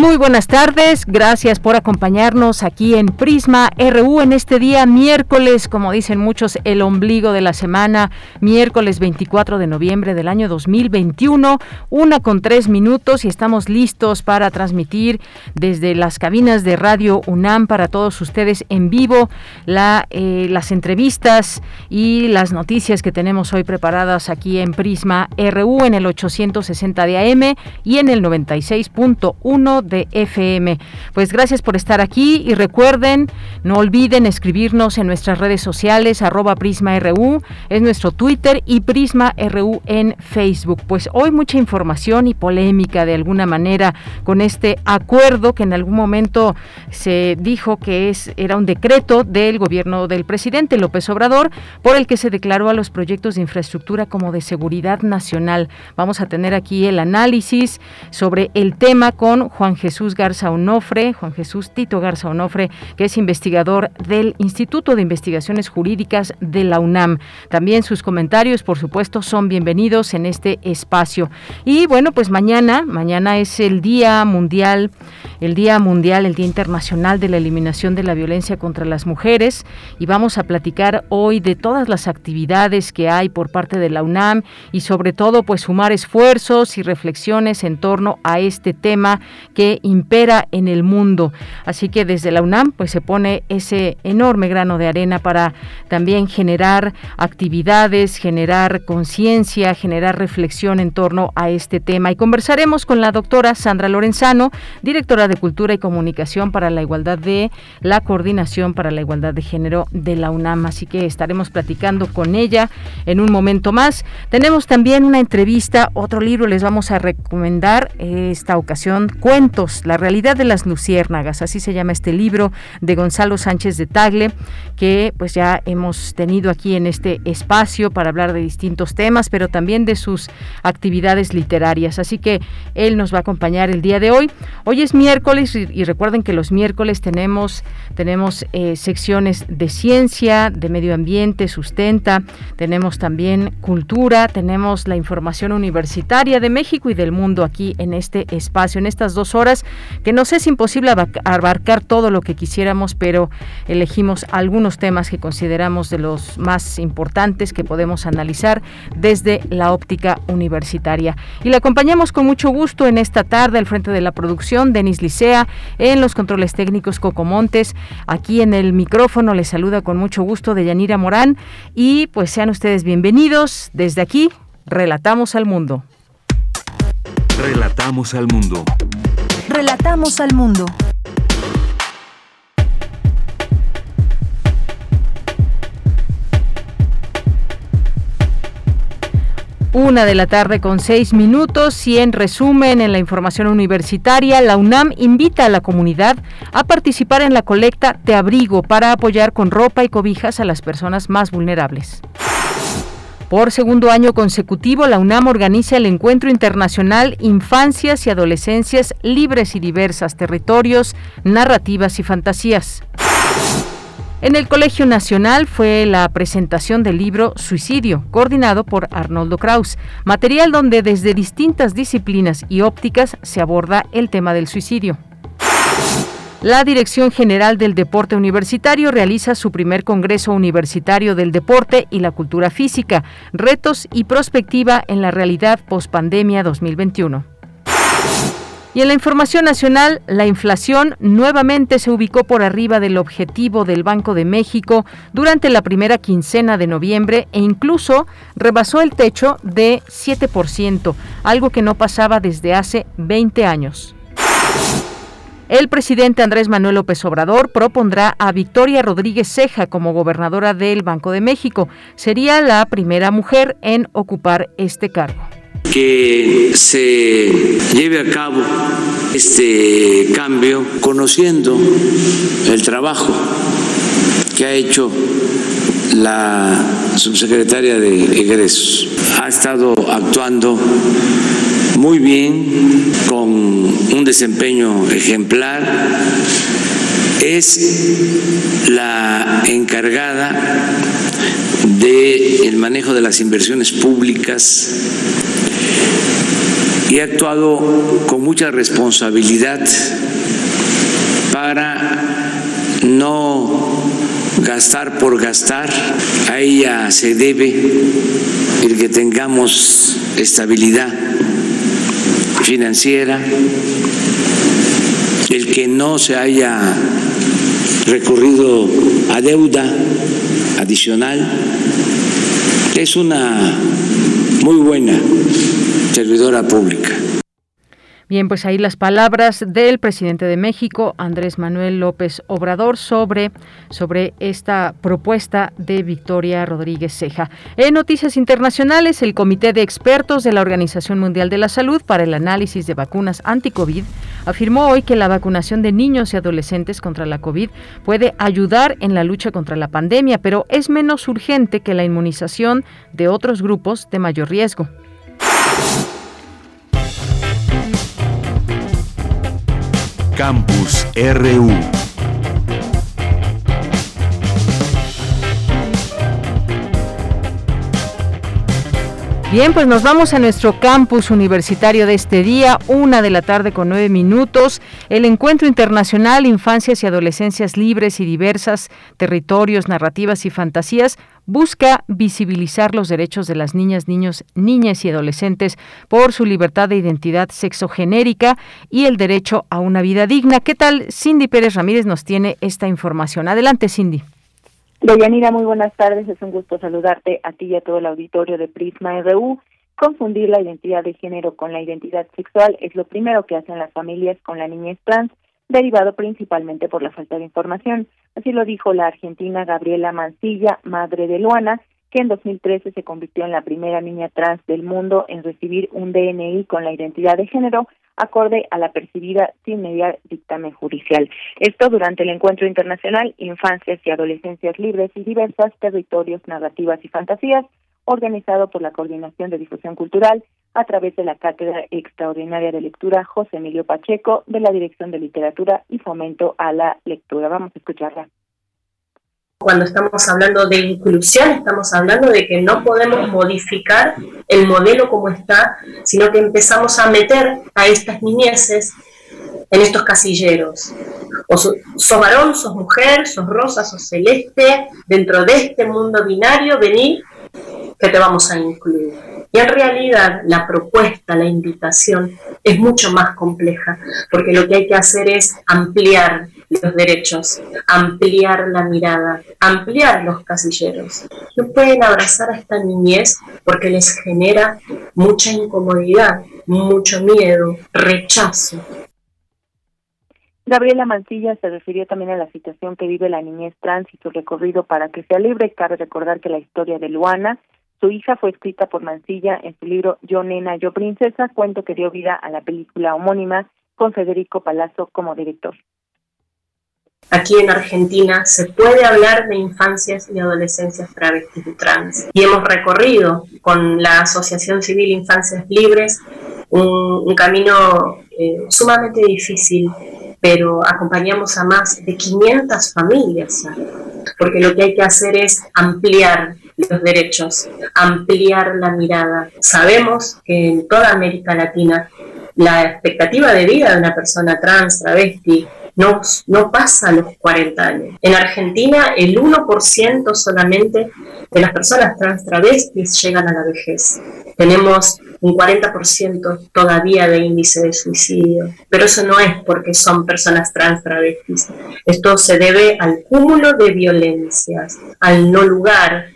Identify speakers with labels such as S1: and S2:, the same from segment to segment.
S1: Muy buenas tardes, gracias por acompañarnos aquí en Prisma RU en este día miércoles, como dicen muchos, el ombligo de la semana, miércoles 24 de noviembre del año 2021, una con tres minutos y estamos listos para transmitir desde las cabinas de Radio UNAM para todos ustedes en vivo eh, las entrevistas y las noticias que tenemos hoy preparadas aquí en Prisma RU en el 860 de AM y en el 96.1 de FM. Pues gracias por estar aquí y recuerden, no olviden escribirnos en nuestras redes sociales, arroba PrismaRU, es nuestro Twitter y PrismaRU en Facebook. Pues hoy mucha información y polémica de alguna manera con este acuerdo que en algún momento se dijo que es, era un decreto del gobierno del presidente López Obrador por el que se declaró a los proyectos de infraestructura como de seguridad nacional. Vamos a tener aquí el análisis sobre el tema con Juan Jesús Garza Onofre, Juan Jesús Tito Garza Onofre, que es investigador del Instituto de Investigaciones Jurídicas de la UNAM. También sus comentarios, por supuesto, son bienvenidos en este espacio. Y bueno, pues mañana, mañana es el Día Mundial, el Día Mundial, el Día Internacional de la Eliminación de la Violencia contra las Mujeres y vamos a platicar hoy de todas las actividades que hay por parte de la UNAM y sobre todo pues sumar esfuerzos y reflexiones en torno a este tema que impera en el mundo. Así que desde la UNAM pues se pone ese enorme grano de arena para también generar actividades, generar conciencia, generar reflexión en torno a este tema. Y conversaremos con la doctora Sandra Lorenzano, directora de Cultura y Comunicación para la Igualdad de la Coordinación para la Igualdad de Género de la UNAM. Así que estaremos platicando con ella en un momento más. Tenemos también una entrevista, otro libro les vamos a recomendar esta ocasión, Cuentos la realidad de las luciérnagas, así se llama este libro de Gonzalo Sánchez de Tagle, que pues ya hemos tenido aquí en este espacio para hablar de distintos temas, pero también de sus actividades literarias. Así que él nos va a acompañar el día de hoy. Hoy es miércoles y, recuerden que los miércoles tenemos, tenemos eh, secciones de ciencia, de medio ambiente, sustenta, tenemos también cultura, tenemos la información universitaria de México y del mundo aquí en este espacio, en estas dos horas que nos es imposible abarcar todo lo que quisiéramos, pero elegimos algunos temas que consideramos de los más importantes que podemos analizar desde la óptica universitaria. Y la acompañamos con mucho gusto en esta tarde al frente de la producción, Denis Licea, en los controles técnicos Coco Montes, aquí en el micrófono les saluda con mucho gusto de Yanira Morán y pues sean ustedes bienvenidos desde aquí, Relatamos al Mundo.
S2: Relatamos al Mundo.
S3: Relatamos al mundo.
S1: Una de la tarde con seis minutos y en resumen en la información universitaria, la UNAM invita a la comunidad a participar en la colecta de abrigo para apoyar con ropa y cobijas a las personas más vulnerables. Por segundo año consecutivo, la UNAM organiza el Encuentro Internacional Infancias y Adolescencias Libres y Diversas, Territorios, Narrativas y Fantasías. En el Colegio Nacional fue la presentación del libro Suicidio, coordinado por Arnoldo Kraus, material donde desde distintas disciplinas y ópticas se aborda el tema del suicidio. La Dirección General del Deporte Universitario realiza su primer Congreso Universitario del Deporte y la Cultura Física, Retos y Prospectiva en la Realidad Postpandemia 2021. Y en la información nacional, la inflación nuevamente se ubicó por arriba del objetivo del Banco de México durante la primera quincena de noviembre e incluso rebasó el techo de 7%, algo que no pasaba desde hace 20 años. El presidente Andrés Manuel López Obrador propondrá a Victoria Rodríguez Ceja como gobernadora del Banco de México. Sería la primera mujer en ocupar este cargo
S2: que se lleve a cabo este cambio conociendo el trabajo que ha hecho la subsecretaria de egresos. Ha estado actuando muy bien, con un desempeño ejemplar. Es la encargada del manejo de las inversiones públicas y ha actuado con mucha responsabilidad para no gastar por gastar. A ella se debe el que tengamos estabilidad financiera, el que no se haya recurrido a deuda adicional. Es una muy buena servidora pública.
S1: Bien, pues ahí las palabras del presidente de México, Andrés Manuel López Obrador, sobre, sobre esta propuesta de Victoria Rodríguez Ceja. En noticias internacionales, el Comité de Expertos de la Organización Mundial de la Salud para el Análisis de Vacunas anti-COVID afirmó hoy que la vacunación de niños y adolescentes contra la COVID puede ayudar en la lucha contra la pandemia, pero es menos urgente que la inmunización de otros grupos de mayor riesgo.
S4: Campus RU.
S1: Bien, pues nos vamos a nuestro campus universitario de este día, una de la tarde con nueve minutos. El Encuentro Internacional Infancias y Adolescencias Libres y Diversas, Territorios, Narrativas y Fantasías busca visibilizar los derechos de las niñas, niños, niñas y adolescentes por su libertad de identidad sexogenérica y el derecho a una vida digna. ¿Qué tal? Cindy Pérez Ramírez nos tiene esta información. Adelante, Cindy.
S5: Deyanira, muy buenas tardes. Es un gusto saludarte a ti y a todo el auditorio de Prisma RU. Confundir la identidad de género con la identidad sexual es lo primero que hacen las familias con la niñez trans, derivado principalmente por la falta de información. Así lo dijo la argentina Gabriela Mancilla, madre de Luana, que en 2013 se convirtió en la primera niña trans del mundo en recibir un DNI con la identidad de género acorde a la percibida sin mediar dictamen judicial. Esto durante el encuentro internacional Infancias y Adolescencias Libres y Diversas, Territorios, Narrativas y Fantasías, organizado por la Coordinación de Difusión Cultural a través de la Cátedra Extraordinaria de Lectura José Emilio Pacheco de la Dirección de Literatura y Fomento a la Lectura. Vamos a escucharla.
S6: Cuando estamos hablando de inclusión, estamos hablando de que no podemos modificar el modelo como está, sino que empezamos a meter a estas niñeces en estos casilleros. O sos, varón, sos mujer, sos rosa, sos celeste, dentro de este mundo binario, vení, que te vamos a incluir. Y en realidad la propuesta, la invitación es mucho más compleja, porque lo que hay que hacer es ampliar los derechos, ampliar la mirada, ampliar los casilleros. No pueden abrazar a esta niñez porque les genera mucha incomodidad, mucho miedo, rechazo.
S5: Gabriela Mancilla se refirió también a la situación que vive la niñez trans y su recorrido para que sea libre. Cabe recordar que la historia de Luana su hija fue escrita por Mancilla en su libro Yo Nena, Yo Princesa, cuento que dio vida a la película homónima con Federico Palazzo como director.
S6: Aquí en Argentina se puede hablar de infancias y adolescencias travestis y trans. Y hemos recorrido con la Asociación Civil Infancias Libres un, camino eh, sumamente difícil, pero acompañamos a más de 500 familias, porque lo que hay que hacer es ampliar los derechos, ampliar la mirada. Sabemos que en toda América Latina la expectativa de vida de una persona trans, travesti, no, no pasa los 40 años. En Argentina, el 1% solamente de las personas trans travestis llegan a la vejez. Tenemos un 40% todavía de índice de suicidio, pero eso no es porque son personas trans travestis. Esto se debe al cúmulo de violencias, al no lugar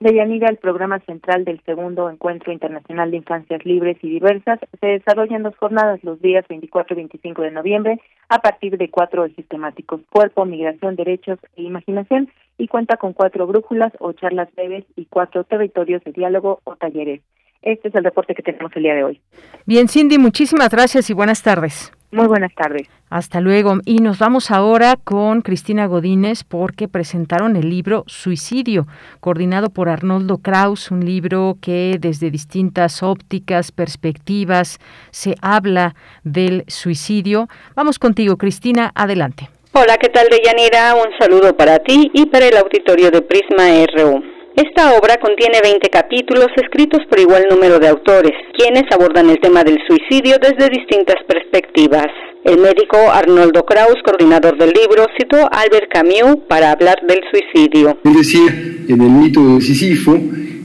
S5: Deyanira, el programa central del segundo Encuentro Internacional de Infancias Libres y Diversas se desarrolla en dos jornadas los días 24 y 25 de noviembre a partir de cuatro ejes temáticos, cuerpo, migración, derechos e imaginación, y cuenta con cuatro brújulas o charlas breves y cuatro territorios de diálogo o talleres. Este es el reporte que tenemos el día de hoy.
S1: Bien, Cindy, muchísimas gracias y buenas tardes.
S5: Muy buenas tardes.
S1: Hasta luego. Y nos vamos ahora con Cristina Godínez porque presentaron el libro Suicidio, coordinado por Arnoldo Kraus, un libro que desde distintas ópticas, perspectivas, se habla del suicidio. Vamos contigo, Cristina, adelante.
S4: Hola, ¿qué tal, Deyanira? Un saludo para ti y para el auditorio de Prisma RU. Esta obra contiene 20 capítulos escritos por igual número de autores, quienes abordan el tema del suicidio desde distintas perspectivas. El médico Arnoldo Kraus, coordinador del libro, citó a Albert Camus para hablar del suicidio.
S7: Él decía en el mito de Sísifo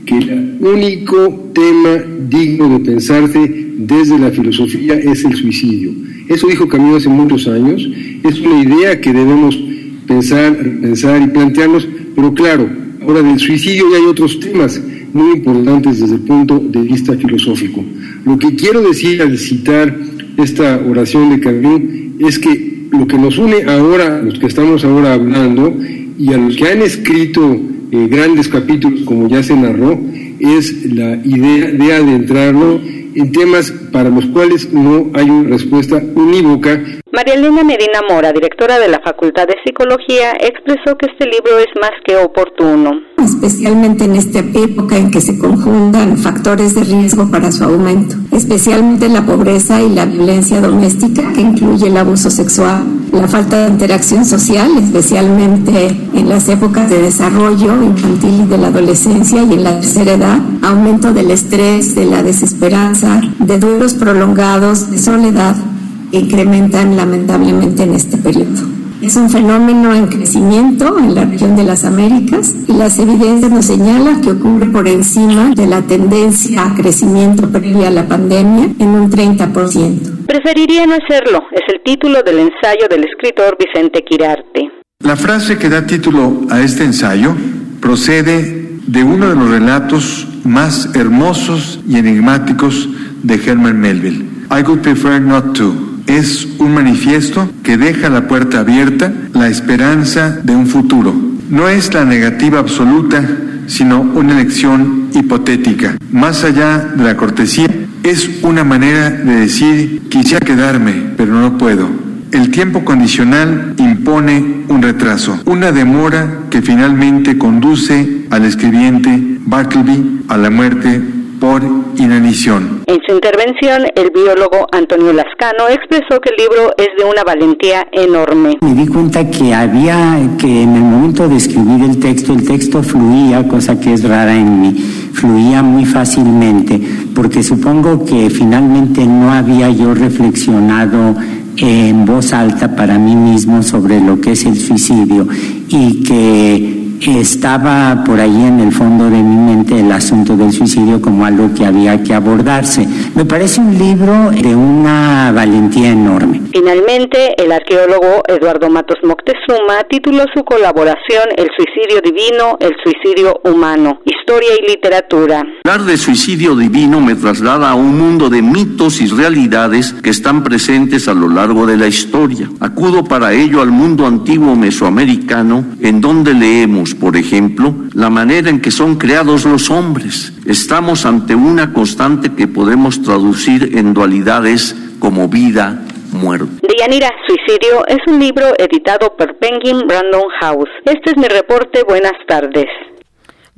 S7: que el único tema digno de pensarse desde la filosofía es el suicidio. Eso dijo Camus hace muchos años, es una idea que debemos pensar, pensar y plantearnos, pero claro, Ahora, del suicidio ya hay otros temas muy importantes desde el punto de vista filosófico. Lo que quiero decir al citar esta oración de Camus es que lo que nos une ahora, los que estamos ahora hablando, y a los que han escrito eh, grandes capítulos, como ya se narró, es la idea de adentrarnos en temas para los cuales no hay una respuesta unívoca
S4: María Elena Medina Mora, directora de la Facultad de Psicología, expresó que este libro es más que oportuno.
S8: Especialmente en esta época en que se conjuntan factores de riesgo para su aumento, especialmente la pobreza y la violencia doméstica que incluye el abuso sexual, la falta de interacción social, especialmente en las épocas de desarrollo infantil y de la adolescencia y en la tercera edad, aumento del estrés, de la desesperanza, de duros prolongados, de soledad incrementan lamentablemente en este periodo. Es un fenómeno en crecimiento en la región de las Américas y las evidencias nos señalan que ocurre por encima de la tendencia a crecimiento previa a la pandemia en un 30%.
S4: Preferiría no hacerlo, es el título del ensayo del escritor Vicente Quirarte.
S9: La frase que da título a este ensayo procede de uno de los relatos más hermosos y enigmáticos de Herman Melville. I would prefer not to es un manifiesto que deja la puerta abierta la esperanza de un futuro. No es la negativa absoluta, sino una elección hipotética. Más allá de la cortesía, es una manera de decir, quisiera quedarme, pero no puedo. El tiempo condicional impone un retraso, una demora que finalmente conduce al escribiente Bartleby a la muerte por inanición.
S4: En su intervención, el biólogo Antonio Lascano expresó que el libro es de una valentía enorme.
S10: Me di cuenta que había, que en el momento de escribir el texto, el texto fluía, cosa que es rara en mí, fluía muy fácilmente, porque supongo que finalmente no había yo reflexionado en voz alta para mí mismo sobre lo que es el suicidio y que estaba por ahí en el fondo de mi mente el asunto del suicidio como algo que había que abordarse. Me parece un libro de una valentía enorme.
S4: Finalmente, el arqueólogo Eduardo Matos Moctezuma tituló su colaboración El suicidio divino, el suicidio humano, historia y literatura.
S11: Hablar de suicidio divino me traslada a un mundo de mitos y realidades que están presentes a lo largo de la historia. Acudo para ello al mundo antiguo mesoamericano, en donde leemos por ejemplo, la manera en que son creados los hombres. Estamos ante una constante que podemos traducir en dualidades como vida, muerte.
S4: Dianira, Suicidio es un libro editado por Penguin Brandon House. Este es mi reporte. Buenas tardes.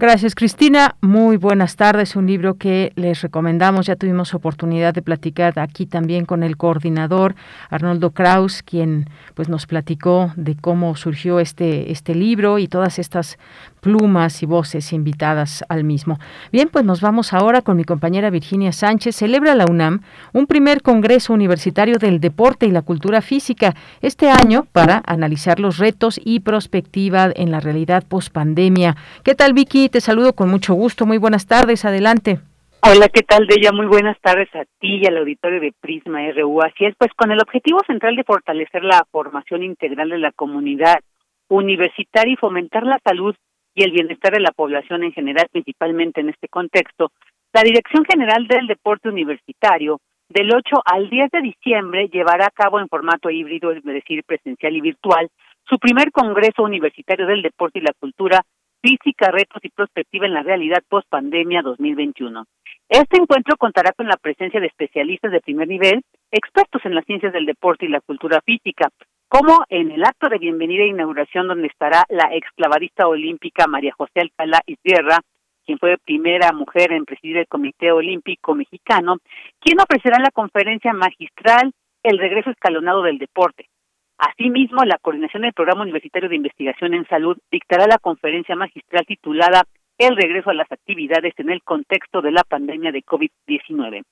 S1: Gracias, Cristina. Muy buenas tardes. Un libro que les recomendamos. Ya tuvimos oportunidad de platicar aquí también con el coordinador Arnoldo Kraus, quien pues nos platicó de cómo surgió este este libro y todas estas plumas y voces invitadas al mismo. Bien, pues nos vamos ahora con mi compañera Virginia Sánchez. Celebra la UNAM un primer Congreso Universitario del Deporte y la Cultura Física este año para analizar los retos y perspectiva en la realidad post-pandemia. ¿Qué tal, Vicky? Te saludo con mucho gusto. Muy buenas tardes. Adelante.
S12: Hola, ¿qué tal, Deya? Muy buenas tardes a ti y al auditorio de Prisma RU. Así es, pues con el objetivo central de fortalecer la formación integral de la comunidad universitaria y fomentar la salud y el bienestar de la población en general, principalmente en este contexto, la Dirección General del Deporte Universitario del 8 al 10 de diciembre llevará a cabo en formato híbrido, es decir, presencial y virtual, su primer Congreso Universitario del Deporte y la Cultura, Física, Retos y Prospectiva en la Realidad Post-Pandemia 2021. Este encuentro contará con la presencia de especialistas de primer nivel, expertos en las ciencias del deporte y la cultura física, como en el acto de bienvenida e inauguración donde estará la exclavadista olímpica María José Alcalá Izguerra, quien fue primera mujer en presidir el Comité Olímpico Mexicano, quien ofrecerá la conferencia magistral El regreso escalonado del deporte. Asimismo, la coordinación del Programa Universitario de Investigación en Salud dictará la conferencia magistral titulada el regreso a las actividades en el contexto de la pandemia de COVID-19.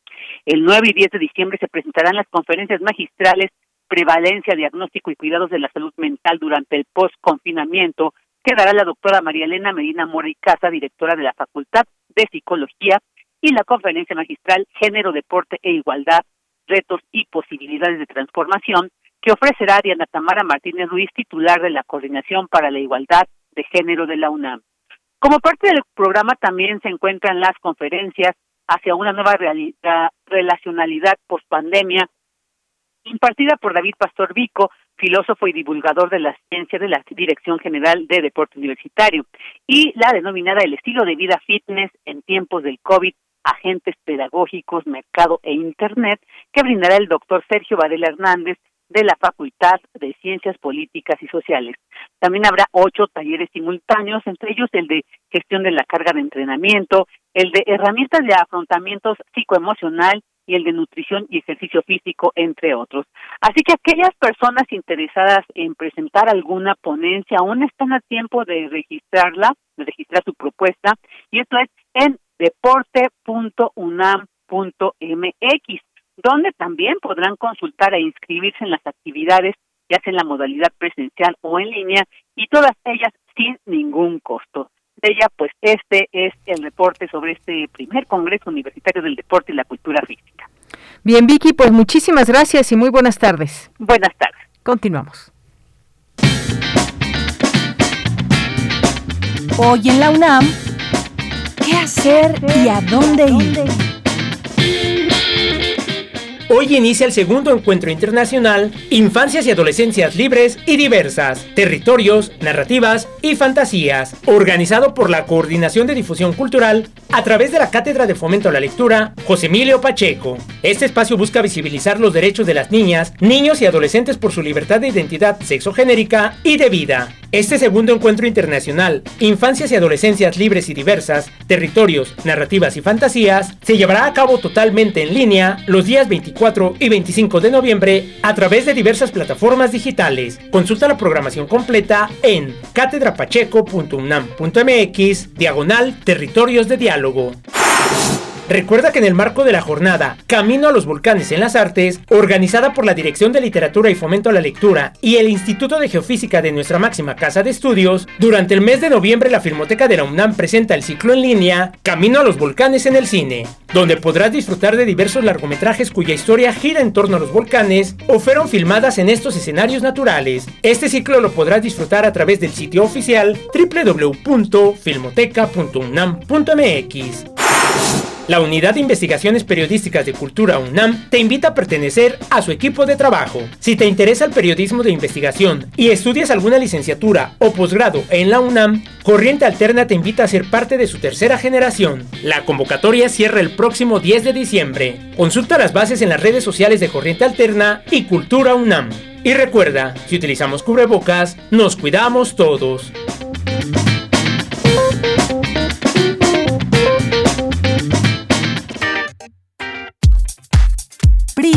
S12: El 9 y 10 de diciembre se presentarán las conferencias magistrales Prevalencia, Diagnóstico y Cuidados de la Salud Mental durante el post-confinamiento, que dará la doctora María Elena Medina Mora directora de la Facultad de Psicología, y la conferencia magistral Género, Deporte e Igualdad, Retos y Posibilidades de Transformación, que ofrecerá Diana Tamara Martínez Ruiz, titular de la Coordinación para la Igualdad de Género de la UNAM. Como parte del programa también se encuentran las conferencias hacia una nueva relacionalidad post-pandemia, impartida por David Pastor Vico, filósofo y divulgador de la ciencia de la Dirección General de Deporte Universitario, y la denominada El estilo de vida fitness en tiempos del COVID, agentes pedagógicos, mercado e Internet, que brindará el doctor Sergio Varela Hernández, de la Facultad de Ciencias Políticas y Sociales. También habrá ocho talleres simultáneos, entre ellos el de gestión de la carga de entrenamiento, el de herramientas de afrontamiento psicoemocional y el de nutrición y ejercicio físico, entre otros. Así que aquellas personas interesadas en presentar alguna ponencia aún están a tiempo de registrarla, de registrar su propuesta, y esto es en deporte.unam.mx donde también podrán consultar e inscribirse en las actividades, ya sea en la modalidad presencial o en línea, y todas ellas sin ningún costo. De ella, pues este es el reporte sobre este primer Congreso Universitario del Deporte y la Cultura Física.
S1: Bien, Vicky, pues muchísimas gracias y muy buenas tardes.
S12: Buenas tardes.
S1: Continuamos.
S3: Hoy en la UNAM, ¿qué hacer y a dónde ir?
S13: Hoy inicia el segundo encuentro internacional Infancias y Adolescencias Libres y Diversas, Territorios, Narrativas y Fantasías, organizado por la Coordinación de Difusión Cultural a través de la Cátedra de Fomento a la Lectura José Emilio Pacheco. Este espacio busca visibilizar los derechos de las niñas, niños y adolescentes por su libertad de identidad sexogenérica y de vida. Este segundo encuentro internacional, Infancias y Adolescencias Libres y Diversas, Territorios, Narrativas y Fantasías, se llevará a cabo totalmente en línea los días 24 y 25 de noviembre a través de diversas plataformas digitales. Consulta la programación completa en catedrapacheco.unam.mx, diagonal Territorios de Diálogo. Recuerda que en el marco de la jornada Camino a los Volcanes en las Artes, organizada por la Dirección de Literatura y Fomento a la Lectura y el Instituto de Geofísica de nuestra máxima casa de estudios, durante el mes de noviembre la Filmoteca de la UNAM presenta el ciclo en línea Camino a los Volcanes en el Cine, donde podrás disfrutar de diversos largometrajes cuya historia gira en torno a los volcanes o fueron filmadas en estos escenarios naturales. Este ciclo lo podrás disfrutar a través del sitio oficial www.filmoteca.unam.mx. La Unidad de Investigaciones Periodísticas de Cultura UNAM te invita a pertenecer a su equipo de trabajo. Si te interesa el periodismo de investigación y estudias alguna licenciatura o posgrado en la UNAM, Corriente Alterna te invita a ser parte de su tercera generación. La convocatoria cierra el próximo 10 de diciembre. Consulta las bases en las redes sociales de Corriente Alterna y Cultura UNAM. Y recuerda, si utilizamos cubrebocas, nos cuidamos todos.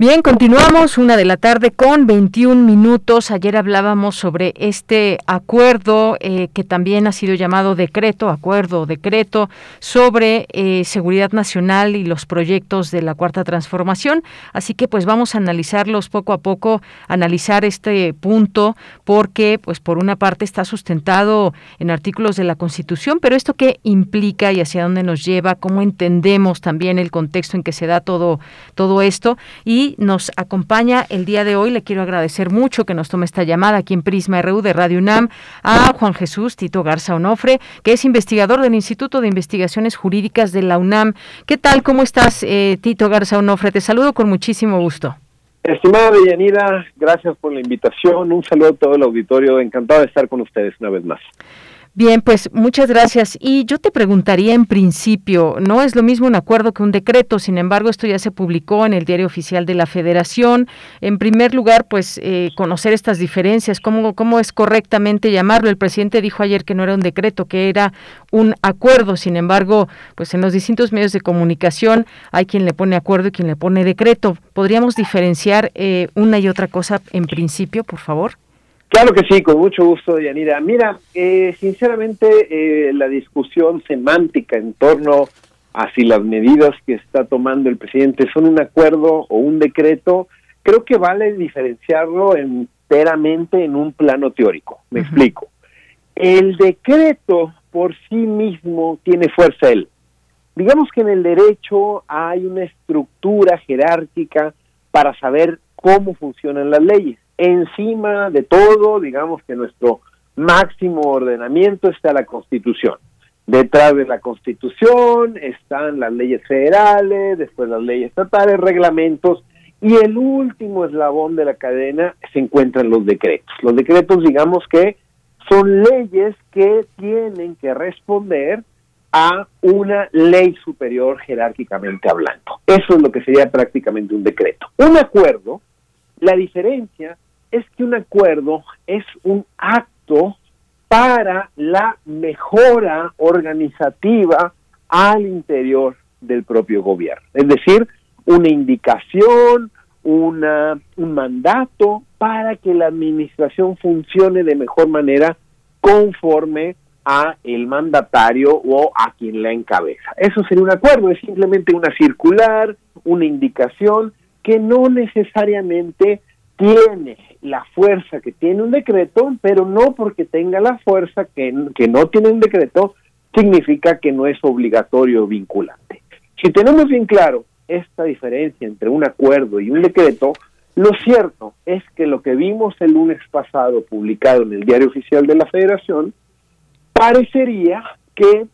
S1: Bien, continuamos una de la tarde con 21 minutos. Ayer hablábamos sobre este acuerdo eh, que también ha sido llamado decreto, acuerdo, decreto sobre eh, seguridad nacional y los proyectos de la cuarta transformación. Así que pues vamos a analizarlos poco a poco, analizar este punto porque pues por una parte está sustentado en artículos de la Constitución, pero esto qué implica y hacia dónde nos lleva, cómo entendemos también el contexto en que se da todo todo esto y nos acompaña el día de hoy. Le quiero agradecer mucho que nos tome esta llamada aquí en Prisma RU de Radio UNAM a Juan Jesús Tito Garza Onofre, que es investigador del Instituto de Investigaciones Jurídicas de la UNAM. ¿Qué tal? ¿Cómo estás, eh, Tito Garza Onofre? Te saludo con muchísimo gusto.
S14: Estimada Deyanira, gracias por la invitación. Un saludo a todo el auditorio. Encantado de estar con ustedes una vez más.
S1: Bien, pues muchas gracias. Y yo te preguntaría en principio, no es lo mismo un acuerdo que un decreto, sin embargo, esto ya se publicó en el diario oficial de la Federación. En primer lugar, pues eh, conocer estas diferencias, cómo, cómo es correctamente llamarlo. El presidente dijo ayer que no era un decreto, que era un acuerdo. Sin embargo, pues en los distintos medios de comunicación hay quien le pone acuerdo y quien le pone decreto. ¿Podríamos diferenciar eh, una y otra cosa en principio, por favor?
S14: Claro que sí, con mucho gusto, Yanira. Mira, eh, sinceramente eh, la discusión semántica en torno a si las medidas que está tomando el presidente son un acuerdo o un decreto, creo que vale diferenciarlo enteramente en un plano teórico. Me explico. El decreto por sí mismo tiene fuerza él. Digamos que en el derecho hay una estructura jerárquica para saber cómo funcionan las leyes encima de todo, digamos que nuestro máximo ordenamiento está la Constitución. Detrás de la Constitución están las leyes federales, después las leyes estatales, reglamentos, y el último eslabón de la cadena se encuentran los decretos. Los decretos, digamos que son leyes que tienen que responder a una ley superior jerárquicamente hablando. Eso es lo que sería prácticamente un decreto. Un acuerdo, la diferencia es que un acuerdo es un acto para la mejora organizativa al interior del propio gobierno. Es decir, una indicación, una, un mandato para que la administración funcione de mejor manera conforme a el mandatario o a quien la encabeza. Eso sería un acuerdo, es simplemente una circular, una indicación que no necesariamente tiene la fuerza que tiene un decreto, pero no porque tenga la fuerza que, que no tiene un decreto, significa que no es obligatorio o vinculante. Si tenemos bien claro esta diferencia entre un acuerdo y un decreto, lo cierto es que lo que vimos el lunes pasado publicado en el Diario Oficial de la Federación parecería que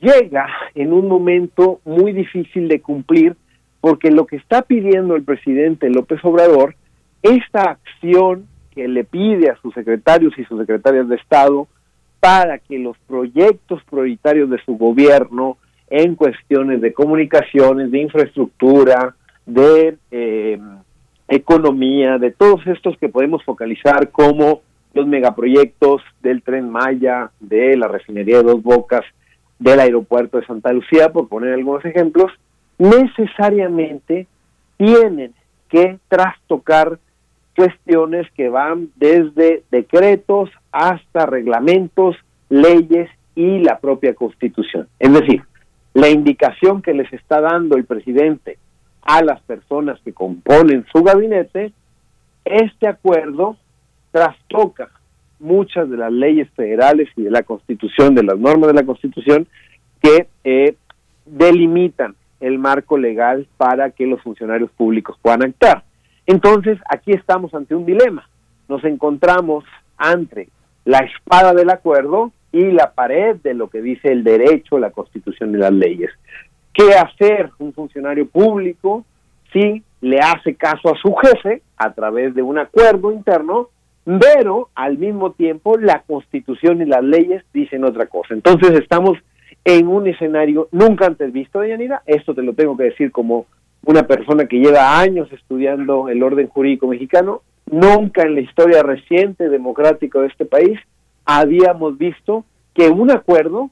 S14: llega en un momento muy difícil de cumplir porque lo que está pidiendo el presidente López Obrador esta acción que le pide a sus secretarios y sus secretarias de Estado para que los proyectos prioritarios de su gobierno en cuestiones de comunicaciones, de infraestructura, de eh, economía, de todos estos que podemos focalizar como los megaproyectos del tren Maya, de la refinería de Dos Bocas, del aeropuerto de Santa Lucía, por poner algunos ejemplos, necesariamente tienen que trastocar cuestiones que van desde decretos hasta reglamentos, leyes y la propia constitución. Es decir, la indicación que les está dando el presidente a las personas que componen su gabinete, este acuerdo trastoca muchas de las leyes federales y de la constitución, de las normas de la constitución, que eh, delimitan el marco legal para que los funcionarios públicos puedan actuar. Entonces, aquí estamos ante un dilema. Nos encontramos ante la espada del acuerdo y la pared de lo que dice el derecho, la constitución y las leyes. ¿Qué hacer un funcionario público si le hace caso a su jefe a través de un acuerdo interno, pero al mismo tiempo la constitución y las leyes dicen otra cosa? Entonces estamos en un escenario nunca antes visto, Yanira, esto te lo tengo que decir como una persona que lleva años estudiando el orden jurídico mexicano, nunca en la historia reciente democrática de este país habíamos visto que un acuerdo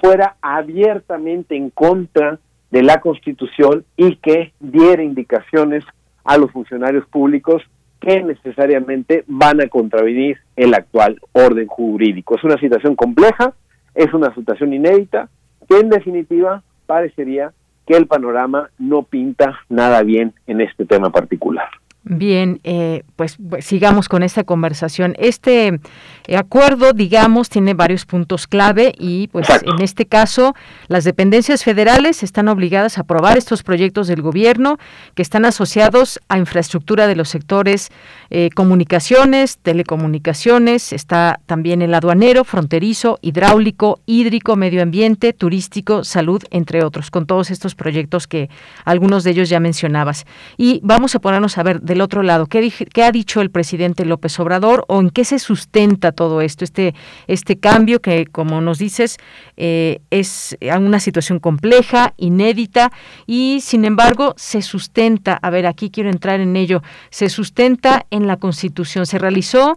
S14: fuera abiertamente en contra de la Constitución y que diera indicaciones a los funcionarios públicos que necesariamente van a contravenir el actual orden jurídico. Es una situación compleja, es una situación inédita, que en definitiva parecería que el panorama no pinta nada bien en este tema particular.
S1: Bien, eh, pues, pues, sigamos con esta conversación. Este eh, acuerdo, digamos, tiene varios puntos clave y, pues, en este caso, las dependencias federales están obligadas a aprobar estos proyectos del gobierno que están asociados a infraestructura de los sectores eh, comunicaciones, telecomunicaciones, está también el aduanero, fronterizo, hidráulico, hídrico, medio ambiente, turístico, salud, entre otros, con todos estos proyectos que algunos de ellos ya mencionabas. Y vamos a ponernos a ver del otro lado, ¿qué, ¿qué, ha dicho el presidente López Obrador o en qué se sustenta todo esto, este, este cambio que, como nos dices, eh, es una situación compleja, inédita y, sin embargo, se sustenta, a ver, aquí quiero entrar en ello, se sustenta en la Constitución, se realizó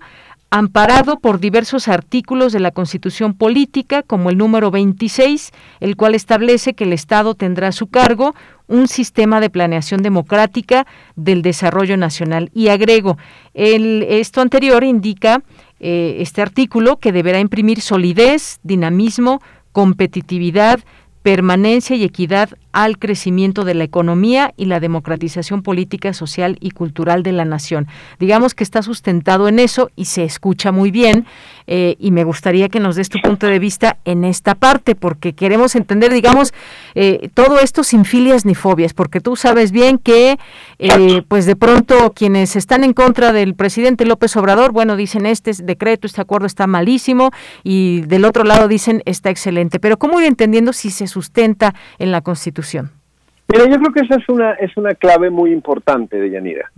S1: amparado por diversos artículos de la Constitución Política, como el número 26, el cual establece que el Estado tendrá a su cargo un sistema de planeación democrática del desarrollo nacional. Y agrego, el, esto anterior indica eh, este artículo que deberá imprimir solidez, dinamismo, competitividad, permanencia y equidad al crecimiento de la economía y la democratización política, social y cultural de la nación. Digamos que está sustentado en eso y se escucha muy bien eh, y me gustaría que nos des tu punto de vista en esta parte porque queremos entender, digamos, eh, todo esto sin filias ni fobias, porque tú sabes bien que eh, pues de pronto quienes están en contra del presidente López Obrador, bueno, dicen este decreto, este acuerdo está malísimo y del otro lado dicen está excelente, pero ¿cómo ir entendiendo si se sustenta en la Constitución?
S14: Mira, yo creo que esa es una es una clave muy importante de Yanira.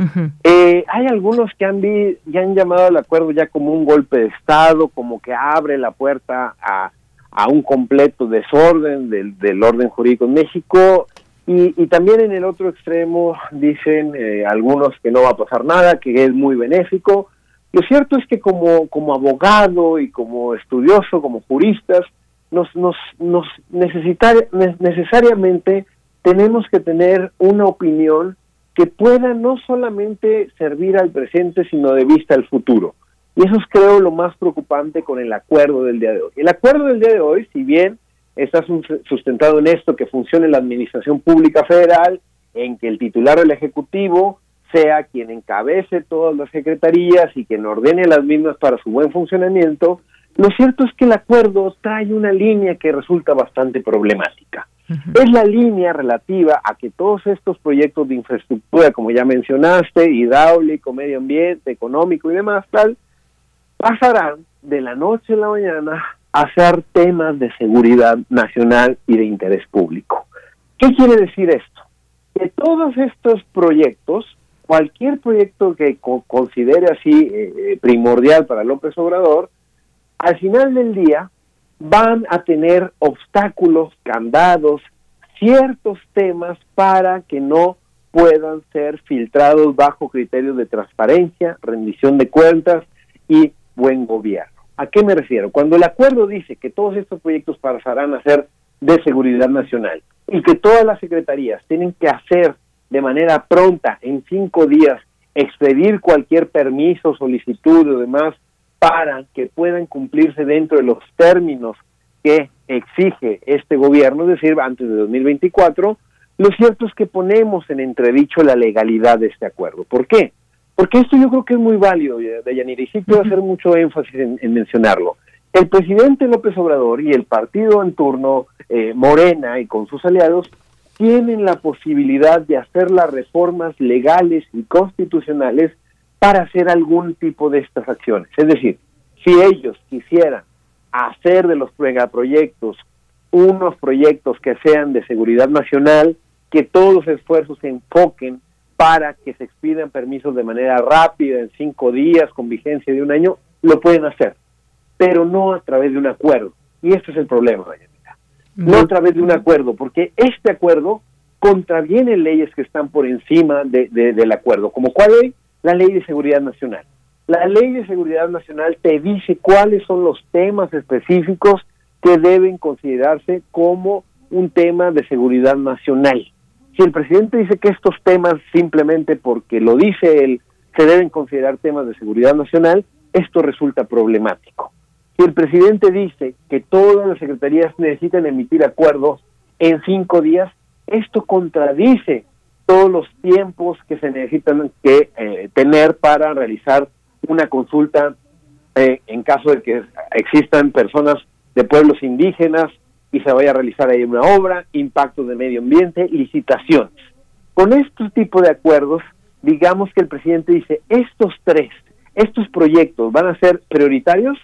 S14: Eh, hay algunos que han ya han llamado al acuerdo ya como un golpe de Estado, como que abre la puerta a, a un completo desorden del, del orden jurídico en México. Y, y, también en el otro extremo dicen eh, algunos que no va a pasar nada, que es muy benéfico. Lo cierto es que como, como abogado y como estudioso, como juristas, nos, nos, necesariamente tenemos que tener una opinión que pueda no solamente servir al presente, sino de vista al futuro. Y eso es creo lo más preocupante con el acuerdo del día de hoy. El acuerdo del día de hoy, si bien está sustentado en esto, que funcione la Administración Pública Federal, en que el titular del Ejecutivo sea quien encabece todas las secretarías y quien ordene las mismas para su buen funcionamiento, lo cierto es que el acuerdo trae una línea que resulta bastante problemática. Es la línea relativa a que todos estos proyectos de infraestructura, como ya mencionaste, hidráulico, medio ambiente, económico y demás, tal, pasarán de la noche a la mañana a ser temas de seguridad nacional y de interés público. ¿Qué quiere decir esto? Que todos estos proyectos, cualquier proyecto que considere así eh, eh, primordial para López Obrador, al final del día van a tener obstáculos, candados, ciertos temas para que no puedan ser filtrados bajo criterios de transparencia, rendición de cuentas y buen gobierno. ¿A qué me refiero? Cuando el acuerdo dice que todos estos proyectos pasarán a ser de seguridad nacional y que todas las secretarías tienen que hacer de manera pronta, en cinco días, expedir cualquier permiso, solicitud o demás para que puedan cumplirse dentro de los términos que exige este gobierno, es decir, antes de 2024, lo cierto es que ponemos en entredicho la legalidad de este acuerdo. ¿Por qué? Porque esto yo creo que es muy válido, Deyanira, y sí quiero hacer mucho énfasis en, mencionarlo. El presidente López Obrador y el partido en turno, eh, Morena y con sus aliados, tienen la posibilidad de hacer las reformas legales y constitucionales para hacer algún tipo de estas acciones. Es decir, si ellos quisieran hacer de los proyectos unos proyectos que sean de seguridad nacional, que todos los esfuerzos se enfoquen para que se expidan permisos de manera rápida, en cinco días, con vigencia de un año, lo pueden hacer, pero no a través de un acuerdo. Y este es el problema. No a través de un acuerdo, porque este acuerdo contraviene leyes que están por encima de, del acuerdo, como cuál ley, la ley de seguridad nacional. La ley de seguridad nacional te dice cuáles son los temas específicos que deben considerarse como un tema de seguridad nacional. Si el presidente dice que estos temas simplemente porque lo dice él se deben considerar temas de seguridad nacional, esto resulta problemático. Si el presidente dice que todas las secretarías necesitan emitir acuerdos en cinco días, esto contradice todos los tiempos que se necesitan que eh, tener para realizar una consulta eh, en caso de que existan personas de pueblos indígenas y se vaya a realizar ahí una obra, impacto de medio ambiente, licitaciones. Con este tipo de acuerdos, digamos que el presidente dice, estos tres, estos proyectos van a ser prioritarios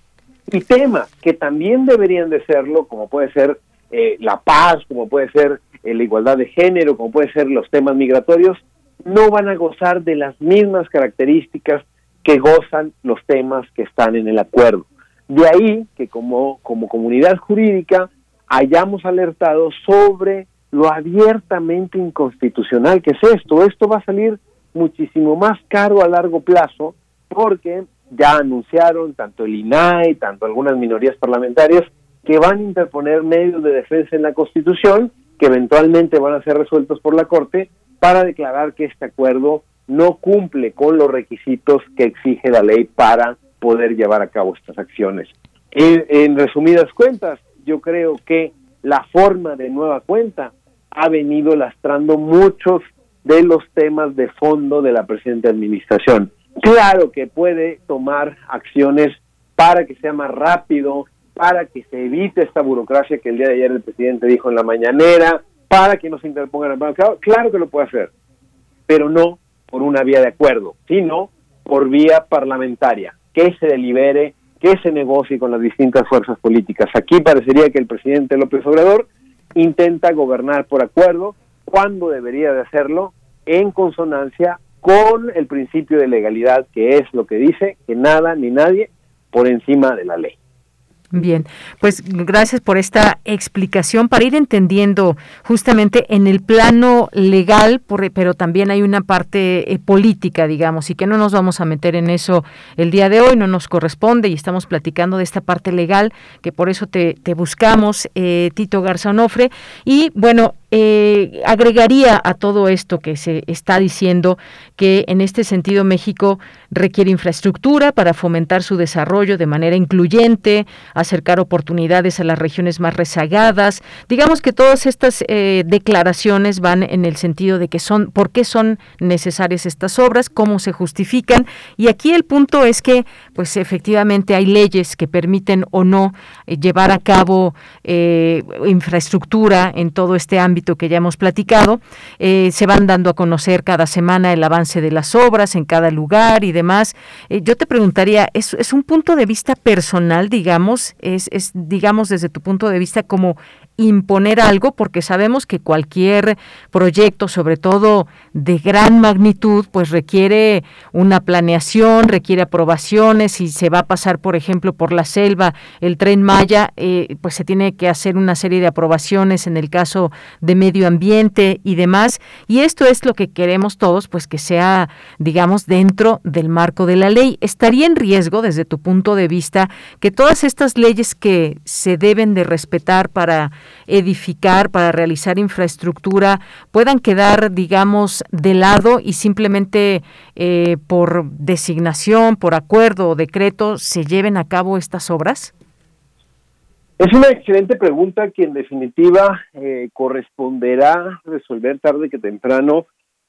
S14: y temas que también deberían de serlo, como puede ser eh, la paz, como puede ser eh, la igualdad de género, como puede ser los temas migratorios, no van a gozar de las mismas características que gozan los temas que están en el acuerdo. De ahí que como, como comunidad jurídica hayamos alertado sobre lo abiertamente inconstitucional que es esto. Esto va a salir muchísimo más caro a largo plazo porque ya anunciaron tanto el INAI, tanto algunas minorías parlamentarias que van a interponer medios de defensa en la Constitución que eventualmente van a ser resueltos por la Corte para declarar que este acuerdo no cumple con los requisitos que exige la ley para poder llevar a cabo estas acciones. En, resumidas cuentas, yo creo que la forma de nueva cuenta ha venido lastrando muchos de los temas de fondo de la presente administración. Claro que puede tomar acciones para que sea más rápido, para que se evite esta burocracia que el día de ayer el presidente dijo en la mañanera, para que no se interpongan el claro, claro que lo puede hacer, pero no por una vía de acuerdo, sino por vía parlamentaria, que se delibere, que se negocie con las distintas fuerzas políticas. Aquí parecería que el presidente López Obrador intenta gobernar por acuerdo cuando debería de hacerlo en consonancia con el principio de legalidad, que es lo que dice que nada ni nadie por encima de la ley.
S1: Bien, pues gracias por esta explicación para ir entendiendo justamente en el plano legal, pero también hay una parte eh, política, digamos, y que no nos vamos a meter en eso el día de hoy, no nos corresponde y estamos platicando de esta parte legal, que por eso te, buscamos, eh, Tito Garza Onofre. Y bueno, eh, agregaría a todo esto que se está diciendo que en este sentido México requiere infraestructura para fomentar su desarrollo de manera incluyente, acercar oportunidades a las regiones más rezagadas. Digamos que todas estas eh, declaraciones van en el sentido de que son, por qué son necesarias estas obras, cómo se justifican. Y aquí el punto es que, pues efectivamente hay leyes que permiten o no eh, llevar a cabo infraestructura en todo este ámbito que ya hemos platicado. Eh, se van dando a conocer cada semana el avance de las obras en cada lugar y demás. Eh, yo te preguntaría, ¿es, ¿es, un punto de vista personal, digamos? ¿Es, es, digamos, desde tu punto de vista como imponer algo porque sabemos que cualquier proyecto, sobre todo de gran magnitud, pues requiere una planeación, requiere aprobaciones. Si se va a pasar, por ejemplo, por la selva, el tren Maya, eh, pues se tiene que hacer una serie de aprobaciones en el caso de medio ambiente y demás. Y esto es lo que queremos todos, pues que sea, digamos, dentro del marco de la ley. ¿Estaría en riesgo, desde tu punto de vista, que todas estas leyes que se deben de respetar para edificar, para realizar infraestructura, puedan quedar, digamos, de lado y simplemente eh, por designación, por acuerdo o decreto se lleven a cabo estas obras?
S14: Es una excelente pregunta que en definitiva eh, corresponderá resolver tarde que temprano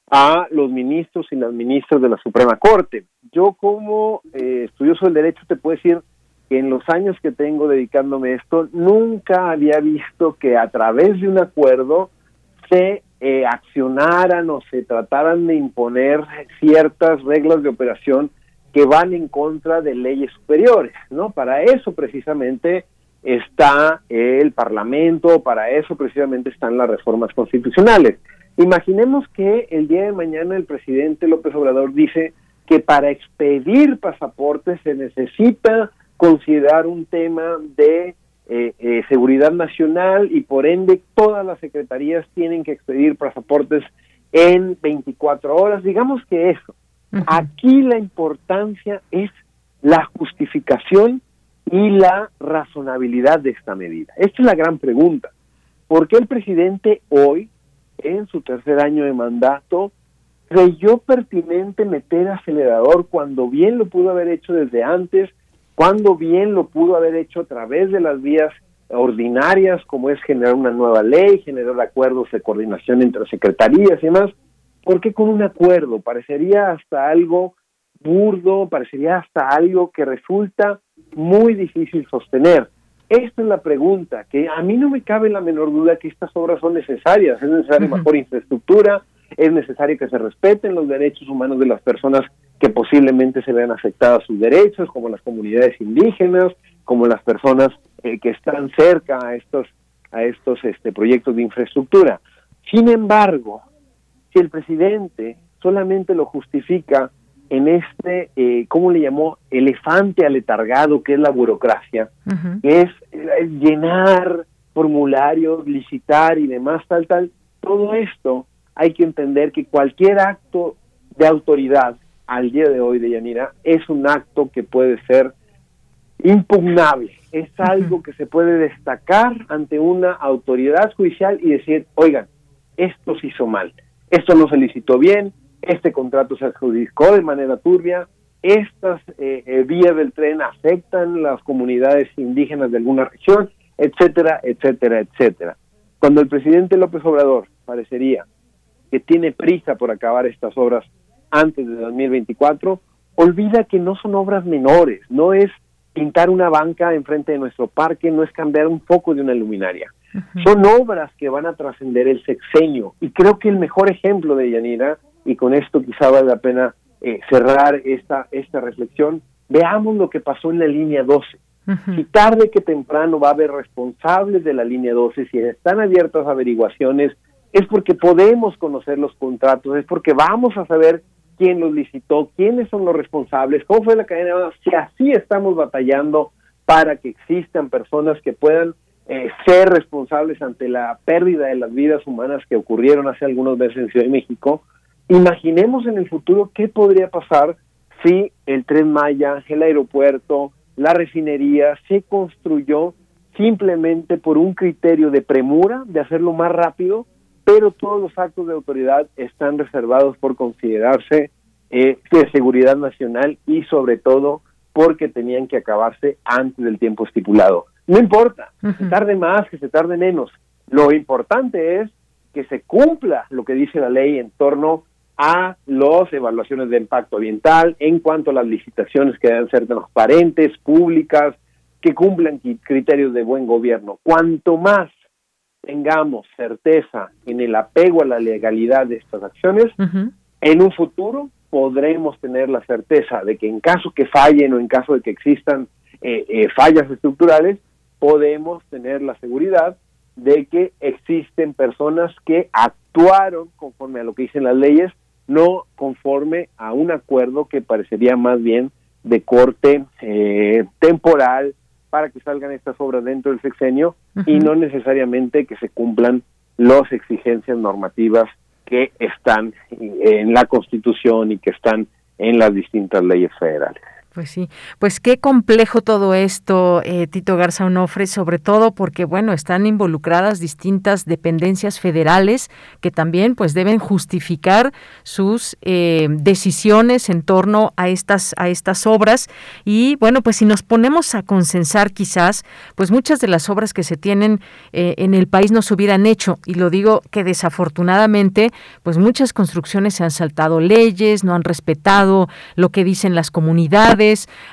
S14: a los ministros y las ministras de la Suprema Corte. Yo como eh, estudioso del derecho te puedo decir en los años que tengo dedicándome a esto, nunca había visto que a través de un acuerdo se eh, accionaran o se trataran de imponer ciertas reglas de operación que van en contra de leyes superiores, ¿no? Para eso precisamente está el Parlamento, para eso precisamente están las reformas constitucionales. Imaginemos que el día de mañana el presidente López Obrador dice que para expedir pasaportes se necesita considerar un tema de eh, eh, seguridad nacional y por ende todas las secretarías tienen que expedir pasaportes en 24 horas. Digamos que eso. Aquí la importancia es la justificación y la razonabilidad de esta medida. Esta es la gran pregunta. ¿Por qué el presidente hoy, en su tercer año de mandato, creyó pertinente meter acelerador cuando bien lo pudo haber hecho desde antes, cuando bien lo pudo haber hecho a través de las vías ordinarias, como es generar una nueva ley, generar acuerdos de coordinación entre secretarías y demás? ¿Por qué con un acuerdo? Parecería hasta algo burdo, parecería hasta algo que resulta muy difícil sostener. Esta es la pregunta, que a mí no me cabe la menor duda que estas obras son necesarias, es necesaria mejor infraestructura, es necesario que se respeten los derechos humanos de las personas que posiblemente se vean afectadas sus derechos, como las comunidades indígenas, como las personas eh, que están cerca a estos a estos este, proyectos de infraestructura. Sin embargo, si el presidente solamente lo justifica en este, eh, ¿cómo le llamó? Elefante aletargado que es la burocracia, que es eh, llenar formularios, licitar y demás, tal, tal. Todo esto hay que entender que cualquier acto de autoridad al día de hoy de Yanira es un acto que puede ser impugnable, es algo que se puede destacar ante una autoridad judicial y decir, oigan, esto se hizo mal, esto no se licitó bien, este contrato se adjudicó de manera turbia, estas eh, eh, vías del tren afectan las comunidades indígenas de alguna región, etcétera, etcétera, etcétera. Cuando el presidente López Obrador parecería que tiene prisa por acabar estas obras antes de 2024, olvida que no son obras menores, no es pintar una banca enfrente de nuestro parque, no es cambiar un foco de una luminaria. Son obras que van a trascender el sexenio. Y creo que el mejor ejemplo de Yanira, y con esto quizá vale la pena eh, cerrar esta, esta reflexión, veamos lo que pasó en la línea 12. Si tarde que temprano va a haber responsables de la línea 12, si están abiertas averiguaciones, es porque podemos conocer los contratos, es porque vamos a saber quién los licitó, quiénes son los responsables, cómo fue la cadena, si así estamos batallando para que existan personas que puedan eh, ser responsables ante la pérdida de las vidas humanas que ocurrieron hace algunos meses en Ciudad de México, imaginemos en el futuro qué podría pasar si el tren Maya, el aeropuerto, la refinería se construyó simplemente por un criterio de premura, de hacerlo más rápido, pero todos los actos de autoridad están reservados por considerarse eh, de seguridad nacional y sobre todo porque tenían que acabarse antes del tiempo estipulado. No importa, que se tarde más, que se tarde menos. Lo importante es que se cumpla lo que dice la ley en torno a las evaluaciones de impacto ambiental, en cuanto a las licitaciones que deben ser transparentes, públicas, que cumplan criterios de buen gobierno. Cuanto más tengamos certeza en el apego a la legalidad de estas acciones, en un futuro podremos tener la certeza de que en caso que fallen o en caso de que existan eh, eh, fallas estructurales, podemos tener la seguridad de que existen personas que actuaron conforme a lo que dicen las leyes, no conforme a un acuerdo que parecería más bien de corte eh, temporal para que salgan estas obras dentro del sexenio y no necesariamente que se cumplan las exigencias normativas que están en la Constitución y que están en las distintas leyes federales.
S1: Pues sí, pues qué complejo todo esto, eh, Tito Garza Onofre, sobre todo porque, bueno, están involucradas distintas dependencias federales que también, pues, deben justificar sus eh, decisiones en torno a estas, a estas obras. Y, bueno, pues si nos ponemos a consensar quizás, pues muchas de las obras que se tienen eh, en el país no se hubieran hecho. Y lo digo que desafortunadamente, pues muchas construcciones se han saltado leyes, no han respetado lo que dicen las comunidades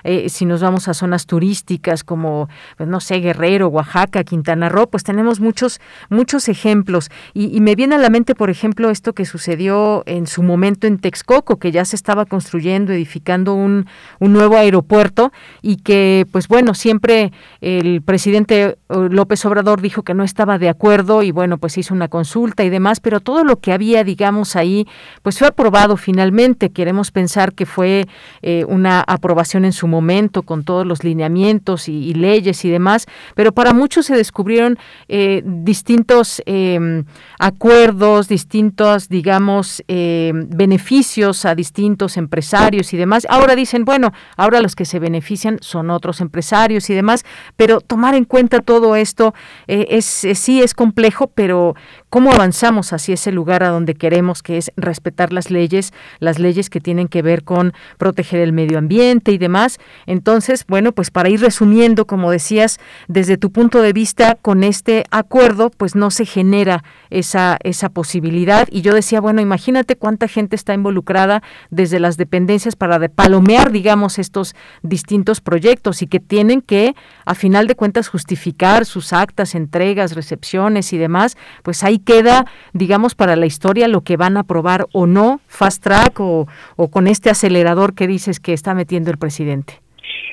S1: eh, si nos vamos a zonas turísticas como, pues, no sé, Guerrero, Oaxaca, Quintana Roo, pues tenemos muchos, muchos ejemplos. Y, me viene a la mente, por ejemplo, esto que sucedió en su momento en Texcoco, que ya se estaba construyendo, edificando un, un nuevo aeropuerto y que, pues bueno, siempre el presidente eh, López Obrador dijo que no estaba de acuerdo y bueno, pues hizo una consulta y demás, pero todo lo que había, digamos, ahí, pues fue aprobado finalmente. Queremos pensar que fue eh, una aprobación en su momento con todos los lineamientos y, leyes y demás, pero para muchos se descubrieron eh, distintos em, acuerdos, distintos, digamos, em, beneficios a distintos empresarios y demás. Ahora dicen, bueno, ahora los que se benefician son otros empresarios y demás, pero tomar en cuenta todo esto eh, es, sí es complejo, pero cómo avanzamos hacia ese lugar a donde queremos, que es respetar las leyes, las leyes que tienen que ver con proteger el medio ambiente y demás. Entonces, bueno, pues para ir resumiendo, como decías, desde tu punto de vista, con este acuerdo, pues no se genera esa, esa posibilidad. Y yo decía, bueno, imagínate cuánta gente está involucrada desde las dependencias para de palomear, digamos, estos distintos proyectos y que tienen que, a final de cuentas, justificar sus actas, entregas, recepciones y demás, pues hay queda, digamos, para la historia lo que van a aprobar o no, fast track o, o con este acelerador que dices que está metiendo el presidente.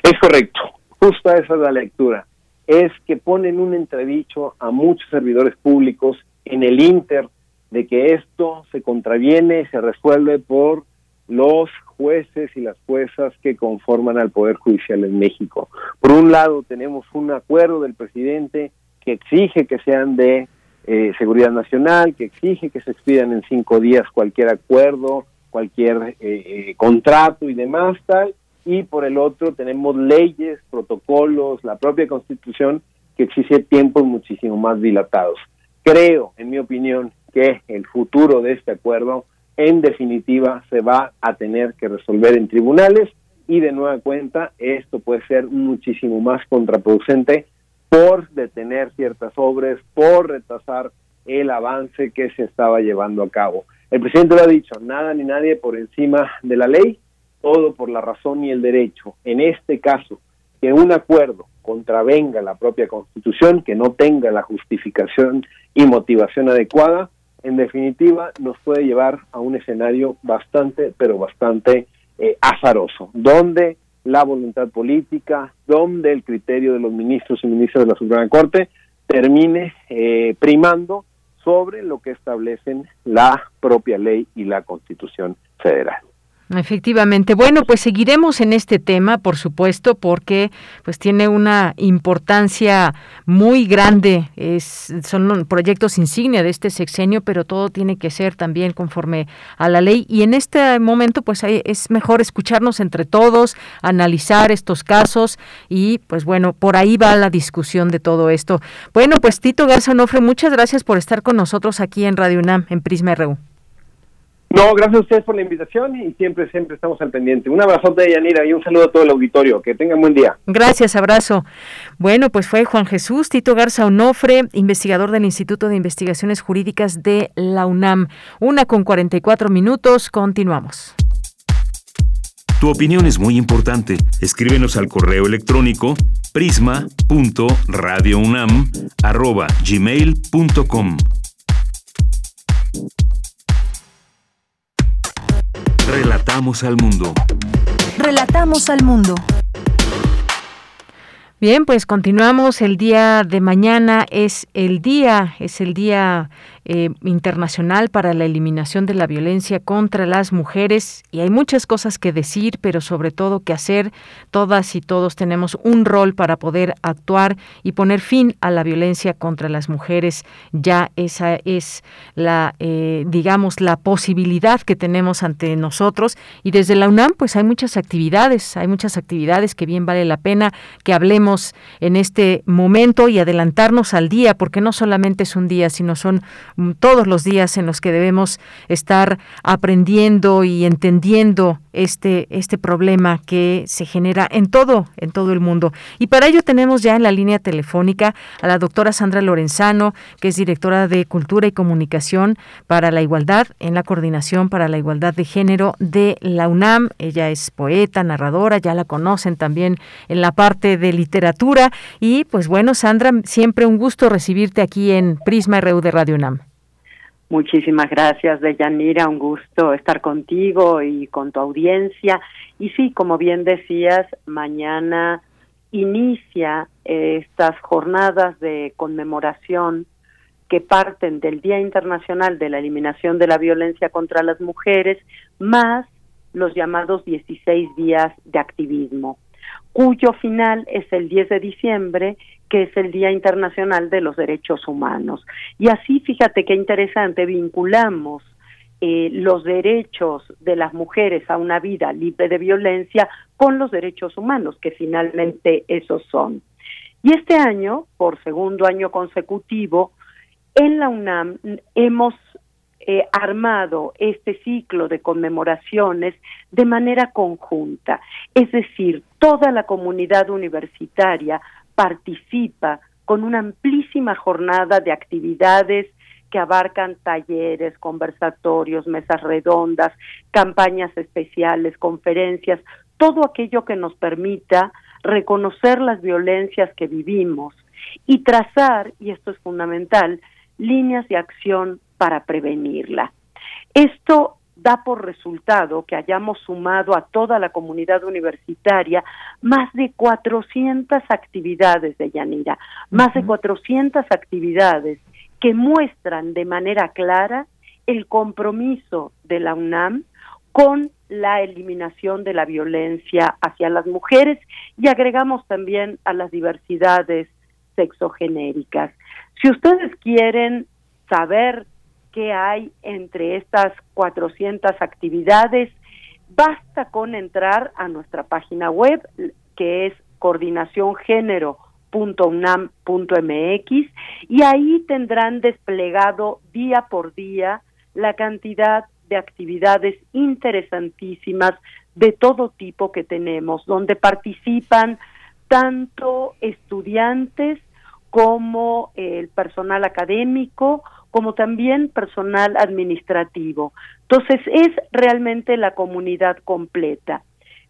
S14: Es correcto, justo esa es la lectura. Es que ponen un entredicho a muchos servidores públicos en el Inter de que esto se contraviene y se resuelve por los jueces y las juezas que conforman al Poder Judicial en México. Por un lado, tenemos un acuerdo del presidente que exige que sean de eh, seguridad Nacional, que exige que se expidan en cinco días cualquier acuerdo, cualquier eh, eh, contrato y demás tal, y por el otro tenemos leyes, protocolos, la propia Constitución que exige tiempos muchísimo más dilatados. Creo, en mi opinión, que el futuro de este acuerdo, en definitiva, se va a tener que resolver en tribunales y de nueva cuenta esto puede ser muchísimo más contraproducente por detener ciertas obras, por retrasar el avance que se estaba llevando a cabo. El presidente lo ha dicho, nada ni nadie por encima de la ley, todo por la razón y el derecho. En este caso, que un acuerdo contravenga la propia Constitución, que no tenga la justificación y motivación adecuada, en definitiva nos puede llevar a un escenario bastante, pero bastante eh, azaroso, donde la voluntad política, donde el criterio de los ministros y ministras de la Suprema Corte termine eh, primando sobre lo que establecen la propia ley y la Constitución federal.
S1: Efectivamente. Bueno, pues seguiremos en este tema, por supuesto, porque pues tiene una importancia muy grande. Es, son proyectos insignia de este sexenio, pero todo tiene que ser también conforme a la ley. Y en este momento, pues es mejor escucharnos entre todos, analizar estos casos y, pues bueno, por ahí va la discusión de todo esto. Bueno, pues Tito Garza Onofre, muchas gracias por estar con nosotros aquí en Radio UNAM, en Prisma RU.
S14: No, gracias a ustedes por la invitación y siempre, siempre estamos al pendiente. Un abrazote de Yanira y un saludo a todo el auditorio. Que tengan buen día.
S1: Gracias, abrazo. Bueno, pues fue Juan Jesús Tito Garza Onofre, investigador del Instituto de Investigaciones Jurídicas de la UNAM. Una con 44 minutos, continuamos.
S15: Tu opinión es muy importante. Escríbenos al correo electrónico prisma.radiounam@gmail.com. Relatamos al mundo.
S3: Relatamos al mundo.
S1: Bien, pues continuamos. El día de mañana es el día, es el día eh, internacional para la eliminación de la violencia contra las mujeres y hay muchas cosas que decir, pero sobre todo que hacer. Todas y todos tenemos un rol para poder actuar y poner fin a la violencia contra las mujeres. Ya esa es la, eh, digamos, la posibilidad que tenemos ante nosotros y desde la UNAM pues hay muchas actividades, hay muchas actividades que bien vale la pena que hablemos en este momento y adelantarnos al día, porque no solamente es un día, sino son todos los días en los que debemos estar aprendiendo y entendiendo este este problema que se genera en todo en todo el mundo. Y para ello tenemos ya en la línea telefónica a la doctora Sandra Lorenzano que es directora de Cultura y Comunicación para la Igualdad en la Coordinación para la Igualdad de Género de la UNAM. Ella es poeta narradora ya la conocen también en la parte de literatura. Y pues bueno Sandra siempre un gusto recibirte aquí en Prisma RU de Radio UNAM
S16: Muchísimas gracias, Deyanira. Un gusto estar contigo y con tu audiencia. Y sí, como bien decías, mañana inicia estas jornadas de conmemoración que parten del Día Internacional de la Eliminación de la Violencia contra las Mujeres, más los llamados 16 días de activismo, cuyo final es el 10 de diciembre, que es el Día Internacional de los Derechos Humanos. Y así, fíjate qué interesante, vinculamos eh, los derechos de las mujeres a una vida libre de violencia con los derechos humanos, que finalmente esos son. Y este año, por segundo año consecutivo, en la UNAM hemos eh, armado este ciclo de conmemoraciones de manera conjunta. Es decir, toda la comunidad universitaria participa con una amplísima jornada de actividades que abarcan talleres, conversatorios, mesas redondas, campañas especiales, conferencias, todo aquello que nos permita reconocer las violencias que vivimos y trazar, y esto es fundamental, líneas de acción para prevenirla. Esto da por resultado que hayamos sumado a toda la comunidad universitaria más de 400 actividades de Yanira, más de 400 actividades que muestran de manera clara el compromiso de la UNAM con la eliminación de la violencia hacia las mujeres y agregamos también a las diversidades sexogenéricas. Si ustedes quieren saber qué hay entre estas 400 actividades, basta con entrar a nuestra página web que es coordinacióngénero.unam.mx y ahí tendrán desplegado día por día la cantidad de actividades interesantísimas de todo tipo que tenemos, donde participan tanto estudiantes como el personal académico, como también personal administrativo. Entonces es realmente la comunidad completa.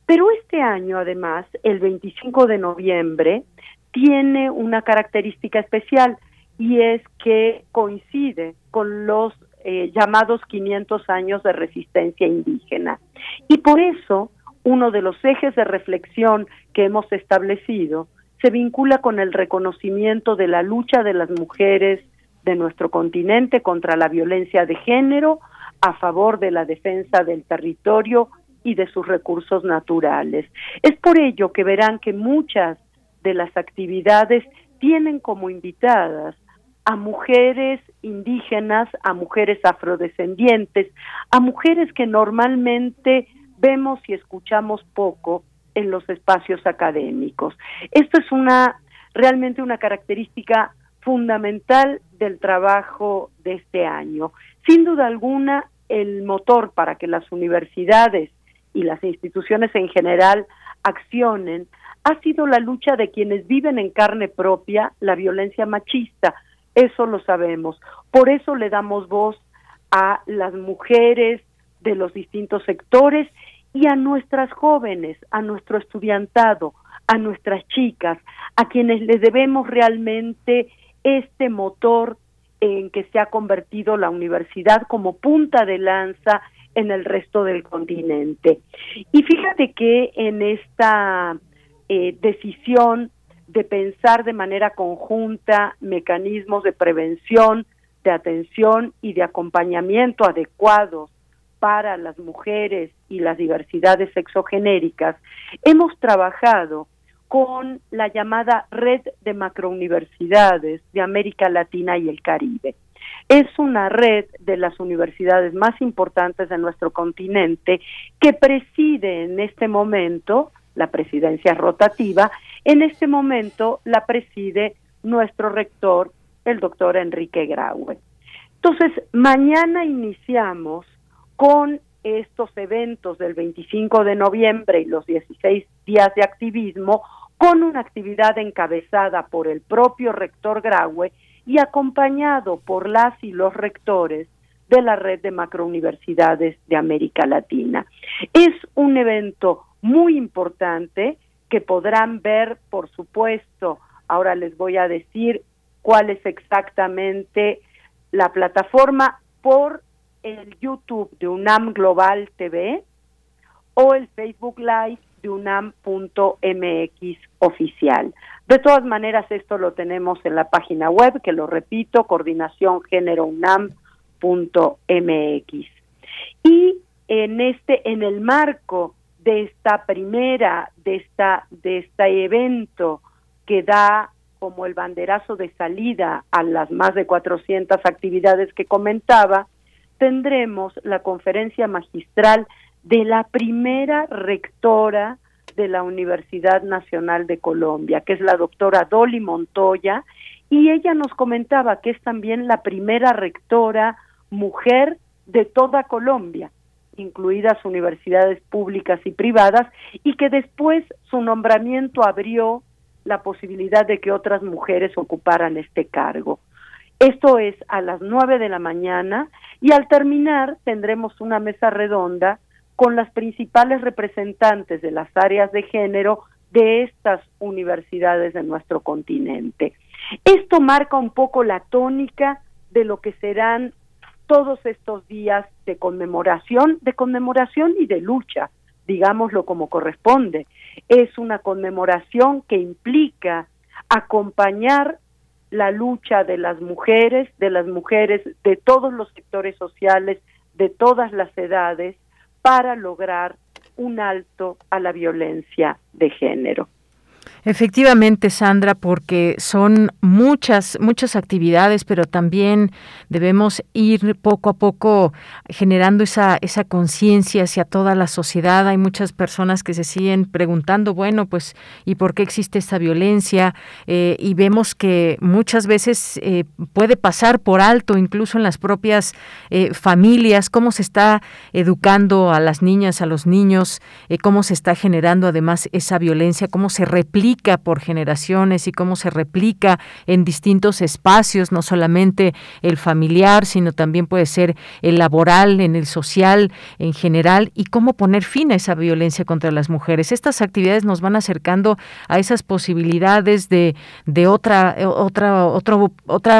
S16: Pero este año, además, el 25 de noviembre, tiene una característica especial y es que coincide con los eh, llamados 500 años de resistencia indígena. Y por eso, uno de los ejes de reflexión que hemos establecido se vincula con el reconocimiento de la lucha de las mujeres de nuestro continente contra la violencia de género, a favor de la defensa del territorio y de sus recursos naturales. Es por ello que verán que muchas de las actividades tienen como invitadas a mujeres indígenas, a mujeres afrodescendientes, a mujeres que normalmente vemos y escuchamos poco en los espacios académicos. Esto es una realmente una característica fundamental del trabajo de este año. Sin duda alguna, el motor para que las universidades y las instituciones en general accionen ha sido la lucha de quienes viven en carne propia la violencia machista. Eso lo sabemos. Por eso le damos voz a las mujeres de los distintos sectores y a nuestras jóvenes, a nuestro estudiantado, a nuestras chicas, a quienes les debemos realmente este motor en que se ha convertido la universidad como punta de lanza en el resto del continente. Y fíjate que en esta eh, decisión de pensar de manera conjunta mecanismos de prevención, de atención y de acompañamiento adecuados para las mujeres y las diversidades sexogenéricas, hemos trabajado con la llamada Red de Macrouniversidades de América Latina y el Caribe. Es una red de las universidades más importantes de nuestro continente que preside en este momento, la presidencia rotativa, en este momento la preside nuestro rector, el doctor Enrique Graue. Entonces, mañana iniciamos con estos eventos del 25 de noviembre y los 16 días de activismo con una actividad encabezada por el propio rector Graue y acompañado por las y los rectores de la red de macrouniversidades de América Latina. Es un evento muy importante que podrán ver, por supuesto, ahora les voy a decir cuál es exactamente la plataforma por el YouTube de UNAM Global TV o el Facebook Live de unam.mx oficial. De todas maneras, esto lo tenemos en la página web, que lo repito, coordinación género unam.mx. Y en este en el marco de esta primera de esta de este evento que da como el banderazo de salida a las más de 400 actividades que comentaba, tendremos la conferencia magistral de la primera rectora de la Universidad Nacional de Colombia, que es la doctora Dolly Montoya, y ella nos comentaba que es también la primera rectora mujer de toda Colombia, incluidas universidades públicas y privadas, y que después su nombramiento abrió la posibilidad de que otras mujeres ocuparan este cargo. Esto es a las nueve de la mañana y al terminar tendremos una mesa redonda con las principales representantes de las áreas de género de estas universidades de nuestro continente. Esto marca un poco la tónica de lo que serán todos estos días de conmemoración, de conmemoración y de lucha, digámoslo como corresponde. Es una conmemoración que implica acompañar la lucha de las mujeres, de las mujeres de todos los sectores sociales, de todas las edades, para lograr un alto a la violencia de género.
S1: Efectivamente, Sandra, porque son muchas, muchas actividades, pero también debemos ir poco a poco generando esa, esa conciencia hacia toda la sociedad. Hay muchas personas que se siguen preguntando, bueno, pues, ¿y por qué existe esta violencia? Eh, y vemos que muchas veces eh, puede pasar por alto, incluso en las propias eh, familias, cómo se está educando a las niñas, a los niños, cómo se está generando además esa violencia, cómo se replica por generaciones y cómo se replica en distintos espacios, no solamente el familiar, sino también puede ser el laboral, en el social en general, y cómo poner fin a esa violencia contra las mujeres. Estas actividades nos van acercando a esas posibilidades de, de otra, otra, otro,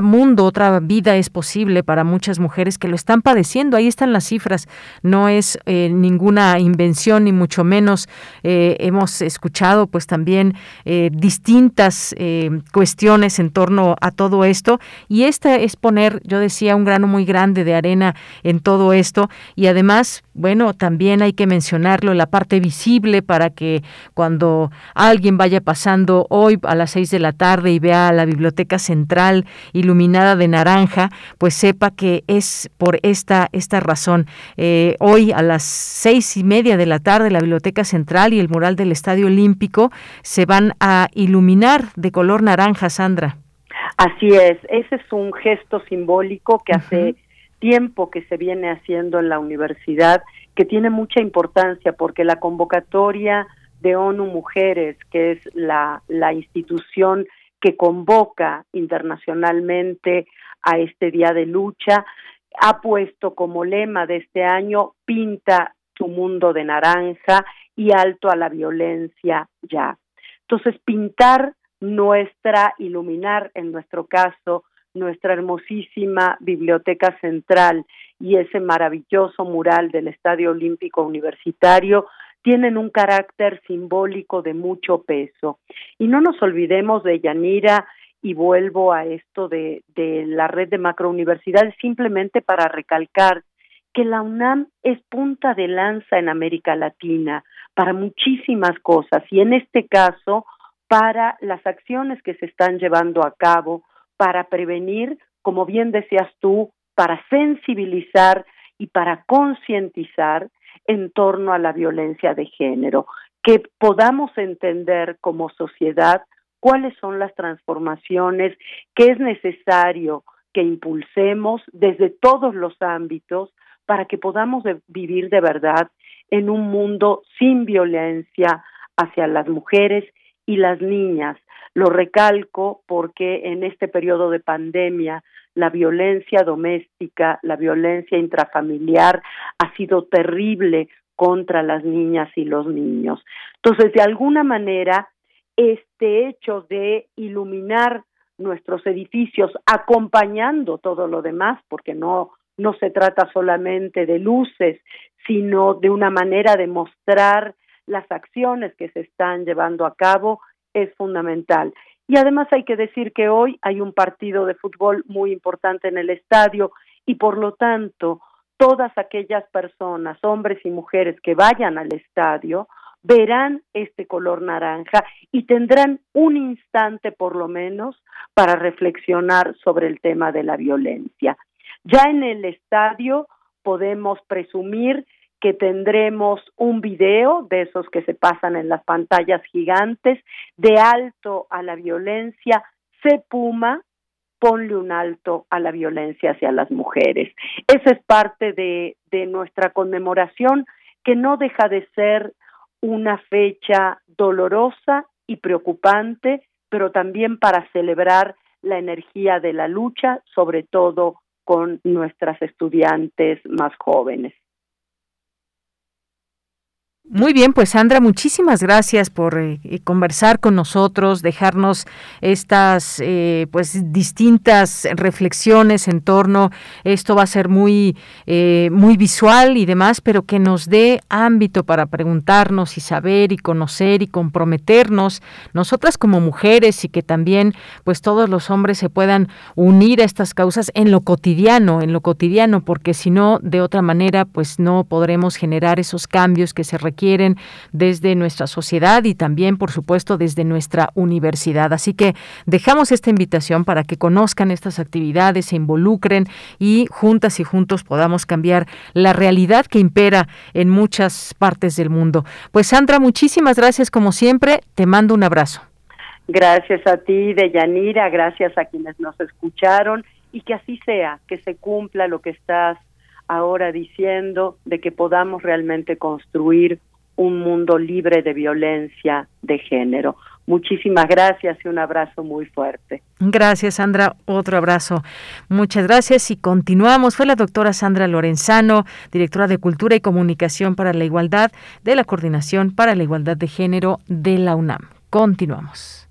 S1: mundo, otra vida es posible para muchas mujeres que lo están padeciendo. Ahí están las cifras. No es eh, ninguna invención, ni mucho menos. Eh, hemos escuchado pues también eh, distintas eh, cuestiones en torno a todo esto y esta es poner, yo decía, un grano muy grande de arena en todo esto y además, bueno, también hay que mencionarlo, la parte visible para que cuando alguien vaya pasando hoy a las seis de la tarde y vea la biblioteca central iluminada de naranja, pues sepa que es por esta, esta razón. Eh, hoy a las seis y media de la tarde la biblioteca central y el mural del Estadio Olímpico se van a iluminar de color naranja, Sandra.
S16: Así es, ese es un gesto simbólico que hace tiempo que se viene haciendo en la universidad, que tiene mucha importancia porque la convocatoria de ONU Mujeres, que es la, la institución que convoca internacionalmente a este día de lucha, ha puesto como lema de este año, pinta tu mundo de naranja y alto a la violencia ya. Entonces, pintar nuestra, iluminar en nuestro caso, nuestra hermosísima biblioteca central y ese maravilloso mural del Estadio Olímpico Universitario tienen un carácter simbólico de mucho peso. Y no nos olvidemos de Yanira, y vuelvo a esto de, de la red de macrouniversidades, simplemente para recalcar que la UNAM es punta de lanza en América Latina para muchísimas cosas y en este caso para las acciones que se están llevando a cabo para prevenir, como bien decías tú, para sensibilizar y para concientizar en torno a la violencia de género, que podamos entender como sociedad cuáles son las transformaciones que es necesario que impulsemos desde todos los ámbitos para que podamos vivir de verdad en un mundo sin violencia hacia las mujeres y las niñas. Lo recalco porque en este periodo de pandemia la violencia doméstica, la violencia intrafamiliar ha sido terrible contra las niñas y los niños. Entonces, de alguna manera, este hecho de iluminar nuestros edificios acompañando todo lo demás, porque no no se trata solamente de luces, sino de una manera de mostrar las acciones que se están llevando a cabo, es fundamental. Y además hay que decir que hoy hay un partido de fútbol muy importante en el estadio y por lo tanto todas aquellas personas, hombres y mujeres que vayan al estadio, verán este color naranja y tendrán un instante por lo menos para reflexionar sobre el tema de la violencia. Ya en el estadio podemos presumir que tendremos un video de esos que se pasan en las pantallas gigantes de alto a la violencia, se puma, ponle un alto a la violencia hacia las mujeres. Esa es parte de, de nuestra conmemoración que no deja de ser una fecha dolorosa y preocupante, pero también para celebrar la energía de la lucha, sobre todo con nuestras estudiantes más jóvenes.
S1: Muy bien, pues Sandra, muchísimas gracias por eh, conversar con nosotros, dejarnos estas eh, pues distintas reflexiones en torno. Esto va a ser muy eh, muy visual y demás, pero que nos dé ámbito para preguntarnos y saber y conocer y comprometernos nosotras como mujeres y que también pues todos los hombres se puedan unir a estas causas en lo cotidiano, en lo cotidiano, porque si no de otra manera pues no podremos generar esos cambios que se requieren quieren desde nuestra sociedad y también, por supuesto, desde nuestra universidad. Así que dejamos esta invitación para que conozcan estas actividades, se involucren y juntas y juntos podamos cambiar la realidad que impera en muchas partes del mundo. Pues Sandra, muchísimas gracias como siempre. Te mando un abrazo.
S16: Gracias a ti, Deyanira, gracias a quienes nos escucharon y que así sea, que se cumpla lo que estás ahora diciendo de que podamos realmente construir un mundo libre de violencia de género. Muchísimas gracias y un abrazo muy fuerte.
S1: Gracias, Sandra. Otro abrazo. Muchas gracias y continuamos. Fue la doctora Sandra Lorenzano, directora de Cultura y Comunicación para la Igualdad de la Coordinación para la Igualdad de Género de la UNAM. Continuamos.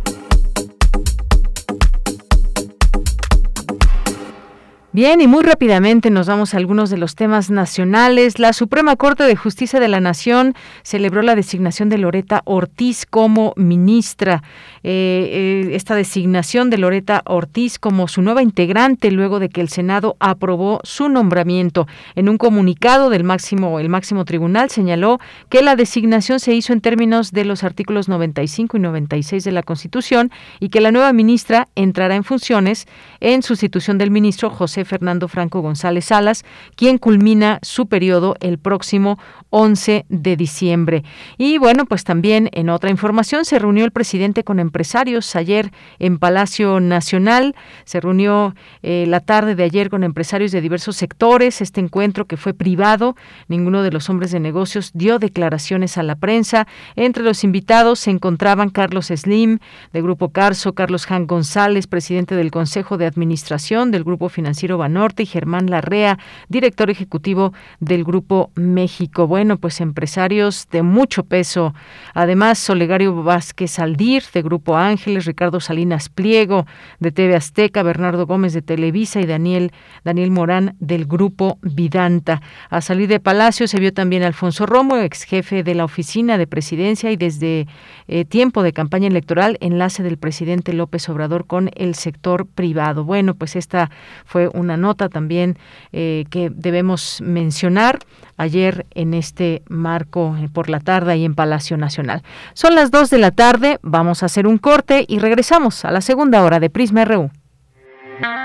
S1: Bien, y muy rápidamente nos vamos a algunos de los temas nacionales. La Suprema Corte de Justicia de la Nación celebró la designación de Loreta Ortiz como ministra. Eh, eh, esta designación de Loreta Ortiz como su nueva integrante luego de que el Senado aprobó su nombramiento. En un comunicado del máximo, el máximo tribunal señaló que la designación se hizo en términos de los artículos 95 y 96 de la Constitución y que la nueva ministra entrará en funciones en sustitución del ministro Fernando Franco González Salas, quien culmina su periodo el próximo 11 de diciembre. Y bueno, pues también en otra información se reunió el presidente con empresarios ayer en Palacio Nacional. Se reunió eh, la tarde de ayer con empresarios de diversos sectores. Este encuentro que fue privado, ninguno de los hombres de negocios dio declaraciones a la prensa. Entre los invitados se encontraban Carlos Slim, de Grupo Carso, Carlos Jan González, presidente del Consejo de Administración del Grupo Financiero Banorte y Germán Larrea, director ejecutivo del Grupo México. Bueno, pues empresarios de mucho peso. Además, Olegario Vázquez Aldir, de Grupo Ángeles, Ricardo Salinas Pliego, de TV Azteca, Bernardo Gómez, de Televisa y Daniel, Daniel Morán, del Grupo Vidanta. A salir de Palacio se vio también Alfonso Romo, ex jefe de la oficina de presidencia y desde eh, tiempo de campaña electoral, enlace del presidente López Obrador con el sector privado. Bueno, pues esta fue una nota también eh, que debemos mencionar ayer en este marco eh, por la tarde y en Palacio Nacional. Son las 2 de la tarde, vamos a hacer un corte y regresamos a la segunda hora de Prisma RU.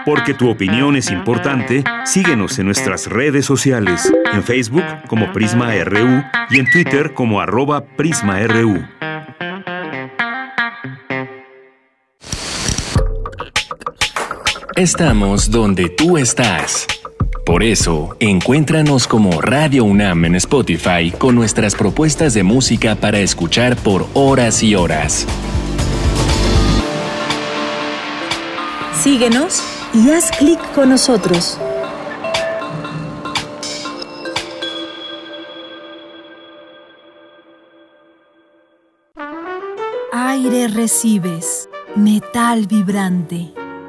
S15: Porque tu opinión es importante, síguenos en nuestras redes sociales, en Facebook como Prisma RU y en Twitter como arroba PrismaRU.
S17: Estamos donde tú estás. Por eso, encuéntranos como Radio UNAM en Spotify con nuestras propuestas de música para escuchar por horas y horas.
S3: Síguenos y haz clic con nosotros. Aire recibes, metal vibrante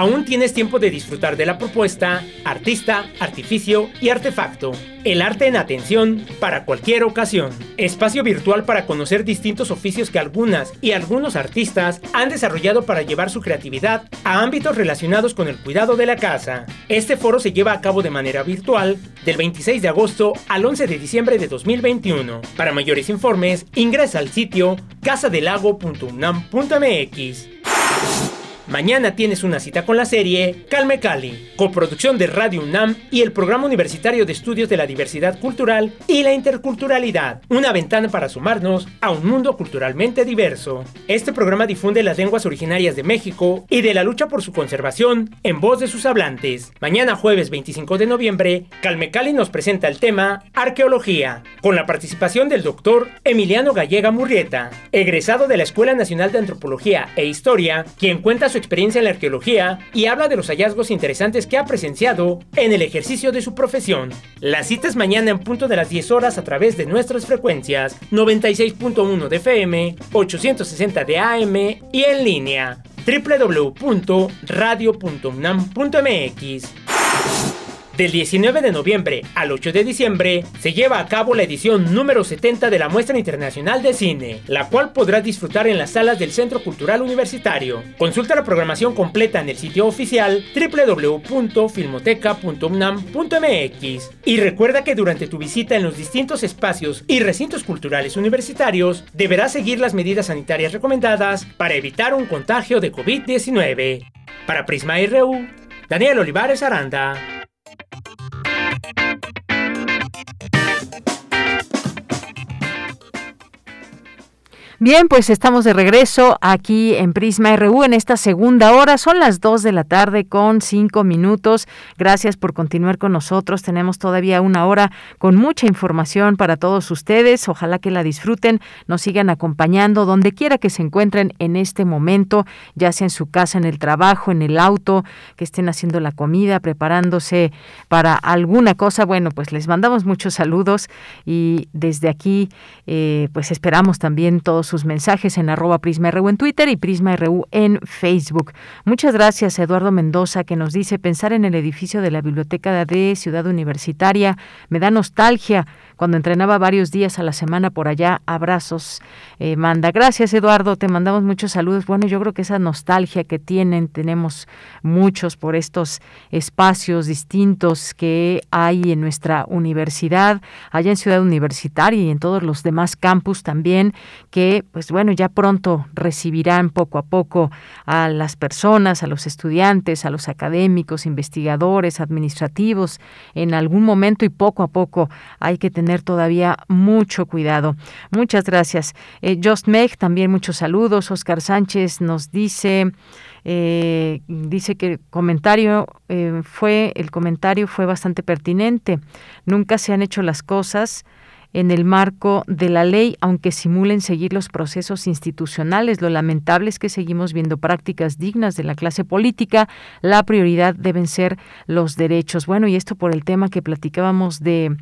S13: Aún tienes tiempo de disfrutar de la propuesta Artista, Artificio y Artefacto. El arte en atención para cualquier ocasión. Espacio virtual para conocer distintos oficios que algunas y algunos artistas han desarrollado para llevar su creatividad a ámbitos relacionados con el cuidado de la casa. Este foro se lleva a cabo de manera virtual del 26 de agosto al 11 de diciembre de 2021. Para mayores informes, ingresa al sitio casadelago.unam.mx. Mañana tienes una cita con la serie Calme Cali, coproducción de Radio UNAM y el Programa Universitario de Estudios de la Diversidad Cultural y la Interculturalidad, una ventana para sumarnos a un mundo culturalmente diverso. Este programa difunde las lenguas originarias de México y de la lucha por su conservación en voz de sus hablantes. Mañana jueves 25 de noviembre, Calme Cali nos presenta el tema Arqueología, con la participación del doctor Emiliano Gallega Murrieta, egresado de la Escuela Nacional de Antropología e Historia, quien cuenta su experiencia en la arqueología y habla de los hallazgos interesantes que ha presenciado en el ejercicio de su profesión. La cita es mañana en punto de las 10 horas a través de nuestras frecuencias 96.1 de FM, 860 de AM y en línea www.radio.unam.mx. Del 19 de noviembre al 8 de diciembre se lleva a cabo la edición número 70 de la Muestra Internacional de Cine, la cual podrás disfrutar en las salas del Centro Cultural Universitario. Consulta la programación completa en el sitio oficial www.filmoteca.unam.mx. Y recuerda que durante tu visita en los distintos espacios y recintos culturales universitarios deberás seguir las medidas sanitarias recomendadas para evitar un contagio de COVID-19. Para Prisma RU, Daniel Olivares Aranda.
S1: Bien, pues estamos de regreso aquí en Prisma RU en esta segunda hora. Son las 2 de la tarde con 5 minutos. Gracias por continuar con nosotros. Tenemos todavía una hora con mucha información para todos ustedes. Ojalá que la disfruten, nos sigan acompañando donde quiera que se encuentren en este momento, ya sea en su casa, en el trabajo, en el auto, que estén haciendo la comida, preparándose para alguna cosa. Bueno, pues les mandamos muchos saludos y desde aquí, eh, pues esperamos también todos sus mensajes en arroba PrismaRU en Twitter y PrismaRU en Facebook. Muchas gracias Eduardo Mendoza que nos dice pensar en el edificio de la Biblioteca de Ciudad Universitaria me da nostalgia cuando entrenaba varios días a la semana por allá. Abrazos, eh, manda. Gracias, Eduardo. Te mandamos muchos saludos. Bueno, yo creo que esa nostalgia que tienen, tenemos muchos por estos espacios distintos que hay en nuestra universidad, allá en Ciudad Universitaria y en todos los demás campus también, que, pues bueno, ya pronto recibirán poco a poco a las personas, a los estudiantes, a los académicos, investigadores, administrativos, en algún momento y poco a poco hay que tener todavía mucho cuidado. Muchas gracias. Eh, Just Meg, también muchos saludos. Oscar Sánchez nos dice... Eh, dice que el comentario eh, fue el comentario fue bastante pertinente. Nunca se han hecho las cosas en el marco de la ley, aunque simulen seguir los procesos institucionales. Lo lamentable es que seguimos viendo prácticas dignas de la clase política. La prioridad deben ser los derechos. Bueno, y esto por el tema que platicábamos de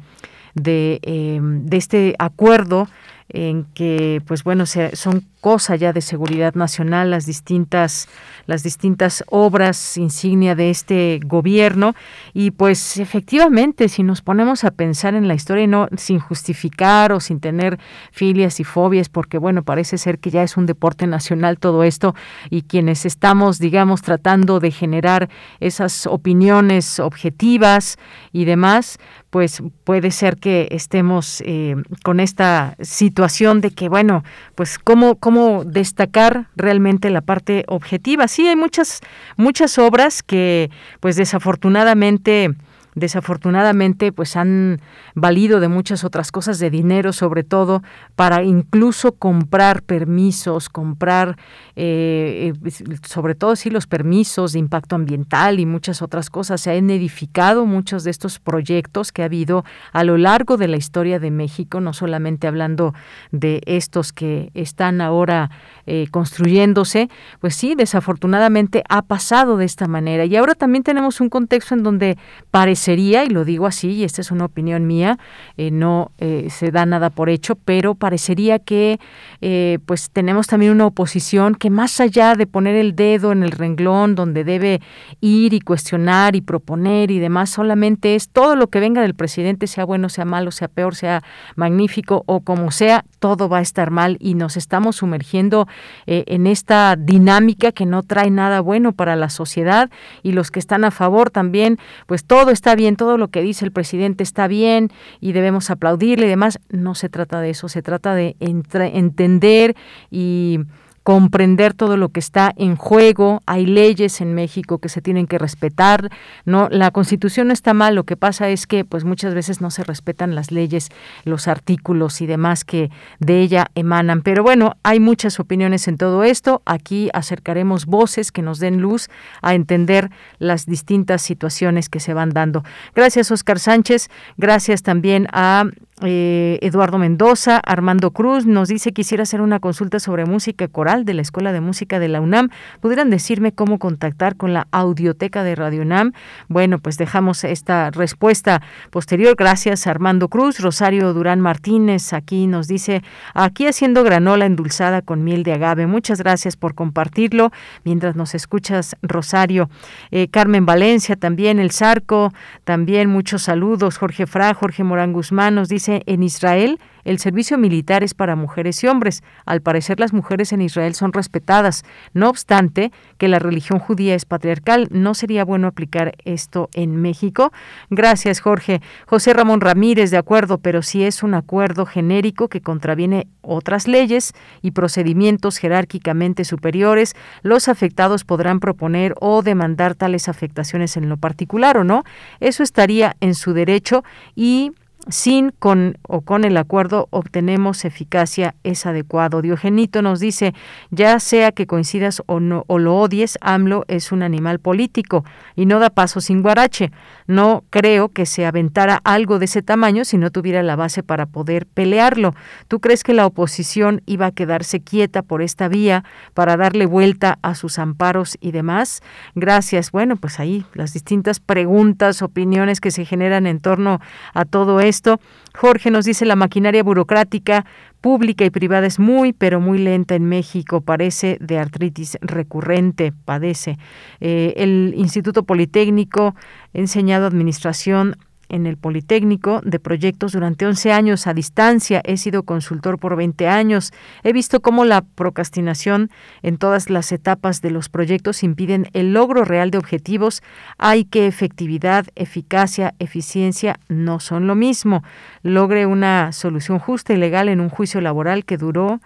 S1: de, eh, de este acuerdo en que pues bueno son cosa ya de seguridad nacional las distintas las distintas obras insignia de este gobierno. Y pues efectivamente si nos ponemos a pensar en la historia no sin justificar o sin tener filias y fobias porque bueno parece ser que ya es un deporte nacional todo esto y quienes estamos digamos tratando de generar esas opiniones objetivas y demás pues puede ser que estemos eh, con esta situación de que bueno pues cómo cómo destacar realmente la parte objetiva. Sí, hay muchas, muchas obras que, pues desafortunadamente, desafortunadamente pues han valido de muchas otras cosas de dinero sobre todo para incluso comprar permisos comprar eh, eh, sobre todo sí los permisos de impacto ambiental y muchas otras cosas. Se han edificado muchos de estos proyectos que ha habido a lo largo de la historia de México no solamente hablando de estos que están ahora eh, construyéndose. Pues sí desafortunadamente ha pasado de esta manera. Y ahora también tenemos un contexto en donde parece sería, y lo digo así, y esta es una opinión mía, eh, no eh, se da nada por hecho, pero parecería que eh, pues tenemos también una oposición que más allá de poner el dedo en el renglón donde debe ir y cuestionar y proponer y demás, solamente es todo lo que venga del presidente, sea bueno, sea malo, sea peor, sea magnífico o como sea, todo va a estar mal y nos estamos sumergiendo en esta dinámica que no trae nada bueno para la sociedad y los que están a favor también, pues todo está bien, todo lo que dice el presidente está bien y debemos aplaudirle y demás. No se trata de eso, se trata de entender y comprender todo lo que está en juego. Hay leyes en México que se tienen que respetar. No, la Constitución no está mal. Lo que pasa es que, pues, muchas veces no se respetan las leyes, los artículos y demás que de ella emanan. Pero bueno, hay muchas opiniones en todo esto. Aquí acercaremos voces que nos den luz a entender las distintas situaciones que se van dando. Gracias, Oscar Sánchez. Gracias también a eh, Eduardo Mendoza, Armando Cruz nos dice quisiera hacer una consulta sobre música coral de la Escuela de Música de la UNAM. ¿Pudieran decirme cómo contactar con la audioteca de Radio UNAM? Bueno, pues dejamos esta respuesta posterior. Gracias, Armando Cruz. Rosario Durán Martínez aquí nos dice, aquí haciendo granola endulzada con miel de agave. Muchas gracias por compartirlo. Mientras nos escuchas, Rosario. Eh, Carmen Valencia también, El Zarco, también muchos saludos. Jorge Fra, Jorge Morán Guzmán nos dice, en Israel el servicio militar es para mujeres y hombres. Al parecer las mujeres en Israel son respetadas. No obstante, que la religión judía es patriarcal, ¿no sería bueno aplicar esto en México? Gracias, Jorge. José Ramón Ramírez, de acuerdo, pero si es un acuerdo genérico que contraviene otras leyes y procedimientos jerárquicamente superiores, los afectados podrán proponer o demandar tales afectaciones en lo particular o no. Eso estaría en su derecho y sin con o con el acuerdo obtenemos eficacia es adecuado. Diogenito nos dice, ya sea que coincidas o no o lo odies, AMLO es un animal político y no da paso sin guarache. No creo que se aventara algo de ese tamaño si no tuviera la base para poder pelearlo. ¿Tú crees que la oposición iba a quedarse quieta por esta vía para darle vuelta a sus amparos y demás? Gracias. Bueno, pues ahí las distintas preguntas, opiniones que se generan en torno a todo esto Jorge nos dice la maquinaria burocrática pública y privada es muy, pero muy lenta en México. Parece de artritis recurrente, padece. Eh, el Instituto Politécnico enseñado administración en el Politécnico de proyectos durante 11 años a distancia. He sido consultor por 20 años. He visto cómo la procrastinación en todas las etapas de los proyectos impiden el logro real de objetivos. Hay que efectividad, eficacia, eficiencia no son lo mismo. Logre una solución justa y legal en un juicio laboral que duró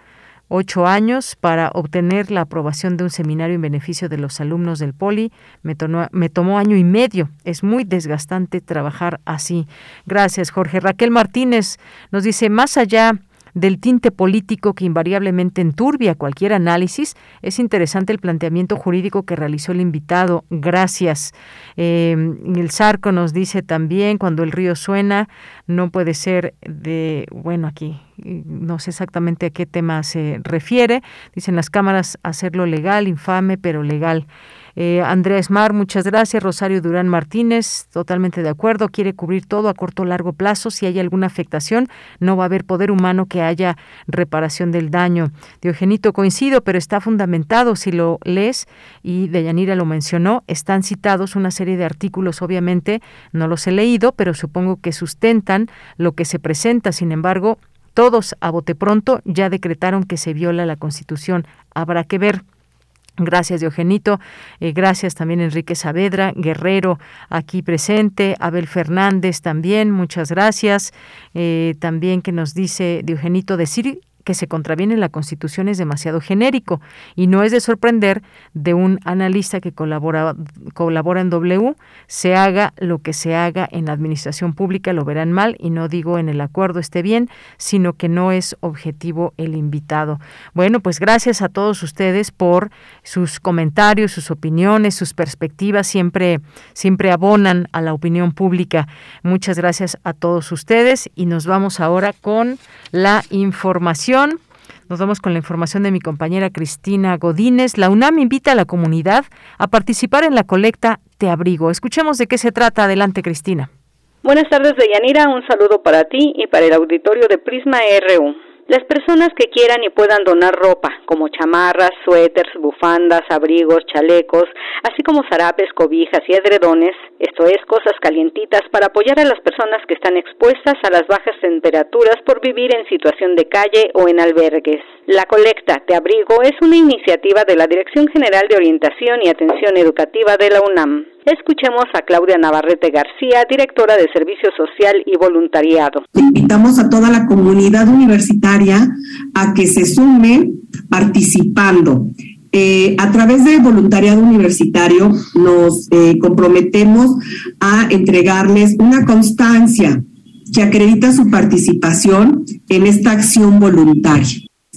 S1: ocho años para obtener la aprobación de un seminario en beneficio de los alumnos del Poli. Me, me tomó año y medio. Es muy desgastante trabajar así. Gracias, Jorge. Raquel Martínez nos dice, más allá del tinte político que invariablemente enturbia cualquier análisis, es interesante el planteamiento jurídico que realizó el invitado. Gracias. Eh, el Zarco nos dice también, cuando el río suena, no puede ser de, bueno, aquí no sé exactamente a qué tema se refiere. Dicen las cámaras hacerlo legal, infame, pero legal. Eh, Andrés Mar, muchas gracias. Rosario Durán Martínez, totalmente de acuerdo. Quiere cubrir todo a corto o largo plazo. Si hay alguna afectación, no va a haber poder humano que haya reparación del daño. Diogenito, coincido, pero está fundamentado. Si lo lees, y Deyanira lo mencionó, están citados una serie de artículos, obviamente, no los he leído, pero supongo que sustentan lo que se presenta. Sin embargo, todos a bote pronto ya decretaron que se viola la Constitución. Habrá que ver. Gracias, Diogenito. Eh, gracias también, Enrique Saavedra, Guerrero, aquí presente. Abel Fernández también, muchas gracias. Eh, también que nos dice Diogenito, decir que se contraviene la Constitución es demasiado genérico y no es de sorprender de un analista que colabora, colabora en W, se haga lo que se haga en la administración pública, lo verán mal y no digo en el acuerdo esté bien, sino que no es objetivo el invitado. Bueno, pues gracias a todos ustedes por sus comentarios, sus opiniones, sus perspectivas, siempre, siempre abonan a la opinión pública. Muchas gracias a todos ustedes y nos vamos ahora con la información nos vamos con la información de mi compañera Cristina Godínez. La UNAM invita a la comunidad a participar en la colecta Te Abrigo. Escuchemos de qué se trata. Adelante, Cristina.
S4: Buenas tardes, Deyanira. Un saludo para ti y para el auditorio de Prisma RU. Las personas que quieran y puedan donar ropa, como chamarras, suéteres, bufandas, abrigos, chalecos, así como zarapes, cobijas y edredones, esto es, cosas calientitas para apoyar a las personas que están expuestas a las bajas temperaturas por vivir en situación de calle o en albergues. La colecta de abrigo es una iniciativa de la Dirección General de Orientación y Atención Educativa de la UNAM. Escuchemos a Claudia Navarrete García, directora de Servicio Social y Voluntariado.
S18: Invitamos a toda la comunidad universitaria a que se sume participando. Eh, a través del voluntariado universitario nos eh, comprometemos a entregarles una constancia que acredita su participación en esta acción voluntaria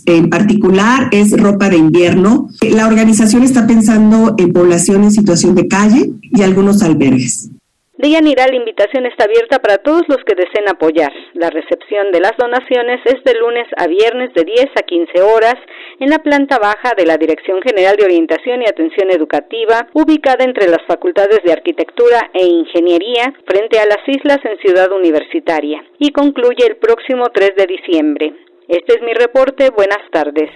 S18: en particular es ropa de invierno. La organización está pensando en población en situación de calle y algunos albergues.
S4: Deyanira, la invitación está abierta para todos los que deseen apoyar. La recepción de las donaciones es de lunes a viernes de 10 a 15 horas en la planta baja de la Dirección General de Orientación y Atención Educativa, ubicada entre las Facultades de Arquitectura e Ingeniería, frente a las islas en Ciudad Universitaria, y concluye el próximo 3 de diciembre. Este es mi reporte. Buenas tardes.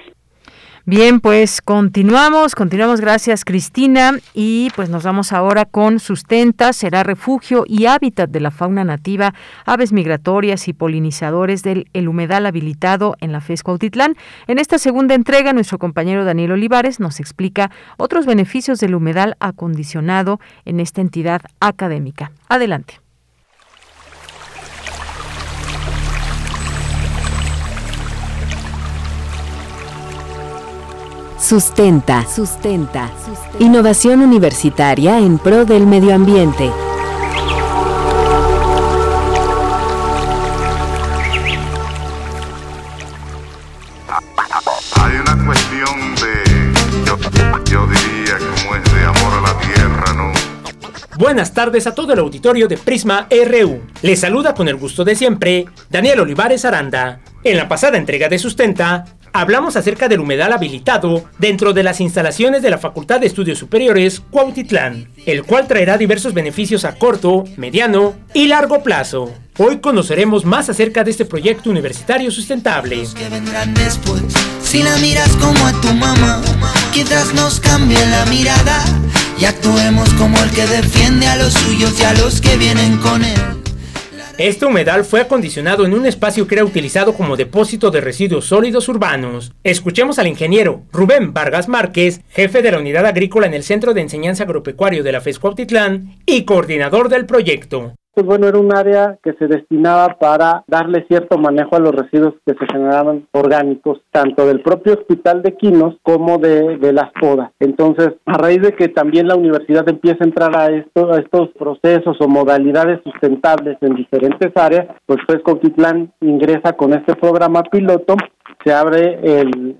S1: Bien, pues continuamos, continuamos, gracias Cristina, y pues nos vamos ahora con Sustenta, será refugio y hábitat de la fauna nativa, aves migratorias y polinizadores del el humedal habilitado en la FES Cuautitlán. En esta segunda entrega, nuestro compañero Daniel Olivares nos explica otros beneficios del humedal acondicionado en esta entidad académica. Adelante.
S19: Sustenta, sustenta, innovación universitaria en pro del medio ambiente.
S20: Hay una cuestión de, yo, diría como es de amor a la tierra, ¿no?
S13: Buenas tardes a todo el auditorio de Prisma RU. Les saluda con el gusto de siempre Daniel Olivares Aranda. En la pasada entrega de Sustenta, hablamos acerca del humedal habilitado dentro de las instalaciones de la Facultad de Estudios Superiores Cuautitlán, el cual traerá diversos beneficios a corto, mediano y largo plazo. Hoy conoceremos más acerca de este proyecto universitario sustentable.
S21: Si la miras como a tu mamá, nos la mirada y actuemos como el que defiende a los suyos y a los que vienen con él.
S13: Este humedal fue acondicionado en un espacio que era utilizado como depósito de residuos sólidos urbanos. Escuchemos al ingeniero Rubén Vargas Márquez, jefe de la unidad agrícola en el Centro de Enseñanza Agropecuario de la FES Cuautitlán y coordinador del proyecto
S22: pues bueno, era un área que se destinaba para darle cierto manejo a los residuos que se generaban orgánicos, tanto del propio hospital de Quinos como de, de las podas. Entonces, a raíz de que también la universidad empieza a entrar a, esto, a estos procesos o modalidades sustentables en diferentes áreas, pues Coquitlán ingresa con este programa piloto se abre el,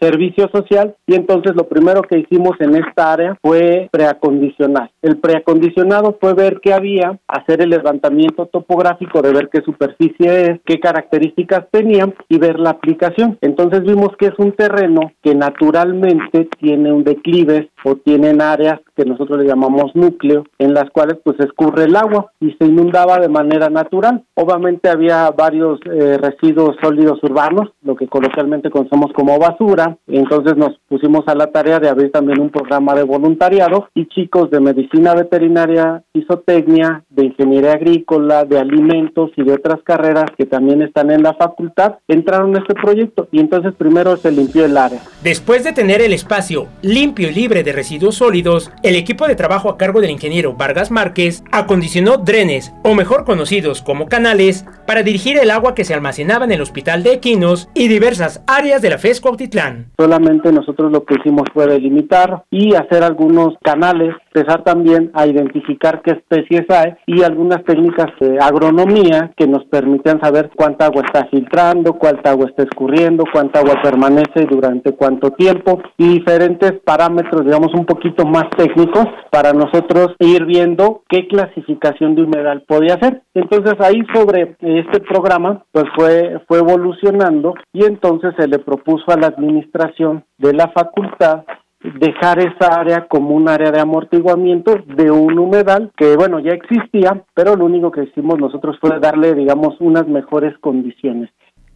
S22: servicio social y entonces lo primero que hicimos en esta área fue preacondicionar. El preacondicionado fue ver qué había, hacer el levantamiento topográfico de ver qué superficie es, qué características tenía y ver la aplicación. Entonces vimos que es un terreno que naturalmente tiene un declive o tienen áreas que nosotros le llamamos núcleo, en las cuales pues escurre el agua y se inundaba de manera natural. Obviamente había varios eh, residuos sólidos urbanos, que coloquialmente conocemos como basura, entonces nos pusimos a la tarea de abrir también un programa de voluntariado y chicos de medicina veterinaria, isotecnia, de ingeniería agrícola, de alimentos y de otras carreras que también están en la facultad entraron a este proyecto y entonces primero se limpió el área.
S13: Después de tener el espacio limpio y libre de residuos sólidos, el equipo de trabajo a cargo del ingeniero Vargas Márquez acondicionó drenes, o mejor conocidos como canales, para dirigir el agua que se almacenaba en el hospital de Equinos y diversas áreas de la FES Cuautitlán.
S22: Solamente nosotros lo que hicimos fue delimitar y hacer algunos canales, empezar también a identificar qué especies hay y algunas técnicas de agronomía que nos permitan saber cuánta agua está filtrando, cuánta agua está escurriendo, cuánta agua permanece durante cuánto tiempo y diferentes parámetros, digamos, un poquito más técnicos para nosotros ir viendo qué clasificación de humedal podía hacer. Entonces ahí sobre este programa pues fue, fue evolucionando y entonces se le propuso a la administración de la facultad dejar esa área como un área de amortiguamiento de un humedal que bueno ya existía pero lo único que hicimos nosotros fue darle digamos unas mejores condiciones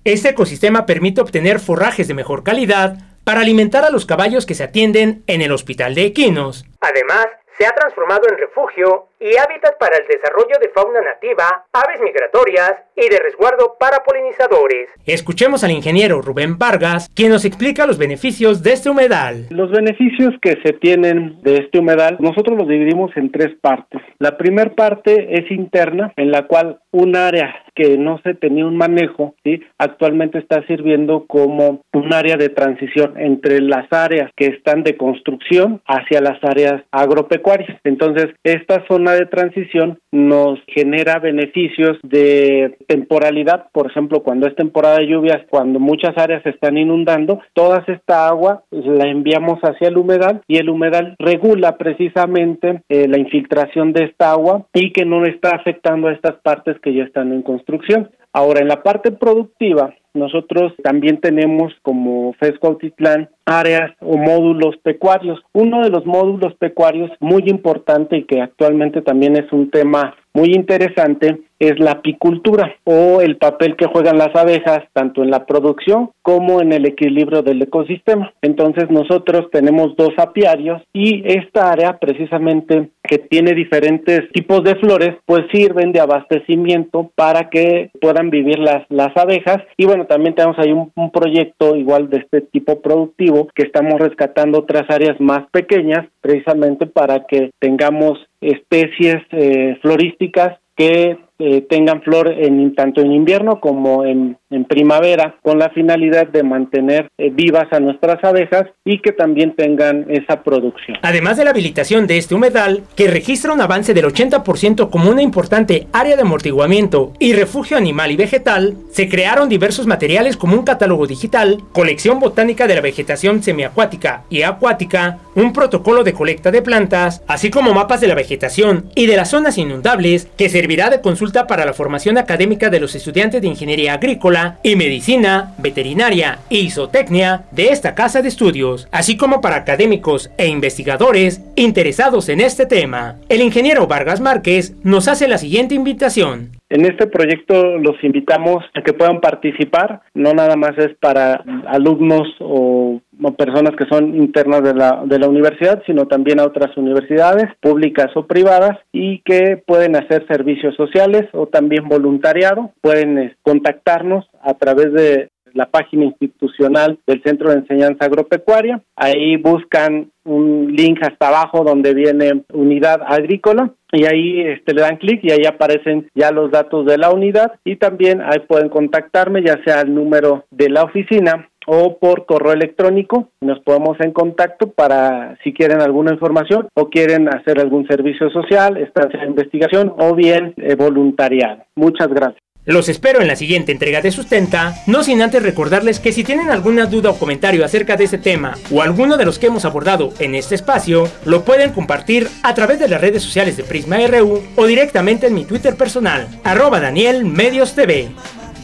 S13: este ecosistema permite obtener forrajes de mejor calidad para alimentar a los caballos que se atienden en el hospital de equinos. Además, se ha transformado en refugio y hábitat para el desarrollo de fauna nativa, aves migratorias y de resguardo para polinizadores. Escuchemos al ingeniero Rubén Vargas, quien nos explica los beneficios de este humedal.
S22: Los beneficios que se tienen de este humedal, nosotros los dividimos en tres partes. La primera parte es interna, en la cual un área que no se tenía un manejo, ¿sí? actualmente está sirviendo como un área de transición entre las áreas que están de construcción hacia las áreas agropecuarias. Entonces, esta zona de transición nos genera beneficios de temporalidad, por ejemplo, cuando es temporada de lluvias, cuando muchas áreas se están inundando, toda esta agua la enviamos hacia el humedal y el humedal regula precisamente eh, la infiltración de esta agua y que no está afectando a estas partes que ya están en construcción. Ahora, en la parte productiva, nosotros también tenemos como FESCO Autitlán áreas o módulos pecuarios. Uno de los módulos pecuarios muy importante y que actualmente también es un tema muy interesante es la apicultura o el papel que juegan las abejas tanto en la producción como en el equilibrio del ecosistema. Entonces nosotros tenemos dos apiarios y esta área precisamente que tiene diferentes tipos de flores pues sirven de abastecimiento para que puedan vivir las, las abejas. Y bueno también tenemos ahí un, proyecto igual de este tipo productivo que estamos rescatando otras áreas más pequeñas precisamente para que tengamos especies eh, florísticas que eh, tengan flor en tanto en invierno como en, en primavera, con la finalidad de mantener eh, vivas a nuestras abejas y que también tengan esa producción.
S13: Además de la habilitación de este humedal, que registra un avance del 80% como una importante área de amortiguamiento y refugio animal y vegetal, se crearon diversos materiales como un catálogo digital, colección botánica de la vegetación semiacuática y acuática, un protocolo de colecta de plantas, así como mapas de la vegetación y de las zonas inundables, que servirá de consulta para la formación académica de los estudiantes de ingeniería agrícola y medicina, veterinaria y zootecnia de esta casa de estudios, así como para académicos e investigadores interesados en este tema. El ingeniero Vargas Márquez nos hace la siguiente invitación.
S22: En este proyecto los invitamos a que puedan participar, no nada más es para alumnos o, personas que son internas de la, de la universidad, sino también a otras universidades públicas o privadas y que pueden hacer servicios sociales o también voluntariado. Pueden eh, contactarnos a través de la página institucional del Centro de Enseñanza Agropecuaria. Ahí buscan un link hasta abajo donde viene unidad agrícola y ahí este, le dan clic y ahí aparecen ya los datos de la unidad y también ahí pueden contactarme ya sea el número de la oficina o por correo electrónico. Nos ponemos en contacto para si quieren alguna información o quieren hacer algún servicio social, estancia de investigación o bien eh, voluntariado. Muchas gracias.
S13: Los espero en la siguiente entrega de Sustenta, no sin antes recordarles que si tienen alguna duda o comentario acerca de este tema o alguno de los que hemos abordado en este espacio, lo pueden compartir a través de las redes sociales de Prisma RU o directamente en mi Twitter personal, arroba Daniel Medios TV.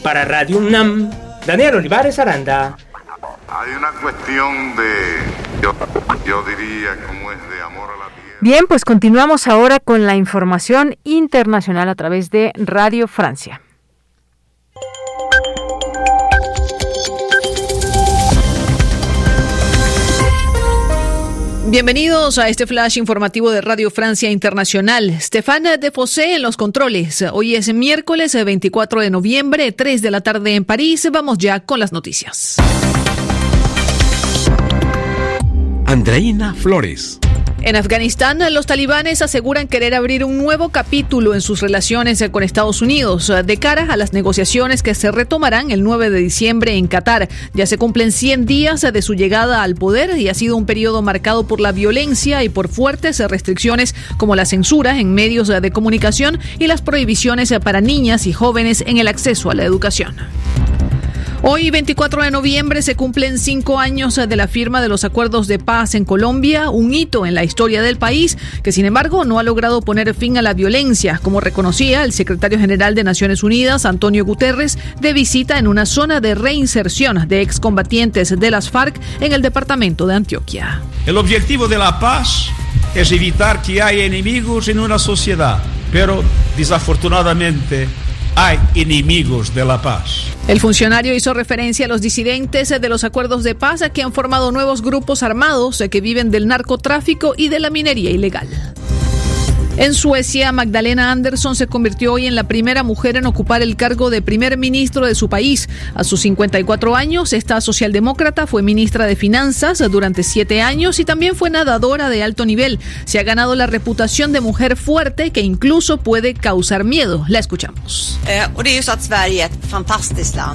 S13: Para Radio UNAM, Daniel Olivares Aranda.
S20: Hay una cuestión de, yo, yo diría, como es de amor a la tierra.
S1: Bien, pues continuamos ahora con la información internacional a través de Radio Francia.
S23: Bienvenidos a este flash informativo de Radio Francia Internacional. Stefana de Fossé en los controles. Hoy es miércoles 24 de noviembre, 3 de la tarde en París. Vamos ya con las noticias.
S24: Andreina Flores.
S23: En Afganistán, los talibanes aseguran querer abrir un nuevo capítulo en sus relaciones con Estados Unidos de cara a las negociaciones que se retomarán el 9 de diciembre en Qatar. Ya se cumplen 100 días de su llegada al poder y ha sido un periodo marcado por la violencia y por fuertes restricciones como la censura en medios de comunicación y las prohibiciones para niñas y jóvenes en el acceso a la educación. Hoy, 24 de noviembre, se cumplen cinco años de la firma de los acuerdos de paz en Colombia, un hito en la historia del país que, sin embargo, no ha logrado poner fin a la violencia, como reconocía el secretario general de Naciones Unidas, Antonio Guterres, de visita en una zona de reinserción de excombatientes de las FARC en el departamento de Antioquia.
S25: El objetivo de la paz es evitar que haya enemigos en una sociedad, pero desafortunadamente hay enemigos de la paz.
S23: El funcionario hizo referencia a los disidentes de los acuerdos de paz que han formado nuevos grupos armados que viven del narcotráfico y de la minería ilegal. En Suecia, Magdalena Andersson se convirtió hoy en la primera mujer en ocupar el cargo de primer ministro de su país. A sus 54 años, esta socialdemócrata fue ministra de Finanzas durante siete años y también fue nadadora de alto nivel. Se ha ganado la reputación de mujer fuerte que incluso puede causar miedo. La escuchamos.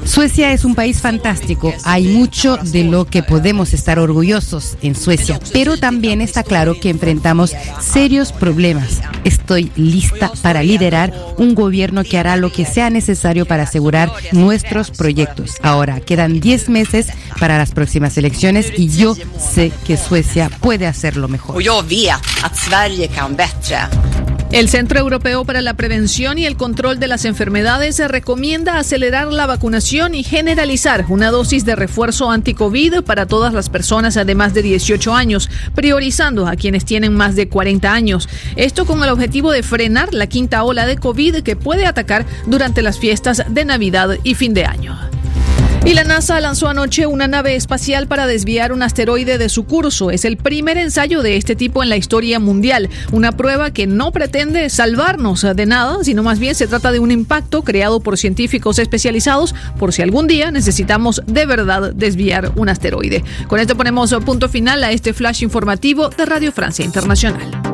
S26: Suecia es un país fantástico. Hay mucho de lo que podemos estar orgullosos en Suecia, pero también está claro que enfrentamos serios problemas. Estoy lista para liderar un gobierno que hará lo que sea necesario para asegurar nuestros proyectos. Ahora, quedan 10 meses para las próximas elecciones y yo sé que Suecia puede hacerlo mejor.
S23: El Centro Europeo para la Prevención y el Control de las Enfermedades recomienda acelerar la vacunación y generalizar una dosis de refuerzo anti-COVID para todas las personas de más de 18 años, priorizando a quienes tienen más de 40 años. Esto con el objetivo de frenar la quinta ola de COVID que puede atacar durante las fiestas de Navidad y fin de año. Y la NASA lanzó anoche una nave espacial para desviar un asteroide de su curso. Es el primer ensayo de este tipo en la historia mundial. Una prueba que no pretende salvarnos de nada, sino más bien se trata de un impacto creado por científicos especializados por si algún día necesitamos de verdad desviar un asteroide. Con esto ponemos punto final a este flash informativo de Radio Francia Internacional.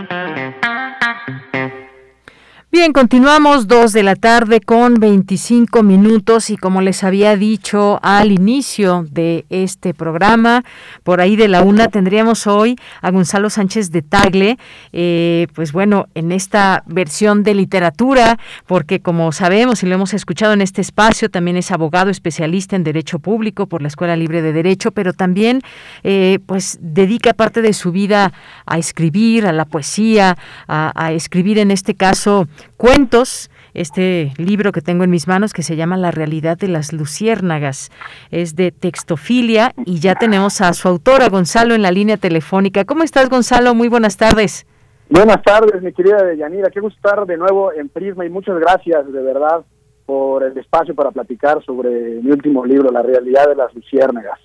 S1: Bien, continuamos dos de la tarde con 25 minutos y como les había dicho al inicio de este programa, por ahí de la una tendríamos hoy a Gonzalo Sánchez de Tagle, eh, pues bueno, en esta versión de literatura, porque como sabemos y lo hemos escuchado en este espacio, también es abogado especialista en Derecho Público por la Escuela Libre de Derecho, pero también eh, pues dedica parte de su vida a escribir, a la poesía, a, a escribir en este caso cuentos este libro que tengo en mis manos que se llama La realidad de las luciérnagas. Es de textofilia y ya tenemos a su autora, Gonzalo, en la línea telefónica. ¿Cómo estás, Gonzalo? Muy buenas tardes.
S27: Buenas tardes, mi querida Deyanira. Qué gusto estar de nuevo en Prisma y muchas gracias, de verdad, por el espacio para platicar sobre mi último libro, La realidad de las luciérnagas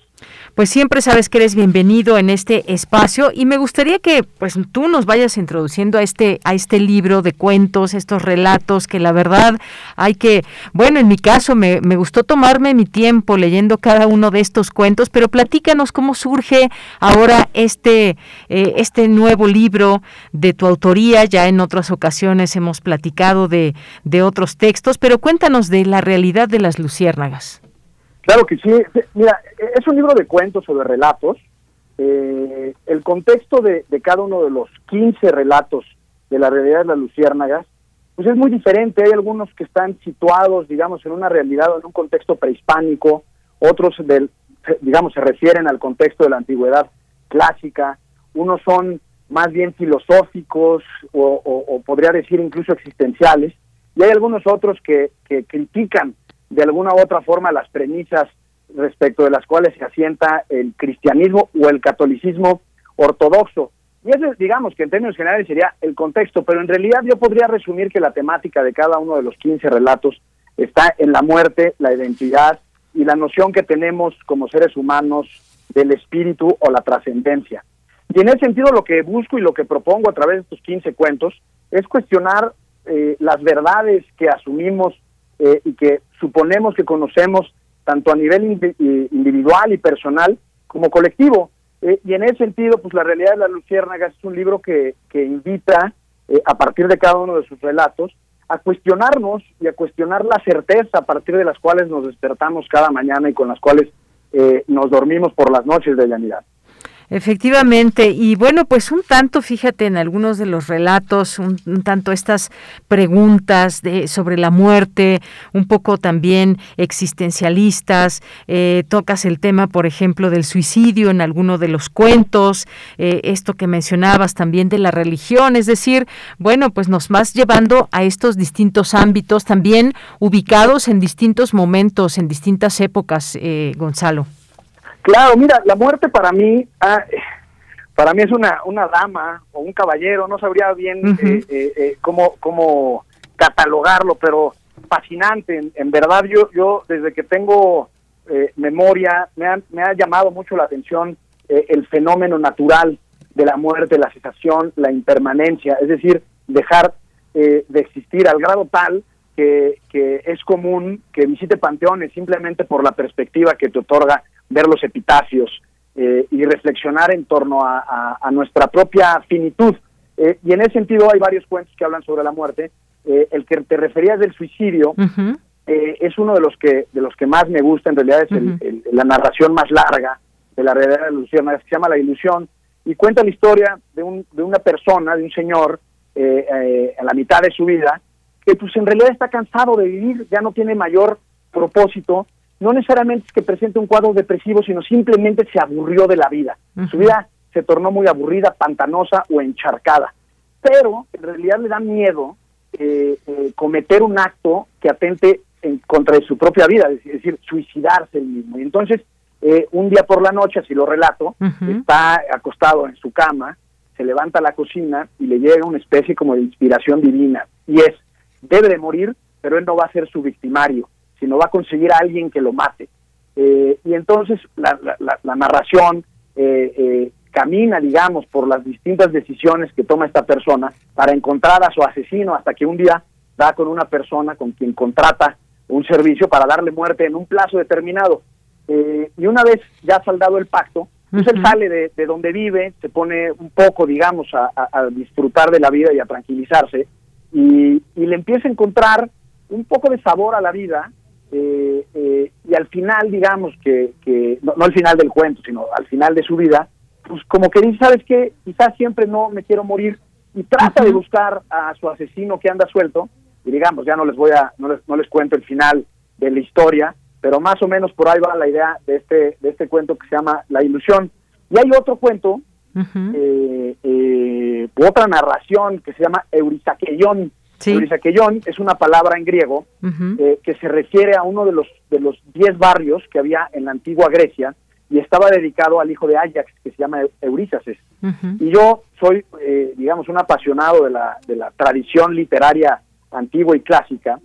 S1: pues siempre sabes que eres bienvenido en este espacio y me gustaría que pues tú nos vayas introduciendo a este a este libro de cuentos, estos relatos que la verdad hay que, bueno, en mi caso me, me gustó tomarme mi tiempo leyendo cada uno de estos cuentos, pero platícanos cómo surge ahora este eh, este nuevo libro de tu autoría, ya en otras ocasiones hemos platicado de, de otros textos, pero cuéntanos de la realidad de las luciérnagas.
S27: Claro que sí. Mira, es un libro de cuentos o de relatos. Eh, el contexto de, cada uno de los 15 relatos de la realidad de las luciérnagas, pues es muy diferente. Hay algunos que están situados, digamos, en una realidad o en un contexto prehispánico, otros, del, digamos, se refieren al contexto de la antigüedad clásica, unos son más bien filosóficos o, o podría decir incluso existenciales, y hay algunos otros que, que critican de alguna u otra forma las premisas respecto de las cuales se asienta el cristianismo o el catolicismo ortodoxo. Y ese, digamos que en términos generales sería el contexto, pero en realidad yo podría resumir que la temática de cada uno de los 15 relatos está en la muerte, la identidad y la noción que tenemos como seres humanos del espíritu o la trascendencia. Y en ese sentido lo que busco y lo que propongo a través de estos 15 cuentos es cuestionar eh, las verdades que asumimos eh, y que suponemos que conocemos tanto a nivel individual y personal como colectivo. Eh, y en ese sentido, pues la realidad de las luciérnagas es un libro que, que invita, eh, a partir de cada uno de sus relatos, a cuestionarnos y a cuestionar la certeza a partir de las cuales nos despertamos cada mañana y con las cuales nos dormimos por las noches de llanidad.
S1: Efectivamente, y bueno, pues un tanto, fíjate en algunos de los relatos, un, tanto estas preguntas de, sobre la muerte, un poco también existencialistas, eh, tocas el tema, por ejemplo, del suicidio en alguno de los cuentos, eh, esto que mencionabas también de la religión, es decir, bueno, pues nos vas llevando a estos distintos ámbitos, también ubicados en distintos momentos, en distintas épocas, eh, Gonzalo.
S27: Claro, mira, la muerte para mí, ah, para mí es una, una dama o un caballero, no sabría bien eh, eh, eh, cómo, cómo catalogarlo, pero fascinante. En, verdad, yo, yo desde que tengo memoria, me ha, me ha llamado mucho la atención el fenómeno natural de la muerte, la cesación, la impermanencia, es decir, dejar de existir al grado tal que, que es común que visite panteones simplemente por la perspectiva que te otorga ver los epitafios eh, y reflexionar en torno a, nuestra propia finitud. Eh, y en ese sentido hay varios cuentos que hablan sobre la muerte. Eh, el que te referías del suicidio es uno de los que de los que más me gusta. En realidad es la narración más larga de la realidad de la ilusión, que se llama La ilusión y cuenta la historia de, un, de una persona, de un señor, a la mitad de su vida, que pues en realidad está cansado de vivir, ya no tiene mayor propósito no necesariamente es que presente un cuadro depresivo, sino simplemente se aburrió de la vida. Su vida se tornó muy aburrida, pantanosa o encharcada. Pero en realidad le da miedo eh, eh, cometer un acto que atente en contra de su propia vida, es decir, suicidarse él mismo. Y entonces, eh, un día por la noche, así lo relato, está acostado en su cama, se levanta a la cocina y le llega una especie como de inspiración divina. Y es, debe de morir, pero él no va a ser su victimario sino va a conseguir a alguien que lo mate. Eh, y entonces la, la, narración eh, eh, camina, digamos, por las distintas decisiones que toma esta persona para encontrar a su asesino hasta que un día da con una persona con quien contrata un servicio para darle muerte en un plazo determinado. Y una vez ya saldado el pacto, pues él sale de, de, donde vive, se pone un poco, digamos, a, a, disfrutar de la vida y a tranquilizarse, y, y, le empieza a encontrar un poco de sabor a la vida, eh, eh, y al final, digamos, que, que no, no, al final del cuento, sino al final de su vida, pues como que dice, ¿sabes qué? Quizás siempre no me quiero morir, y trata de buscar a su asesino que anda suelto, y digamos, ya no les voy a, no les, no les cuento el final de la historia, pero más o menos por ahí va la idea de este, de este cuento que se llama La Ilusión. Y hay otro cuento, uh -huh. eh, eh, otra narración que se llama Eurisaqueión. Sí. Es una palabra en griego uh -huh. eh, que se refiere a uno de los de los diez barrios que había en la antigua Grecia y estaba dedicado al hijo de Ajax que se llama Eurísaces. Uh -huh. Y yo soy, eh, digamos, un apasionado de la, de la tradición literaria antigua y clásica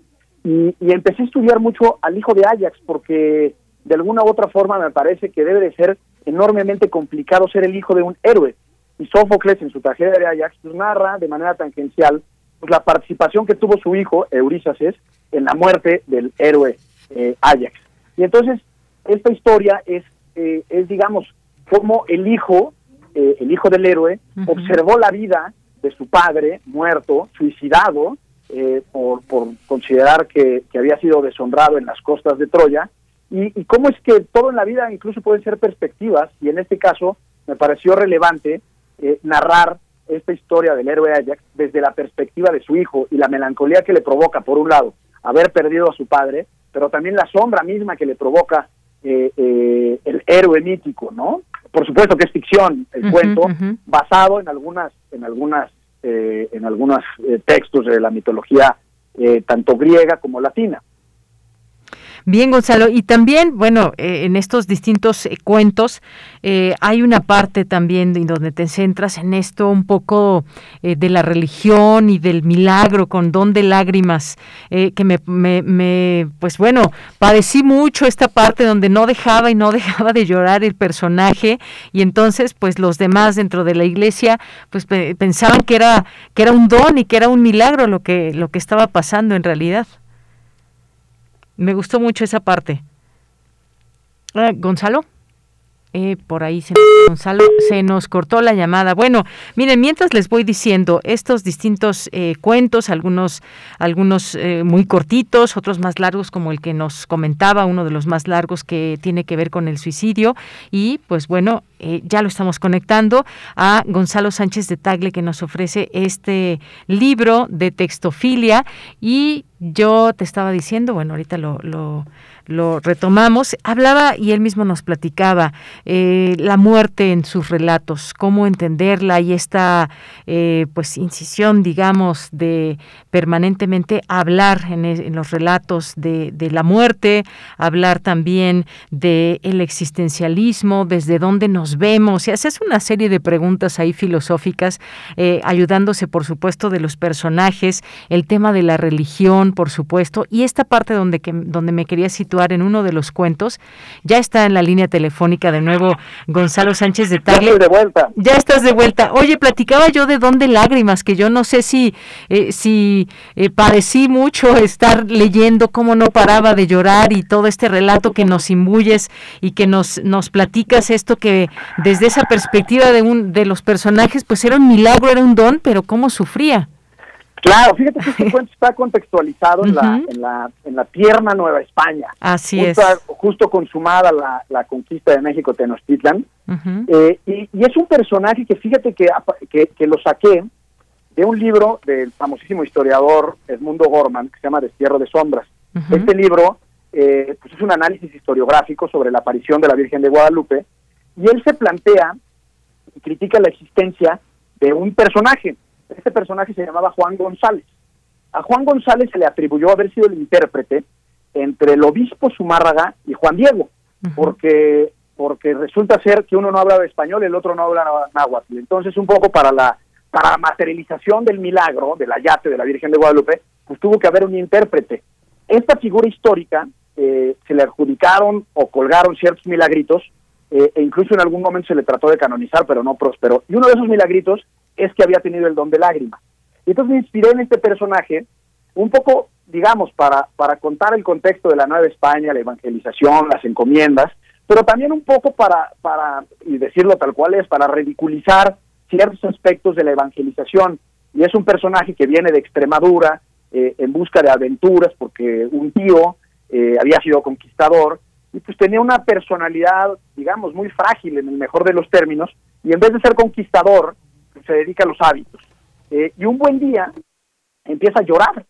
S27: y, y, empecé a estudiar mucho al hijo de Ajax porque de alguna u otra forma me parece que debe de ser enormemente complicado ser el hijo de un héroe. Y Sófocles en su tragedia de Ajax pues, narra de manera tangencial pues, la participación que tuvo su hijo, Eurísaces, en la muerte del héroe eh, Ajax. Y entonces esta historia es, eh, es digamos, como el hijo, eh, el hijo del héroe, uh -huh. observó la vida de su padre muerto, suicidado, eh, por, por, considerar que, que, había sido deshonrado en las costas de Troya, y, y, cómo es que todo en la vida incluso pueden ser perspectivas, y en este caso me pareció relevante eh, narrar esta historia del héroe Ajax desde la perspectiva de su hijo y la melancolía que le provoca, por un lado, haber perdido a su padre, pero también la sombra misma que le provoca eh, eh, el héroe mítico, ¿no? Por supuesto que es ficción el uh -huh, cuento, uh -huh. basado en algunas, en algunas eh, en algunos eh, textos de la mitología eh, tanto griega como latina.
S1: Bien, Gonzalo. Y también, bueno, eh, en estos distintos eh, cuentos eh, hay una parte también donde te centras en esto un poco de la religión y del milagro con don de lágrimas, que me, me, me, pues bueno, padecí mucho esta parte donde no dejaba y no dejaba de llorar el personaje y entonces, pues los demás dentro de la iglesia, pues pensaban que era que era un don y que era un milagro lo que lo que estaba pasando en realidad. Me gustó mucho esa parte. Ah, Gonzalo. Eh, por ahí se, Gonzalo se nos cortó la llamada. Bueno, miren, mientras les voy diciendo estos distintos eh, cuentos, algunos, algunos eh, muy cortitos, otros más largos, como el que nos comentaba, uno de los más largos que tiene que ver con el suicidio. Y pues bueno, eh, ya lo estamos conectando a Gonzalo Sánchez de Tagle, que nos ofrece este libro de textofilia. Y yo te estaba diciendo, bueno, ahorita lo, lo lo retomamos, hablaba y él mismo nos platicaba eh, la muerte en sus relatos, cómo entenderla y esta eh, pues incisión, digamos, de permanentemente hablar en, los relatos de, la muerte, hablar también de el existencialismo, desde dónde nos vemos, y haces una serie de preguntas ahí filosóficas, eh, ayudándose por supuesto de los personajes, el tema de la religión, por supuesto, y esta parte donde, donde me quería citar en uno de los cuentos. Ya está en la línea telefónica de nuevo Gonzalo Sánchez de Tagle.
S27: Ya de vuelta.
S1: Ya estás de vuelta. Oye, platicaba yo de Don de Lágrimas, que yo no sé si, eh, si eh, padecí mucho estar leyendo cómo no paraba de llorar y todo este relato que nos imbuyes y que nos, nos platicas esto que desde esa perspectiva de, un, de los personajes, pues era un milagro, era un don, pero cómo sufría.
S27: Claro, fíjate que este cuento está contextualizado en, la, en, la, en la tierna Nueva España.
S1: Así
S27: justo,
S1: es.
S27: Justo consumada la, la conquista de México, Tenochtitlan. Uh -huh. eh, y, y, es un personaje que fíjate que, que, que, lo saqué de un libro del famosísimo historiador Edmundo Gorman, que se llama Destierro de Sombras. Uh -huh. Este libro eh, pues es un análisis historiográfico sobre la aparición de la Virgen de Guadalupe, y él se plantea y critica la existencia de un personaje, este personaje se llamaba Juan González. A Juan González se le atribuyó haber sido el intérprete entre el obispo Zumárraga y Juan Diego, uh -huh. porque porque resulta ser que uno no hablaba español y el otro no habla náhuatl. Entonces, un poco para la para la materialización del milagro, del ayate de la Virgen de Guadalupe, pues tuvo que haber un intérprete. Esta figura histórica eh, se le adjudicaron o colgaron ciertos milagritos, eh, e incluso en algún momento se le trató de canonizar, pero no prosperó. Y uno de esos milagritos es que había tenido el don de lágrima. Y entonces me inspiré en este personaje, un poco digamos, para, para contar el contexto de la Nueva España, la evangelización, las encomiendas, pero también un poco para, para, y decirlo tal cual es, para ridiculizar ciertos aspectos de la evangelización. Y es un personaje que viene de Extremadura eh, en busca de aventuras porque un tío eh, había sido conquistador y pues tenía una personalidad, digamos, muy frágil en el mejor de los términos, y en vez de ser conquistador, se dedica a los hábitos. Eh, y un buen día empieza a llorar,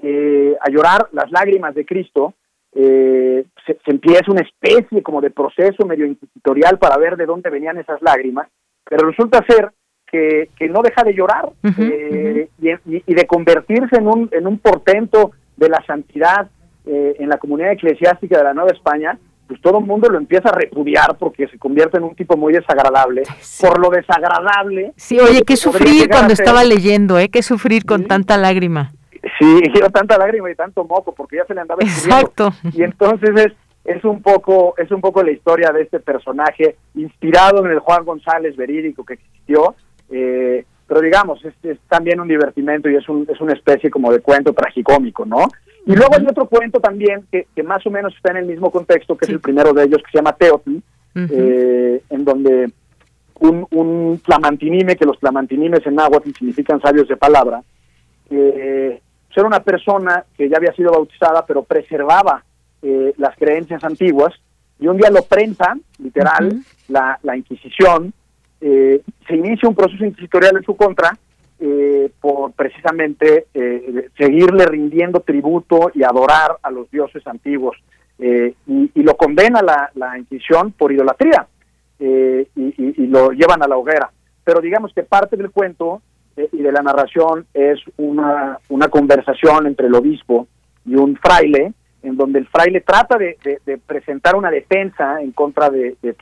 S27: a llorar las lágrimas de Cristo, se, se, empieza una especie como de proceso medio inquisitorial para ver de dónde venían esas lágrimas, pero resulta ser que, que no deja de llorar eh, Y, de convertirse en un, en un portento de la santidad eh, en la comunidad eclesiástica de la Nueva España, pues todo el mundo lo empieza a repudiar porque se convierte en un tipo muy desagradable. Por lo desagradable.
S1: Sí, oye, qué sufrir cuando estaba leyendo, ¿eh? Qué sufrir con tanta lágrima.
S27: Sí, era tanta lágrima y tanto moco porque ya se le andaba
S1: Exacto.
S27: Y entonces es, es un poco es un poco la historia de este personaje inspirado en el Juan González verídico que existió eh, pero digamos, es, también un divertimento y es, un, es una especie como de cuento tragicómico, ¿no? Y luego hay otro cuento también que, que, más o menos está en el mismo contexto, que es el primero de ellos, que se llama Teotl, eh, en donde un, un flamantinime, que los flamantinimes en náhuatl significan sabios de palabra, eh, era una persona que ya había sido bautizada, pero preservaba eh, las creencias antiguas, y un día lo prensa, literal, la, la Inquisición, eh, se inicia un proceso inquisitorial en su contra eh, por precisamente eh, seguirle rindiendo tributo y adorar a los dioses antiguos. Y, lo condena la, la Inquisición por idolatría y, lo llevan a la hoguera. Pero digamos que parte del cuento y de la narración es una, una conversación entre el obispo y un fraile, en donde el fraile trata de, presentar una defensa en contra de, de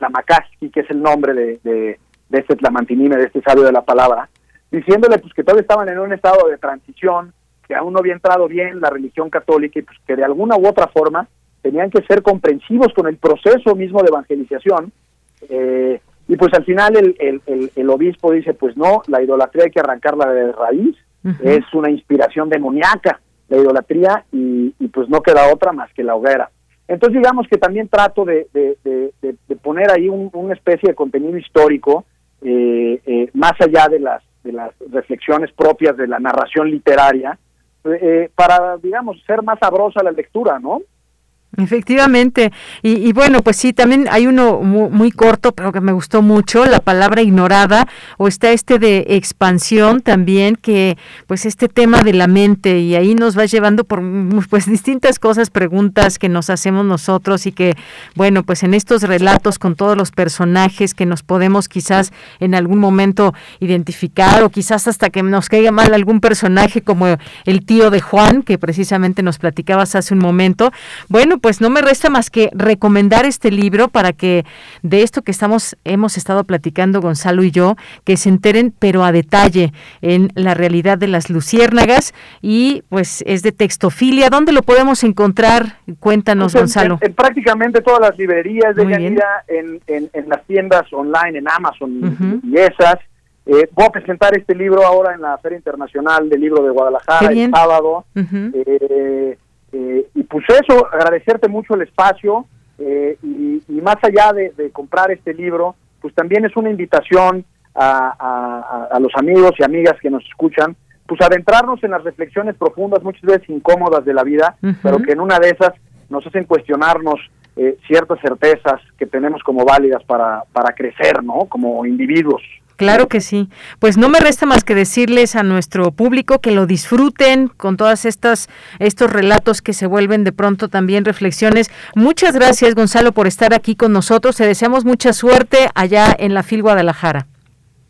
S27: que es el nombre de, de este tlamantinime, de este sabio de la palabra, diciéndole pues que todavía estaban en un estado de transición, que aún no había entrado bien la religión católica y pues que de alguna u otra forma tenían que ser comprensivos con el proceso mismo de evangelización. Eh, y pues al final el, el, el, obispo dice, pues no, la idolatría hay que arrancarla de raíz, es una inspiración demoníaca la idolatría y, y, pues no queda otra más que la hoguera. Entonces digamos que también trato de, de, de, poner ahí un, una especie de contenido histórico eh, eh, más allá de las, de las reflexiones propias de la narración literaria, eh, para, digamos, ser más sabrosa la lectura, ¿no?
S1: Efectivamente. Y, bueno, pues sí, también hay uno muy, corto, pero que me gustó mucho, la palabra ignorada, o está este de expansión también, que pues este tema de la mente, y ahí nos va llevando por pues distintas cosas, preguntas que nos hacemos nosotros y que, bueno, pues en estos relatos con todos los personajes que nos podemos quizás en algún momento identificar, o quizás hasta que nos caiga mal algún personaje como el tío de Juan, que precisamente nos platicabas hace un momento. Bueno, pues no me resta más que recomendar este libro para que de esto que estamos hemos estado platicando Gonzalo y yo, que se enteren pero a detalle en la realidad de las luciérnagas y pues es de textofilia. ¿Dónde lo podemos encontrar? Cuéntanos,
S27: pues
S1: Gonzalo.
S27: En, prácticamente todas las librerías de Yanira, en, en, las tiendas online, en Amazon y esas. Eh, voy a presentar este libro ahora en la Feria Internacional del Libro de Guadalajara el sábado. Eh, y pues eso, agradecerte mucho el espacio eh, y, más allá de, comprar este libro, pues también es una invitación a, los amigos y amigas que nos escuchan, pues adentrarnos en las reflexiones profundas, muchas veces incómodas de la vida, pero que en una de esas nos hacen cuestionarnos eh, ciertas certezas que tenemos como válidas para, para crecer, ¿no? Como individuos.
S1: Claro que sí. Pues no me resta más que decirles a nuestro público que lo disfruten con todas estas estos relatos que se vuelven de pronto también reflexiones. Muchas gracias, Gonzalo, por estar aquí con nosotros. Te deseamos mucha suerte allá en la FIL Guadalajara.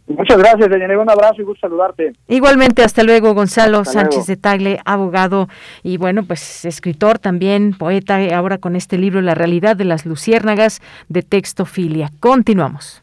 S27: Muchas gracias, Deyanira. Un abrazo y gusto saludarte.
S1: Igualmente, hasta luego, Gonzalo Sánchez de Tagle, abogado y bueno, pues escritor también, poeta, ahora con este libro La realidad de las luciérnagas de textofilia. Continuamos.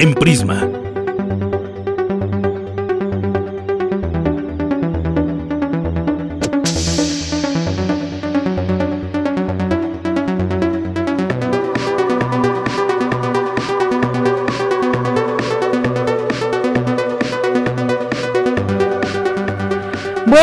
S24: En Prisma.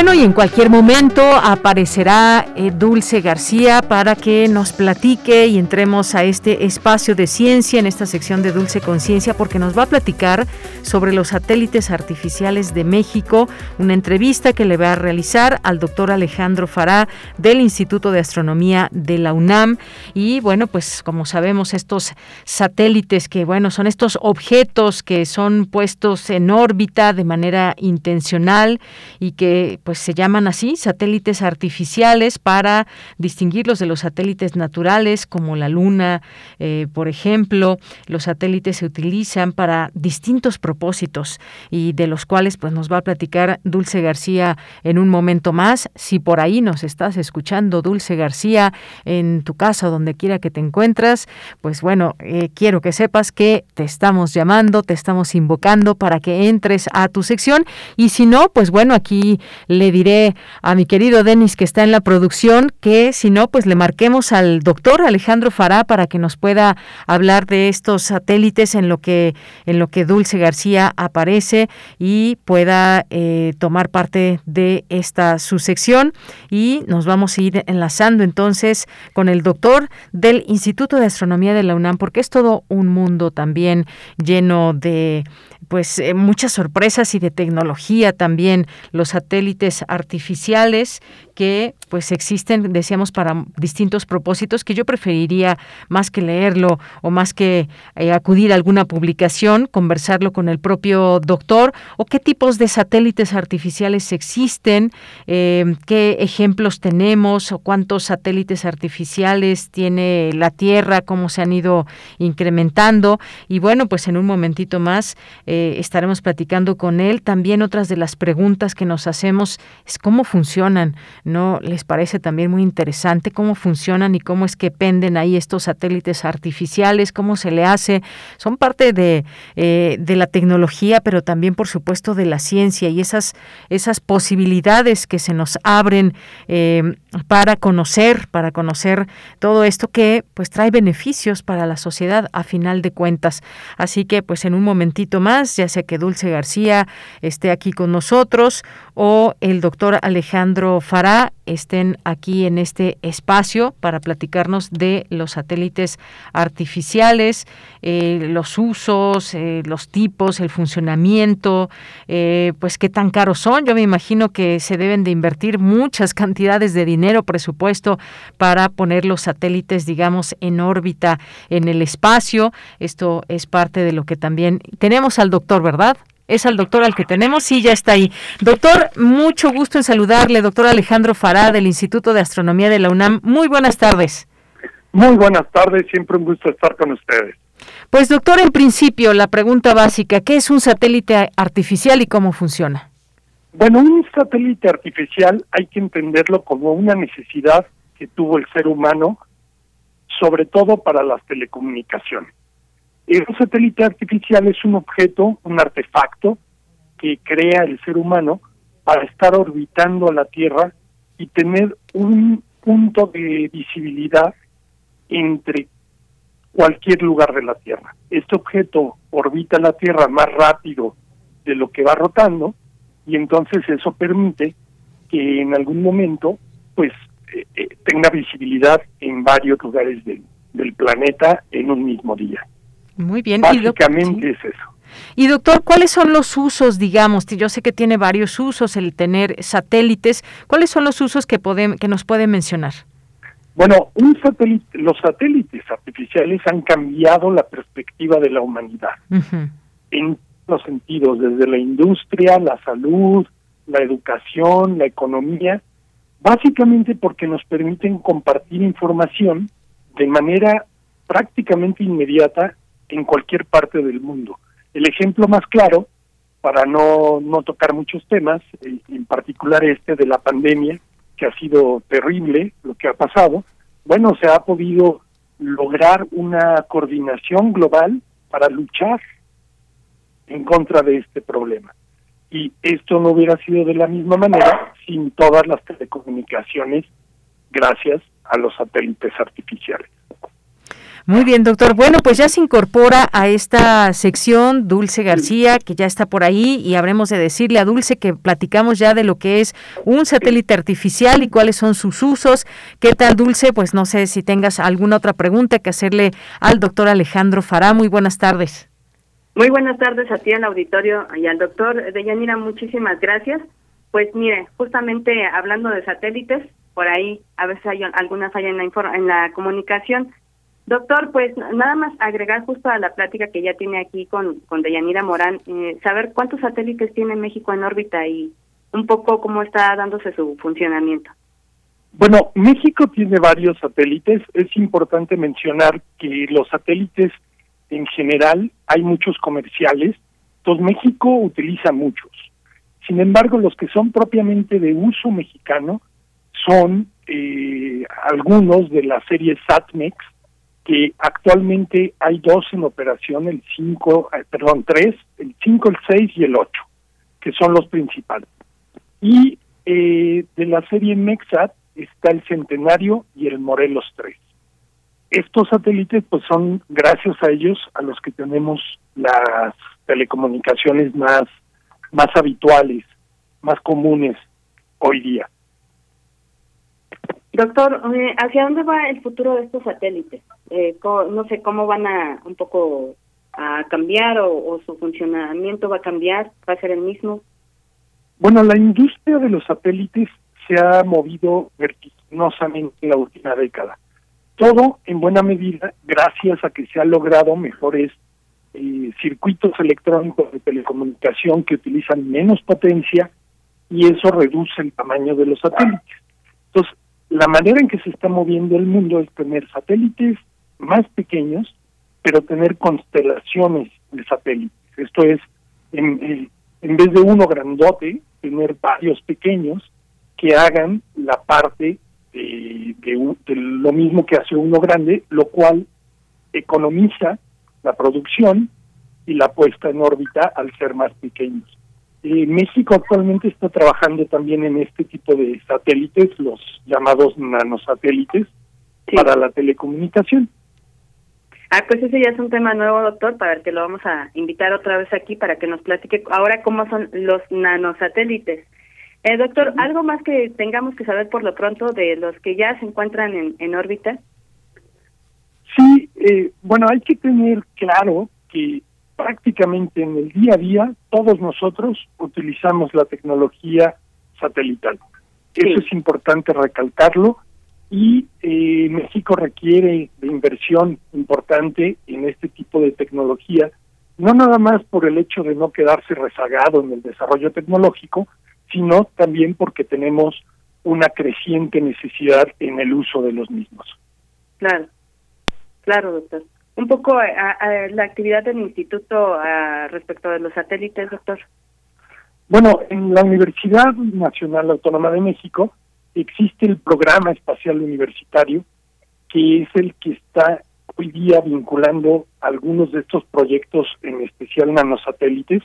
S1: Bueno, y en cualquier momento aparecerá eh, Dulce García para que nos platique y entremos a este espacio de ciencia en esta sección de Dulce Conciencia porque nos va a platicar sobre los satélites artificiales de México, una entrevista que le va a realizar al doctor Alejandro Fará del Instituto de Astronomía de la UNAM. Y bueno, pues como sabemos estos satélites que bueno, son estos objetos que son puestos en órbita de manera intencional y que pues se llaman así, satélites artificiales para distinguirlos de los satélites naturales como la Luna, eh, por ejemplo. Los satélites se utilizan para distintos propósitos y de los cuales pues nos va a platicar Dulce García en un momento más. Si por ahí nos estás escuchando, Dulce García, en tu casa donde quiera que te encuentras, pues bueno, eh, quiero que sepas que te estamos llamando, te estamos invocando para que entres a tu sección y si no, pues bueno, aquí le diré a mi querido Denis que está en la producción que si no, pues le marquemos al doctor Alejandro Fará para que nos pueda hablar de estos satélites en lo que en lo que Dulce García aparece y pueda eh, tomar parte de esta su sección y nos vamos a ir enlazando entonces con el doctor del Instituto de Astronomía de la UNAM porque es todo un mundo también lleno de pues eh, muchas sorpresas y de tecnología también los satélites artificiales que pues existen, decíamos, para distintos propósitos, que yo preferiría más que leerlo o más que eh, acudir a alguna publicación, conversarlo con el propio doctor, o qué tipos de satélites artificiales existen, eh, qué ejemplos tenemos, o cuántos satélites artificiales tiene la Tierra, cómo se han ido incrementando. Y bueno, pues en un momentito más eh, estaremos platicando con él. También otras de las preguntas que nos hacemos es cómo funcionan ¿no les parece también muy interesante cómo funcionan y cómo es que penden ahí estos satélites artificiales, cómo se le hace? Son parte de, eh, de la tecnología, pero también, por supuesto, de la ciencia y esas, esas posibilidades que se nos abren eh, para conocer, para conocer todo esto que pues trae beneficios para la sociedad a final de cuentas. Así que pues en un momentito más, ya sea que Dulce García esté aquí con nosotros o el doctor Alejandro Fará estén aquí en este espacio para platicarnos de los satélites artificiales, eh, los usos, eh, los tipos, el funcionamiento, eh, pues qué tan caros son. Yo me imagino que se deben de invertir muchas cantidades de dinero, presupuesto, para poner los satélites, digamos, en órbita en el espacio. Esto es parte de lo que también tenemos al doctor, ¿verdad? Es al doctor al que tenemos. Sí, ya está ahí. Doctor, mucho gusto en saludarle, doctor Alejandro Fará del Instituto de Astronomía de la UNAM. Muy buenas tardes.
S28: Muy buenas tardes, siempre un gusto estar con ustedes.
S1: Pues doctor, en principio, la pregunta básica, ¿qué es un satélite artificial y cómo funciona?
S28: Bueno, un satélite artificial hay que entenderlo como una necesidad que tuvo el ser humano, sobre todo para las telecomunicaciones. Un satélite artificial es un objeto, un artefacto que crea el ser humano para estar orbitando a la Tierra y tener un punto de visibilidad entre cualquier lugar de la Tierra. Este objeto orbita la Tierra más rápido de lo que va rotando y entonces eso permite que en algún momento pues eh, eh, tenga visibilidad en varios lugares del, del planeta en un mismo día.
S1: Muy bien.
S28: Básicamente es eso.
S1: Y doctor, ¿cuáles son los usos, digamos? Yo sé que tiene varios usos el tener satélites. ¿Cuáles son los usos que, podemos, que nos puede mencionar?
S28: Bueno, un satélite, los satélites artificiales han cambiado la perspectiva de la humanidad en los sentidos, desde la industria, la salud, la educación, la economía, básicamente porque nos permiten compartir información de manera prácticamente inmediata en cualquier parte del mundo. El ejemplo más claro, para no, no tocar muchos temas, en particular este de la pandemia, que ha sido terrible lo que ha pasado, bueno, se ha podido lograr una coordinación global para luchar en contra de este problema. Y esto no hubiera sido de la misma manera sin todas las telecomunicaciones gracias a los satélites artificiales.
S1: Muy bien, doctor. Bueno, pues ya se incorpora a esta sección Dulce García, que ya está por ahí, y habremos de decirle a Dulce que platicamos ya de lo que es un satélite artificial y cuáles son sus usos. ¿Qué tal, Dulce? Pues no sé si tengas alguna otra pregunta que hacerle al doctor Alejandro Fará. Muy buenas tardes.
S16: Muy buenas tardes a ti al auditorio y al doctor Deyanira, muchísimas gracias. Pues mire, justamente hablando de satélites, por ahí a veces hay alguna falla en la, en la comunicación. Doctor, pues nada más agregar justo a la plática que ya tiene aquí con, con Deyanira Morán, eh, saber cuántos satélites tiene México en órbita y un poco cómo está dándose su funcionamiento.
S28: Bueno, México tiene varios satélites. Es importante mencionar que los satélites en general hay muchos comerciales, entonces México utiliza muchos. Sin embargo, los que son propiamente de uso mexicano son eh, algunos de la serie SATMEX, que actualmente hay dos en operación, el 5, eh, perdón, tres, el 5, el 6 y el 8, que son los principales. Y eh, de la serie MEXAT está el Centenario y el Morelos 3. Estos satélites, pues son gracias a ellos a los que tenemos las telecomunicaciones más, más habituales, más comunes hoy día.
S16: Doctor, eh, ¿hacia dónde va el futuro de estos satélites? Eh, no sé cómo van a un poco a cambiar o, su funcionamiento va a cambiar, va a ser el mismo.
S28: Bueno, la industria de los satélites se ha movido vertiginosamente en la última década. Todo en buena medida gracias a que se han logrado mejores eh, circuitos electrónicos de telecomunicación que utilizan menos potencia y eso reduce el tamaño de los satélites. Entonces, la manera en que se está moviendo el mundo es tener satélites más pequeños, pero tener constelaciones de satélites. Esto es, en, en vez de uno grandote, tener varios pequeños que hagan la parte de, de, lo mismo que hace uno grande, lo cual economiza la producción y la puesta en órbita al ser más pequeños. Eh, México actualmente está trabajando también en este tipo de satélites, los llamados nanosatélites, para la telecomunicación.
S16: Ah, pues ese ya es un tema nuevo, doctor, para el que lo vamos a invitar otra vez aquí para que nos platique ahora cómo son los nanosatélites. Eh, doctor, ¿algo más que tengamos que saber por lo pronto de los que ya se encuentran en, en órbita?
S28: Sí, eh, bueno, hay que tener claro que prácticamente en el día a día todos nosotros utilizamos la tecnología satelital. Eso es importante recalcarlo y eh, México requiere de inversión importante en este tipo de tecnología, no nada más por el hecho de no quedarse rezagado en el desarrollo tecnológico, sino también porque tenemos una creciente necesidad en el uso de los mismos.
S16: Claro, claro, doctor. Un poco eh, a, la actividad del instituto respecto de los satélites, doctor.
S28: Bueno, en la Universidad Nacional Autónoma de México existe el programa espacial universitario, que es el que está hoy día vinculando algunos de estos proyectos, en especial nanosatélites,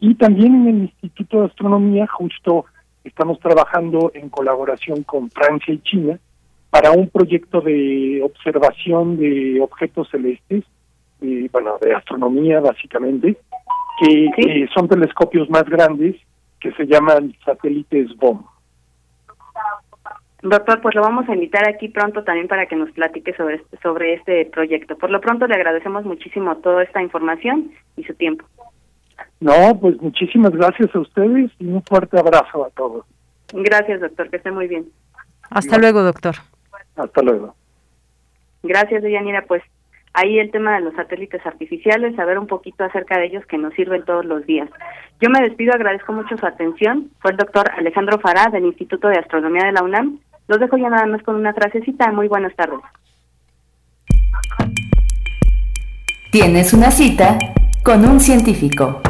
S28: y también en el Instituto de Astronomía justo estamos trabajando en colaboración con Francia y China para un proyecto de observación de objetos celestes, bueno, de astronomía básicamente, que son telescopios más grandes que se llaman satélites BOM.
S16: Doctor, pues lo vamos a invitar aquí pronto también para que nos platique sobre este, sobre este proyecto. Por lo pronto le agradecemos muchísimo toda esta información y su tiempo.
S28: No, pues muchísimas gracias a ustedes y un fuerte abrazo a todos.
S16: Gracias, doctor, que esté muy bien.
S1: Hasta luego, doctor.
S28: Hasta luego.
S16: Gracias, Deyanira. Pues ahí el tema de los satélites artificiales, saber un poquito acerca de ellos que nos sirven todos los días. Yo me despido, agradezco mucho su atención. Fue el doctor Alejandro Fará del Instituto de Astronomía de la UNAM. Los dejo ya nada más con una frasecita. Muy buenas tardes.
S29: Tienes una cita con un científico.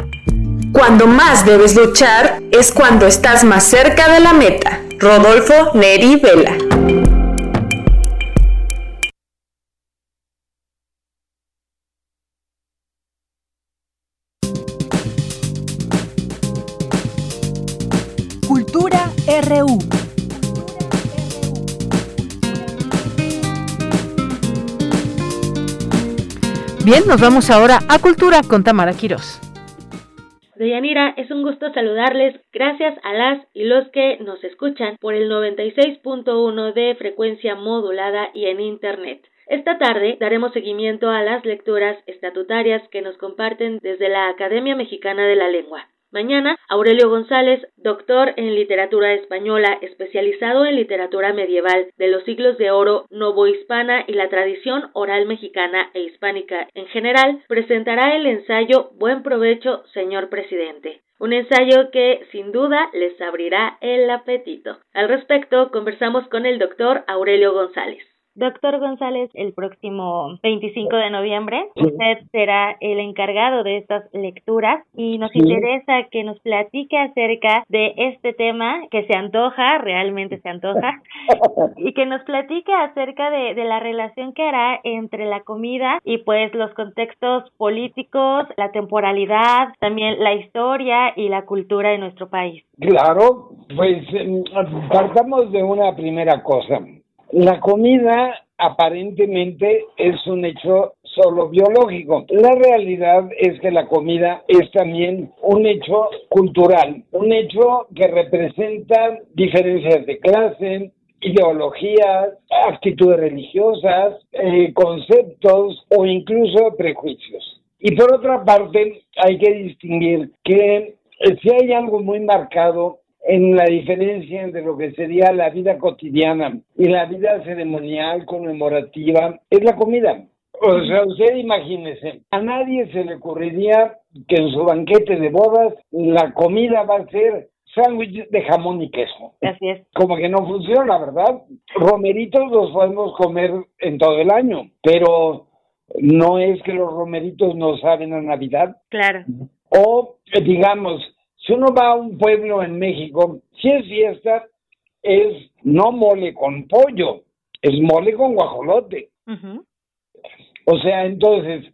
S3: Cuando más debes luchar es cuando estás más cerca de la meta. Rodolfo Neri Vela. Bien, nos vamos ahora a Cultura con Tamara Quirós.
S30: Deyanira, es un gusto saludarles. Gracias a las y los que nos escuchan por el 96.1 de frecuencia modulada y en Internet. Esta tarde daremos seguimiento a las lecturas estatutarias que nos comparten desde la Academia Mexicana de la Lengua. Mañana, Aurelio González, doctor en literatura española, especializado en literatura medieval de los siglos de oro novohispana y la tradición oral mexicana e hispánica en general, presentará el ensayo Buen provecho, señor presidente. Un ensayo que sin duda les abrirá el apetito. Al respecto, conversamos con el doctor Aurelio González. Doctor González, el próximo 25 de noviembre usted será el encargado de estas lecturas y nos interesa que nos platique acerca de este tema que se antoja, realmente se antoja, y que nos platique acerca de, de la relación que hará entre la comida y pues los contextos políticos, la temporalidad, también la historia y la cultura de nuestro país.
S31: Claro, pues em, partamos de una primera cosa. La comida aparentemente es un hecho solo biológico. La realidad es que la comida es también un hecho cultural, un hecho que representa diferencias de clase, ideologías, actitudes religiosas, eh, conceptos o incluso prejuicios. Y por otra parte, hay que distinguir que eh, si hay algo muy marcado en la diferencia entre lo que sería la vida cotidiana y la vida ceremonial, conmemorativa, es la comida. O sea, usted imagínese, a nadie se le ocurriría que en su banquete de bodas la comida va a ser sándwich de jamón y queso.
S30: Así es.
S31: Como que no funciona, ¿verdad? Romeritos los podemos comer en todo el año, pero no es que los romeritos no saben a Navidad.
S30: Claro.
S31: O, digamos, si uno va a un pueblo en México, si es fiesta, es no mole con pollo, es mole con guajolote. O sea, entonces,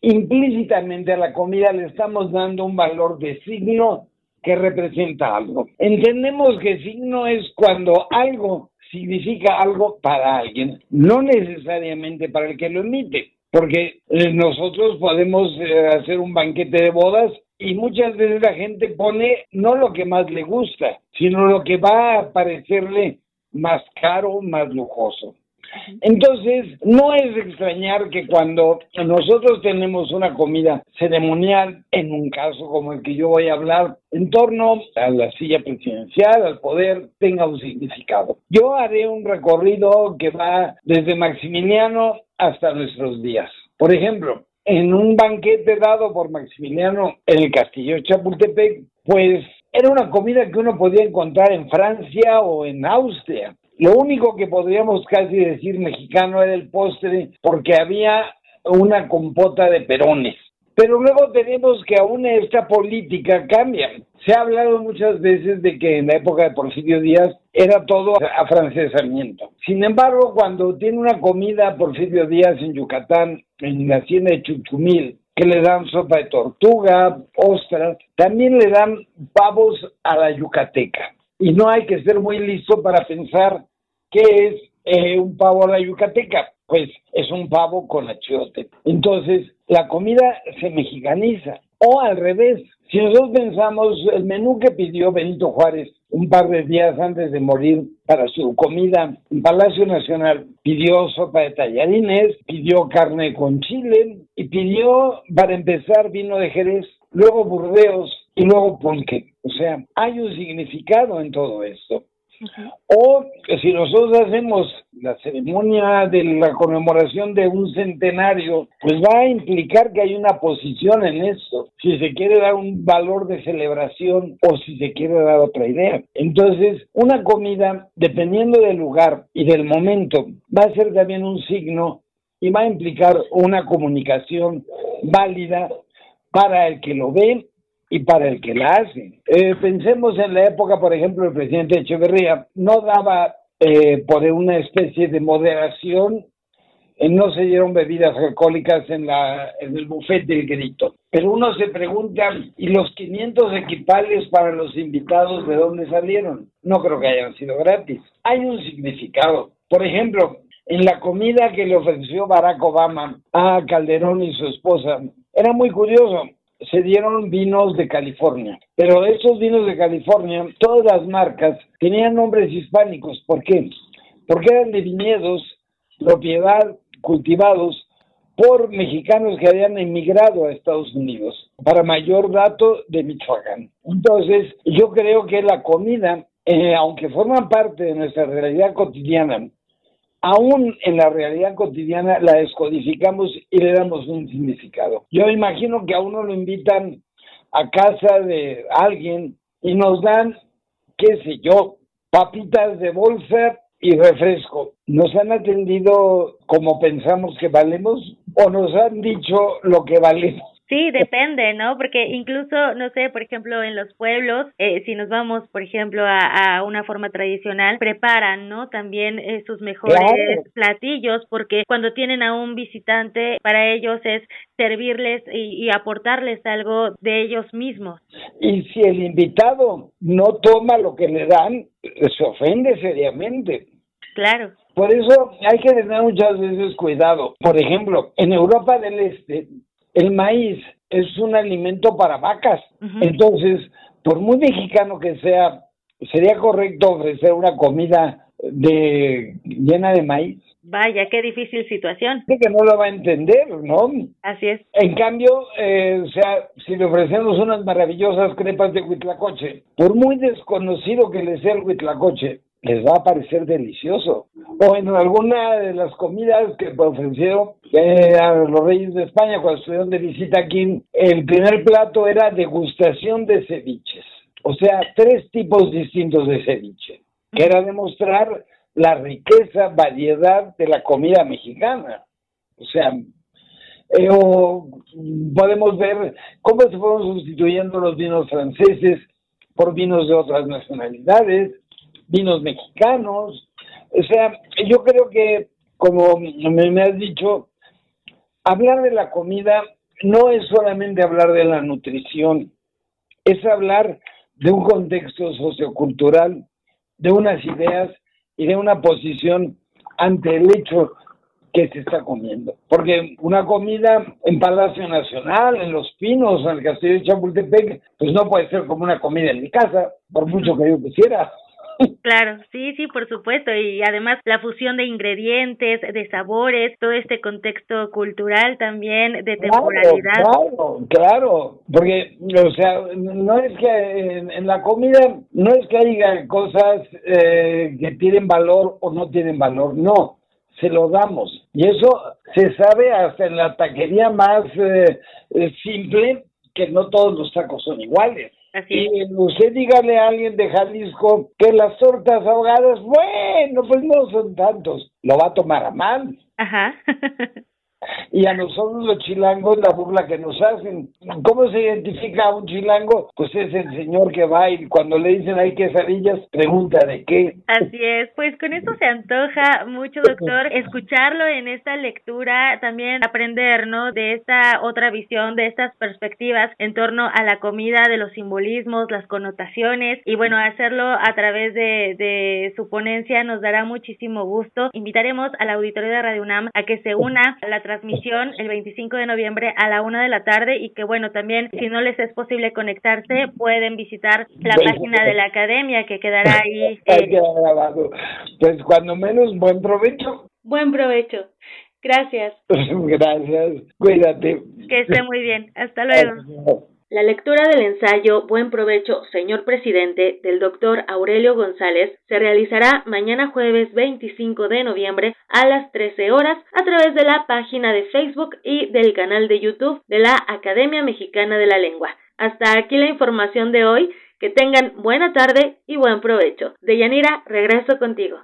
S31: implícitamente a la comida le estamos dando un valor de signo que representa algo. Entendemos que signo es cuando algo significa algo para alguien, no necesariamente para el que lo emite, porque eh, nosotros podemos eh, hacer un banquete de bodas y muchas veces la gente pone no lo que más le gusta, sino lo que va a parecerle más caro, más lujoso. Entonces, no es extrañar que cuando nosotros tenemos una comida ceremonial, en un caso como el que yo voy a hablar, en torno a la silla presidencial, al poder, tenga un significado. Yo haré un recorrido que va desde Maximiliano hasta nuestros días. Por ejemplo, en un banquete dado por Maximiliano en el castillo de Chapultepec, pues era una comida que uno podía encontrar en Francia o en Austria. Lo único que podríamos casi decir mexicano era el postre porque había una compota de perones. Pero luego tenemos que aún esta política cambia. Se ha hablado muchas veces de que en la época de Porfirio Díaz era todo afrancesamiento. Sin embargo, cuando tiene una comida Porfirio Díaz en Yucatán, en la hacienda de Chuchumil, que le dan sopa de tortuga, ostras, también le dan pavos a la yucateca. Y no hay que ser muy listo para pensar qué es eh, un pavo a la yucateca. Pues es un pavo con achiote. Entonces, la comida se mexicaniza. O al revés, si nosotros pensamos el menú que pidió Benito Juárez un par de días antes de morir para su comida en Palacio Nacional, pidió sopa de tallarines, pidió carne con chile y pidió, para empezar, vino de Jerez, luego Burdeos y luego pulque. O sea, hay un significado en todo esto. O si nosotros hacemos la ceremonia de la conmemoración de un centenario, pues va a implicar que hay una posición en esto, si se quiere dar un valor de celebración o si se quiere dar otra idea. Entonces, una comida, dependiendo del lugar y del momento, va a ser también un signo y va a implicar una comunicación válida para el que lo ve y para el que la hace. Eh, pensemos en la época, por ejemplo, el presidente Echeverría no daba eh, por una especie de moderación, eh, no se dieron bebidas alcohólicas en, la, en el buffet del grito. Pero uno se pregunta, ¿y los 500 equipales para los invitados de dónde salieron? No creo que hayan sido gratis. Hay un significado. Por ejemplo, en la comida que le ofreció Barack Obama a Calderón y su esposa, era muy curioso. Se dieron vinos de California, pero esos vinos de California, todas las marcas tenían nombres hispánicos. ¿Por qué? Porque eran de viñedos, propiedad, cultivados por mexicanos que habían emigrado a Estados Unidos, para mayor dato de Michoacán. Entonces, yo creo que la comida, eh, aunque forman parte de nuestra realidad cotidiana, aún en la realidad cotidiana la descodificamos y le damos un significado. Yo imagino que a uno lo invitan a casa de alguien y nos dan, qué sé yo, papitas de bolsa y refresco. ¿Nos han atendido como pensamos que valemos o nos han dicho lo que valemos?
S30: Sí, depende, ¿no? Porque incluso, no sé, por ejemplo, en los pueblos, eh, si nos vamos, por ejemplo, a, una forma tradicional, preparan, ¿no? También eh, sus mejores platillos, porque cuando tienen a un visitante, para ellos es servirles y, y aportarles algo de ellos mismos.
S31: Y si el invitado no toma lo que le dan, se ofende seriamente.
S30: Claro.
S31: Por eso hay que tener muchas veces cuidado. Por ejemplo, en Europa del Este, el maíz es un alimento para vacas. Entonces, por muy mexicano que sea, sería correcto ofrecer una comida de llena de maíz.
S30: Vaya, qué difícil situación.
S31: que no lo va a entender, ¿no?
S30: Así es.
S31: En cambio, eh, o sea, si le ofrecemos unas maravillosas crepas de huitlacoche, por muy desconocido que le sea el huitlacoche, les va a parecer delicioso. O en alguna de las comidas que ofrecieron eh, a los reyes de España cuando estuvieron de visita aquí, el primer plato era degustación de ceviches. O sea, tres tipos distintos de ceviche, que era demostrar la riqueza, variedad de la comida mexicana. O sea, eh, podemos ver cómo se fueron sustituyendo los vinos franceses por vinos de otras nacionalidades, vinos mexicanos. O sea, yo creo que, como me, has dicho, hablar de la comida no es solamente hablar de la nutrición, es hablar de un contexto sociocultural, de unas ideas y de una posición ante el hecho que se está comiendo. Porque una comida en Palacio Nacional, en Los Pinos, en el Castillo de Chapultepec, pues no puede ser como una comida en mi casa, por mucho que yo quisiera.
S30: Claro, sí, sí, por supuesto. Y además la fusión de ingredientes, de sabores, todo este contexto cultural también, de temporalidad.
S31: Claro, claro, porque, o sea, no es que en, la comida, no es que haya cosas eh, que tienen valor o no tienen valor, no, se lo damos. Y eso se sabe hasta en la taquería más eh, simple, que no todos los tacos son iguales.
S30: Así
S31: y usted dígale a alguien de Jalisco que las tortas ahogadas, bueno, pues no son tantos. Lo va a tomar a mal.
S30: Ajá.
S31: y a nosotros los chilangos la burla que nos hacen. ¿Cómo se identifica a un chilango? Pues es el señor que va y cuando le dicen hay quesadillas, pregunta de qué.
S30: Así es, pues con eso se antoja mucho, doctor, escucharlo en esta lectura, también aprender, ¿no? De esta otra visión, de estas perspectivas en torno a la comida, de los simbolismos, las connotaciones y bueno, hacerlo a través de, de su ponencia nos dará muchísimo gusto. Invitaremos al auditorio de Radio UNAM a que se una a la transmisión el 25 de noviembre a la una de la tarde y que bueno, también si no les es posible conectarse, pueden visitar la página de la academia que quedará ahí.
S31: Eh, grabado. Pues cuando menos, buen provecho.
S30: Buen provecho. Gracias.
S31: Gracias. Cuídate.
S30: Que esté muy bien. Hasta luego. La lectura del ensayo Buen provecho, señor presidente, del doctor Aurelio González, se realizará mañana jueves 25 de noviembre a las 13 horas a través de la página de Facebook y del canal de YouTube de la Academia Mexicana de la Lengua. Hasta aquí la información de hoy. Que tengan buena tarde y buen provecho. Deyanira, regreso contigo.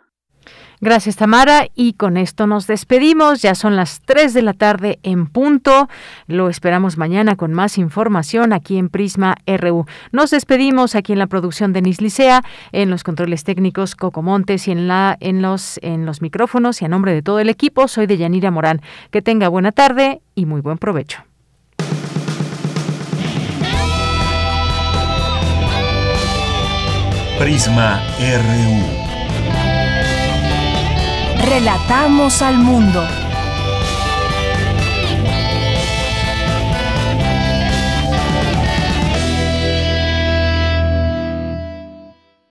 S1: Gracias, Tamara. Y con esto nos despedimos. Ya son las 3 de la tarde en punto. Lo esperamos mañana con más información aquí en Prisma RU. Nos despedimos aquí en la producción de Niclicea, en los controles técnicos Coco Montes y en, la, en, los, en los micrófonos. Y a nombre de todo el equipo, soy de Yanira Morán. Que tenga buena tarde y muy buen provecho.
S15: Prisma RU.
S3: Relatamos al mundo.